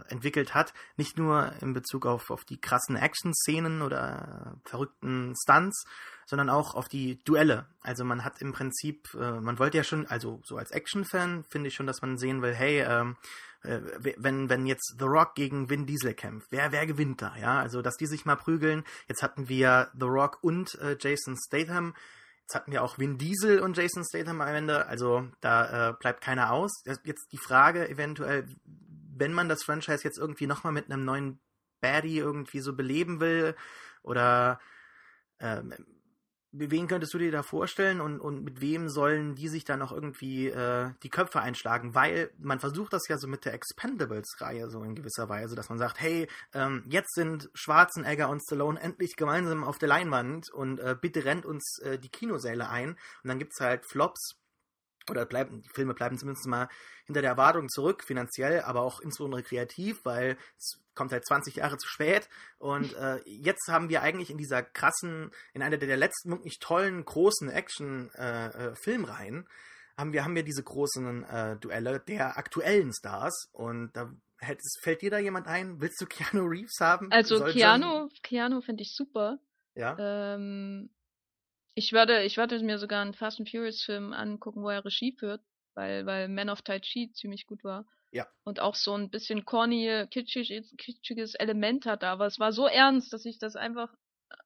entwickelt hat. Nicht nur in Bezug auf, auf die krassen Action-Szenen oder verrückten Stunts, sondern auch auf die Duelle. Also man hat im Prinzip, äh, man wollte ja schon, also so als Action-Fan finde ich schon, dass man sehen will, hey, ähm, äh, wenn, wenn jetzt The Rock gegen Vin Diesel kämpft, wer, wer gewinnt da? Ja, also dass die sich mal prügeln. Jetzt hatten wir The Rock und äh, Jason Statham. Jetzt hatten wir auch Vin Diesel und Jason Statham am Ende. Also da äh, bleibt keiner aus. Jetzt die Frage eventuell, wenn man das Franchise jetzt irgendwie nochmal mit einem neuen Baddie irgendwie so beleben will oder ähm, wen könntest du dir da vorstellen und, und mit wem sollen die sich dann noch irgendwie äh, die Köpfe einschlagen? Weil man versucht das ja so mit der Expendables-Reihe so in gewisser Weise, dass man sagt, hey, ähm, jetzt sind Schwarzenegger und Stallone endlich gemeinsam auf der Leinwand und äh, bitte rennt uns äh, die Kinosäle ein. Und dann gibt es halt Flops oder bleiben, die Filme bleiben zumindest mal hinter der Erwartung zurück, finanziell, aber auch insbesondere kreativ, weil es kommt halt 20 Jahre zu spät. Und äh, jetzt haben wir eigentlich in dieser krassen, in einer der letzten wirklich tollen, großen Action-Filmreihen, äh, äh haben wir, haben wir diese großen äh, Duelle der aktuellen Stars. Und da hält, fällt dir da jemand ein? Willst du Keanu Reeves haben? Also Soll Keanu, Keanu finde ich super. Ja. Ähm, ich würde, ich würde mir sogar einen Fast and Furious Film angucken, wo er Regie führt, weil, weil Man of Tai Chi ziemlich gut war. Ja. Und auch so ein bisschen corny, kitschiges, kitschiges Element hat, aber es war so ernst, dass ich das einfach,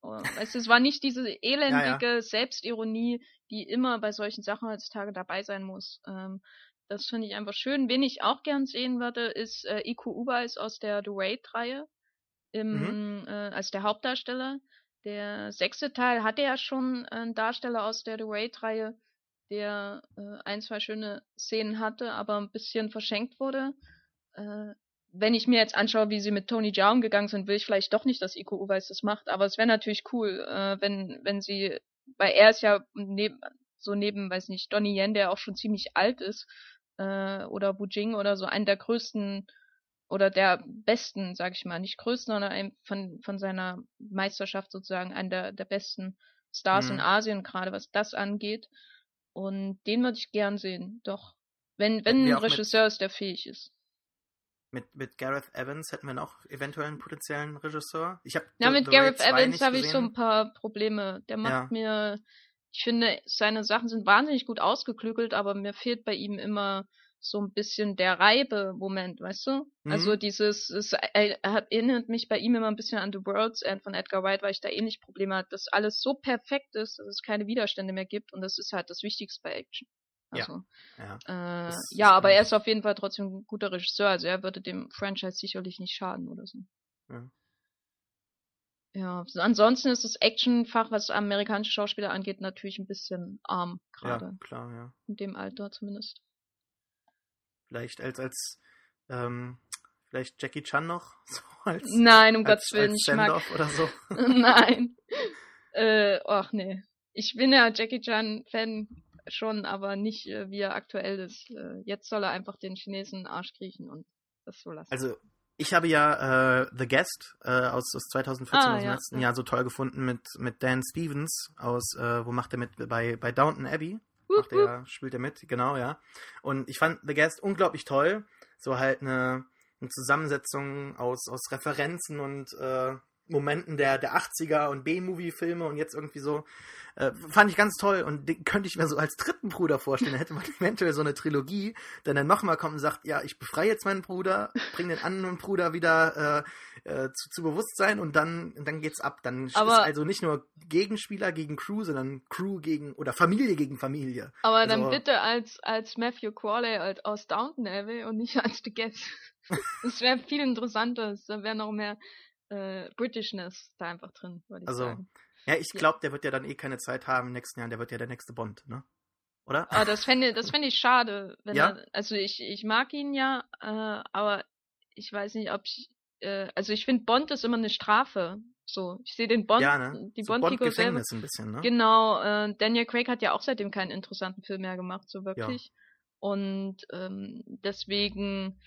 oh, weißt du, es war nicht diese elendige ja, ja. Selbstironie, die immer bei solchen Sachen heutzutage dabei sein muss. Ähm, das finde ich einfach schön. Wen ich auch gern sehen würde, ist äh, Iku Uweis aus der The Raid-Reihe im, mhm. äh, als der Hauptdarsteller. Der sechste Teil hatte ja schon einen Darsteller aus der The Raid-Reihe, der äh, ein, zwei schöne Szenen hatte, aber ein bisschen verschenkt wurde. Äh, wenn ich mir jetzt anschaue, wie sie mit Tony Jaa umgegangen sind, will ich vielleicht doch nicht, dass Iko Uweis das macht, aber es wäre natürlich cool, äh, wenn, wenn sie, weil er ist ja neben, so neben, weiß nicht, Donnie Yen, der auch schon ziemlich alt ist, äh, oder Wu Jing oder so, einen der größten oder der besten, sag ich mal, nicht größten, sondern von, von seiner Meisterschaft sozusagen einer der, der besten Stars mhm. in Asien, gerade was das angeht. Und den würde ich gern sehen, doch. Wenn, wenn ein Regisseur ist, der fähig ist. Mit, mit Gareth Evans hätten wir noch eventuell einen potenziellen Regisseur. Ich hab ja, mit Gareth Evans habe ich so ein paar Probleme. Der macht ja. mir, ich finde, seine Sachen sind wahnsinnig gut ausgeklügelt, aber mir fehlt bei ihm immer so ein bisschen der Reibe-Moment, weißt du? Also mhm. Also dieses, es erinnert mich bei ihm immer ein bisschen an The World's End von Edgar Wright, weil ich da ähnlich Probleme hatte, dass alles so perfekt ist, dass es keine Widerstände mehr gibt und das ist halt das Wichtigste bei Action. Also, ja, ja. Äh, ja aber er ist auf jeden Fall trotzdem ein guter Regisseur, also er würde dem Franchise sicherlich nicht schaden oder so. Ja. Ja, ansonsten ist das Actionfach, was amerikanische Schauspieler angeht, natürlich ein bisschen arm gerade. Ja, klar, ja. In dem Alter zumindest. Vielleicht als, als, ähm, vielleicht Jackie Chan noch? So als, Nein, um Gottes Willen, ich mag. oder so. Nein. Äh, ach nee. Ich bin ja Jackie Chan-Fan schon, aber nicht äh, wie er aktuell ist. Äh, jetzt soll er einfach den Chinesen Arsch kriechen und das so lassen. Also ich habe ja äh, The Guest äh, aus, aus 2014 ah, aus dem ja, letzten ja. Jahr so toll gefunden mit, mit Dan Stevens aus, äh, wo macht er mit bei, bei Downton Abbey? Macht er, spielt er mit, genau, ja. Und ich fand The Guest unglaublich toll. So halt eine, eine Zusammensetzung aus, aus Referenzen und äh, Momenten der, der 80er und B-Movie-Filme und jetzt irgendwie so. Äh, fand ich ganz toll und den könnte ich mir so als dritten Bruder vorstellen. Da hätte man eventuell so eine Trilogie, dann dann nochmal kommt und sagt, ja, ich befreie jetzt meinen Bruder, bringe den anderen Bruder wieder äh, äh, zu, zu Bewusstsein und dann, dann geht's ab. Dann aber, ist also nicht nur Gegenspieler gegen Crew, sondern Crew gegen oder Familie gegen Familie. Aber also, dann bitte als, als Matthew Crawley aus Downton Abbey und nicht als The Guest. das wäre viel interessanter. Da wäre noch mehr äh, Britishness da einfach drin, würde ich also, sagen. Ja, ich glaube, der wird ja dann eh keine Zeit haben im nächsten Jahr, der wird ja der nächste Bond, ne? Oder? Ah, das fände das fänd ich schade. Ja? Er, also ich, ich mag ihn ja, äh, aber ich weiß nicht, ob ich, äh, also ich finde Bond ist immer eine Strafe. So, ich sehe den Bond, ja, ne? die so Bond-Figur Bond selber. ein bisschen, ne? Genau, äh, Daniel Craig hat ja auch seitdem keinen interessanten Film mehr gemacht, so wirklich. Ja. Und ähm, deswegen,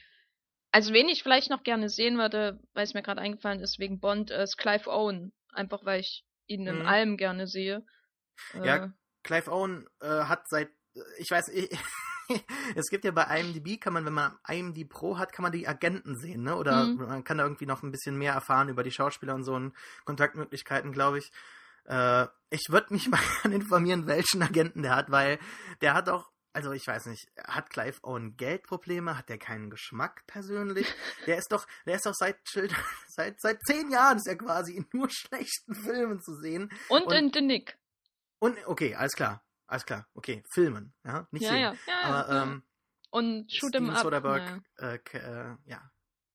also wen ich vielleicht noch gerne sehen würde, weil es mir gerade eingefallen ist, wegen Bond, äh, ist Clive Owen. Einfach weil ich ihn mhm. in allem gerne sehe. Ja, äh, Clive Owen äh, hat seit, ich weiß, ich, es gibt ja bei IMDb, kann man, wenn man IMDb Pro hat, kann man die Agenten sehen, ne? Oder Mhm. man kann da irgendwie noch ein bisschen mehr erfahren über die Schauspieler und so und Kontaktmöglichkeiten, glaube ich. Äh, ich würde mich mal informieren, welchen Agenten der hat, weil der hat auch, also ich weiß nicht, hat Clive Owen Geldprobleme? Hat der keinen Geschmack persönlich? Der ist doch, der ist doch seit seit seit zehn Jahren ist er quasi in nur schlechten Filmen zu sehen. Und, Und- in The Nick. Und okay, alles klar, alles klar, okay, Filmen, ja, nicht Ja, sehen. ja, ja. Aber ja. ähm, und Shoot 'em Steven Up. Soderbergh, Ja. äh, äh, ja,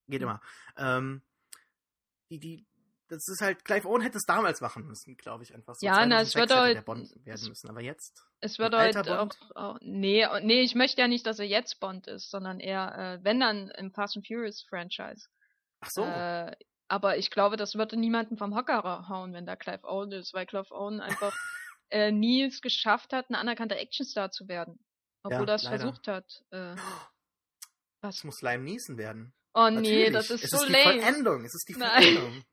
geht immer. Ähm, die, die, das ist halt, Clive Owen hätte es damals machen müssen, glaube ich, einfach so. Ja, na, es 2006 wird halt- der Bond es- werden müssen, aber jetzt. Es wird halt auch, auch. Nee, nee, ich möchte ja nicht, dass er jetzt Bond ist, sondern eher, äh, wenn dann im Fast and Furious Franchise. Ach so. Äh, aber ich glaube, das würde niemanden vom Hocker hauen, wenn da Clive Owen ist, weil Clive Owen einfach äh, nie es geschafft hat, ein anerkannter Actionstar zu werden. Obwohl Ja, er es versucht hat. Äh, es was? muss Lime Neeson werden. Oh nee, Natürlich. das ist es so ist die lame. Vollendung. Es ist die Nein.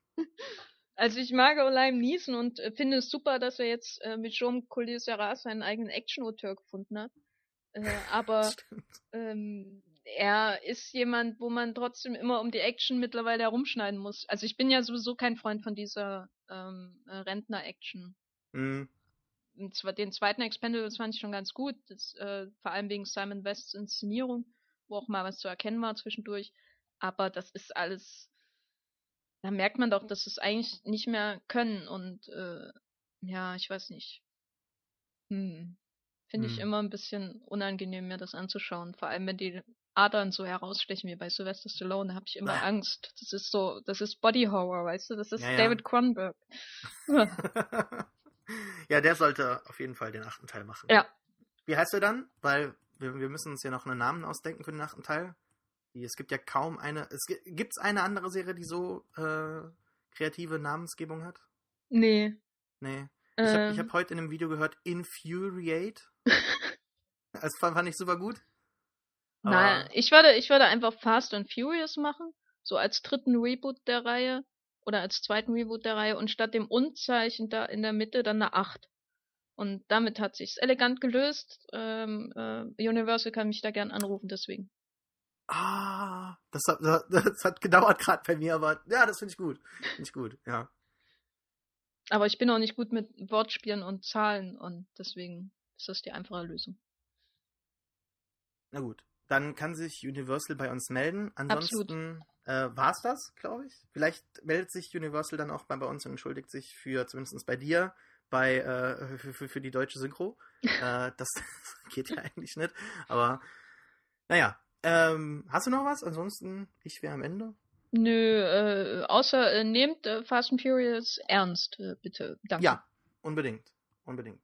Also ich mag Olaim Neeson und äh, finde es super, dass er jetzt äh, mit Jean Collier Serrat seinen eigenen Action-Auteur gefunden hat. Äh, aber ähm, er ist jemand, wo man trotzdem immer um die Action mittlerweile herumschneiden muss. Also ich bin ja sowieso kein Freund von dieser ähm, äh, Rentner-Action. Hm, Und zwar den zweiten Expendables fand ich schon ganz gut, das, äh, vor allem wegen Simon Wests Inszenierung, wo auch mal was zu erkennen war zwischendurch. Aber das ist alles, da merkt man doch, dass es eigentlich nicht mehr können und äh, ja, ich weiß nicht. Hm. Finde ich Hm. immer ein bisschen unangenehm, mir das anzuschauen. Vor allem, wenn die Adern so herausstechen wie bei Sylvester Stallone, habe ich immer Ah. Angst. Das ist so, das ist Body Horror, weißt du? Das ist Ja, ja. David Cronenberg. ja, der sollte auf jeden Fall den achten Teil machen. Ja. Wie heißt er dann? Weil wir, wir müssen uns ja noch einen Namen ausdenken für den achten Teil. Die, es gibt ja kaum eine. Es gibt es eine andere Serie, die so äh, kreative Namensgebung hat? Nee. Nee. Ich habe ähm, hab heute in einem Video gehört, Infuriate. Das fand, fand ich super gut. Nein, ich würde, ich würde einfach Fast and Furious machen, so als dritten Reboot der Reihe oder als zweiten Reboot der Reihe und statt dem Und-Zeichen da in der Mitte dann eine 8. Und damit hat sich's elegant gelöst. Ähm, äh, Universal kann mich da gern anrufen, deswegen. Ah, das hat, das hat gedauert gerade bei mir, aber ja, das finde ich gut. Finde ich gut, ja. Aber ich bin auch nicht gut mit Wortspielen und Zahlen und deswegen ist das die einfache Lösung. Na gut, dann kann sich Universal bei uns melden. Ansonsten äh, war es das, glaube ich. Vielleicht meldet sich Universal dann auch bei, bei uns und entschuldigt sich für, zumindest bei dir, bei äh, für, für, für die deutsche Synchro. äh, das geht ja eigentlich nicht. Aber naja, ähm, hast du noch was? Ansonsten, ich wäre am Ende. Nö, äh, außer äh, nehmt äh, Fast and Furious ernst, äh, bitte. Danke. Ja, unbedingt. Unbedingt.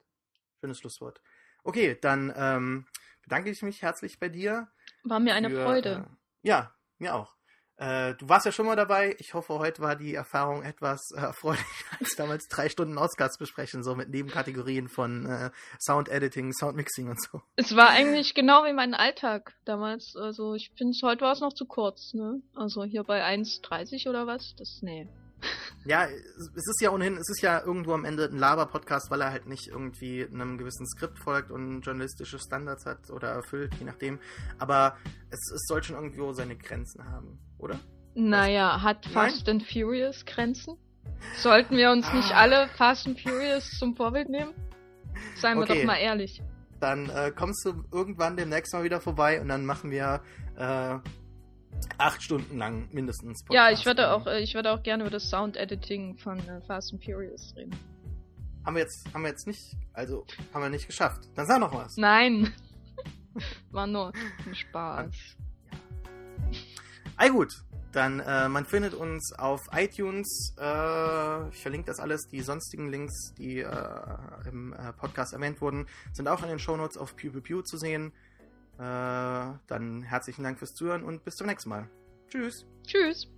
Schönes Schlusswort. Okay, dann ähm, bedanke ich mich herzlich bei dir. War mir eine für, Freude. Äh, ja, mir auch. Äh, du warst ja schon mal dabei. Ich hoffe, heute war die Erfahrung etwas äh, erfreulicher als damals drei Stunden Oscars besprechen, so mit Nebenkategorien von äh, Sound Editing, Sound Mixing und so. Es war eigentlich genau wie mein Alltag damals. Also ich finde, heute war es noch zu kurz, ne? Also hier bei 1,30 oder was? Das, nee. Ja, es ist ja ohnehin, es ist ja irgendwo am Ende ein Laber-Podcast, weil er halt nicht irgendwie einem gewissen Skript folgt und journalistische Standards hat oder erfüllt, je nachdem. Aber es, es soll schon irgendwo seine Grenzen haben, oder? Naja, hat Nein? Fast and Furious Grenzen? Sollten wir uns nicht Ah. alle Fast and Furious zum Vorbild nehmen? Seien wir Okay. doch mal ehrlich. Dann äh, kommst du irgendwann demnächst mal wieder vorbei und dann machen wir äh, acht Stunden lang mindestens. Ja, Podcast. ich würde auch, äh, ich würde auch gerne über das Sound Editing von äh, Fast and Furious reden. Haben wir jetzt, haben wir jetzt nicht, also haben wir nicht geschafft. Dann sag noch was. Nein. War nur ein Spaß. Ei gut, dann äh, man findet uns auf iTunes. Äh, ich verlinke das alles. Die sonstigen Links, die äh, im äh, Podcast erwähnt wurden, sind auch in den Shownotes auf Pew Pew Pew zu sehen. Äh, dann herzlichen Dank fürs Zuhören und bis zum nächsten Mal. Tschüss. Tschüss.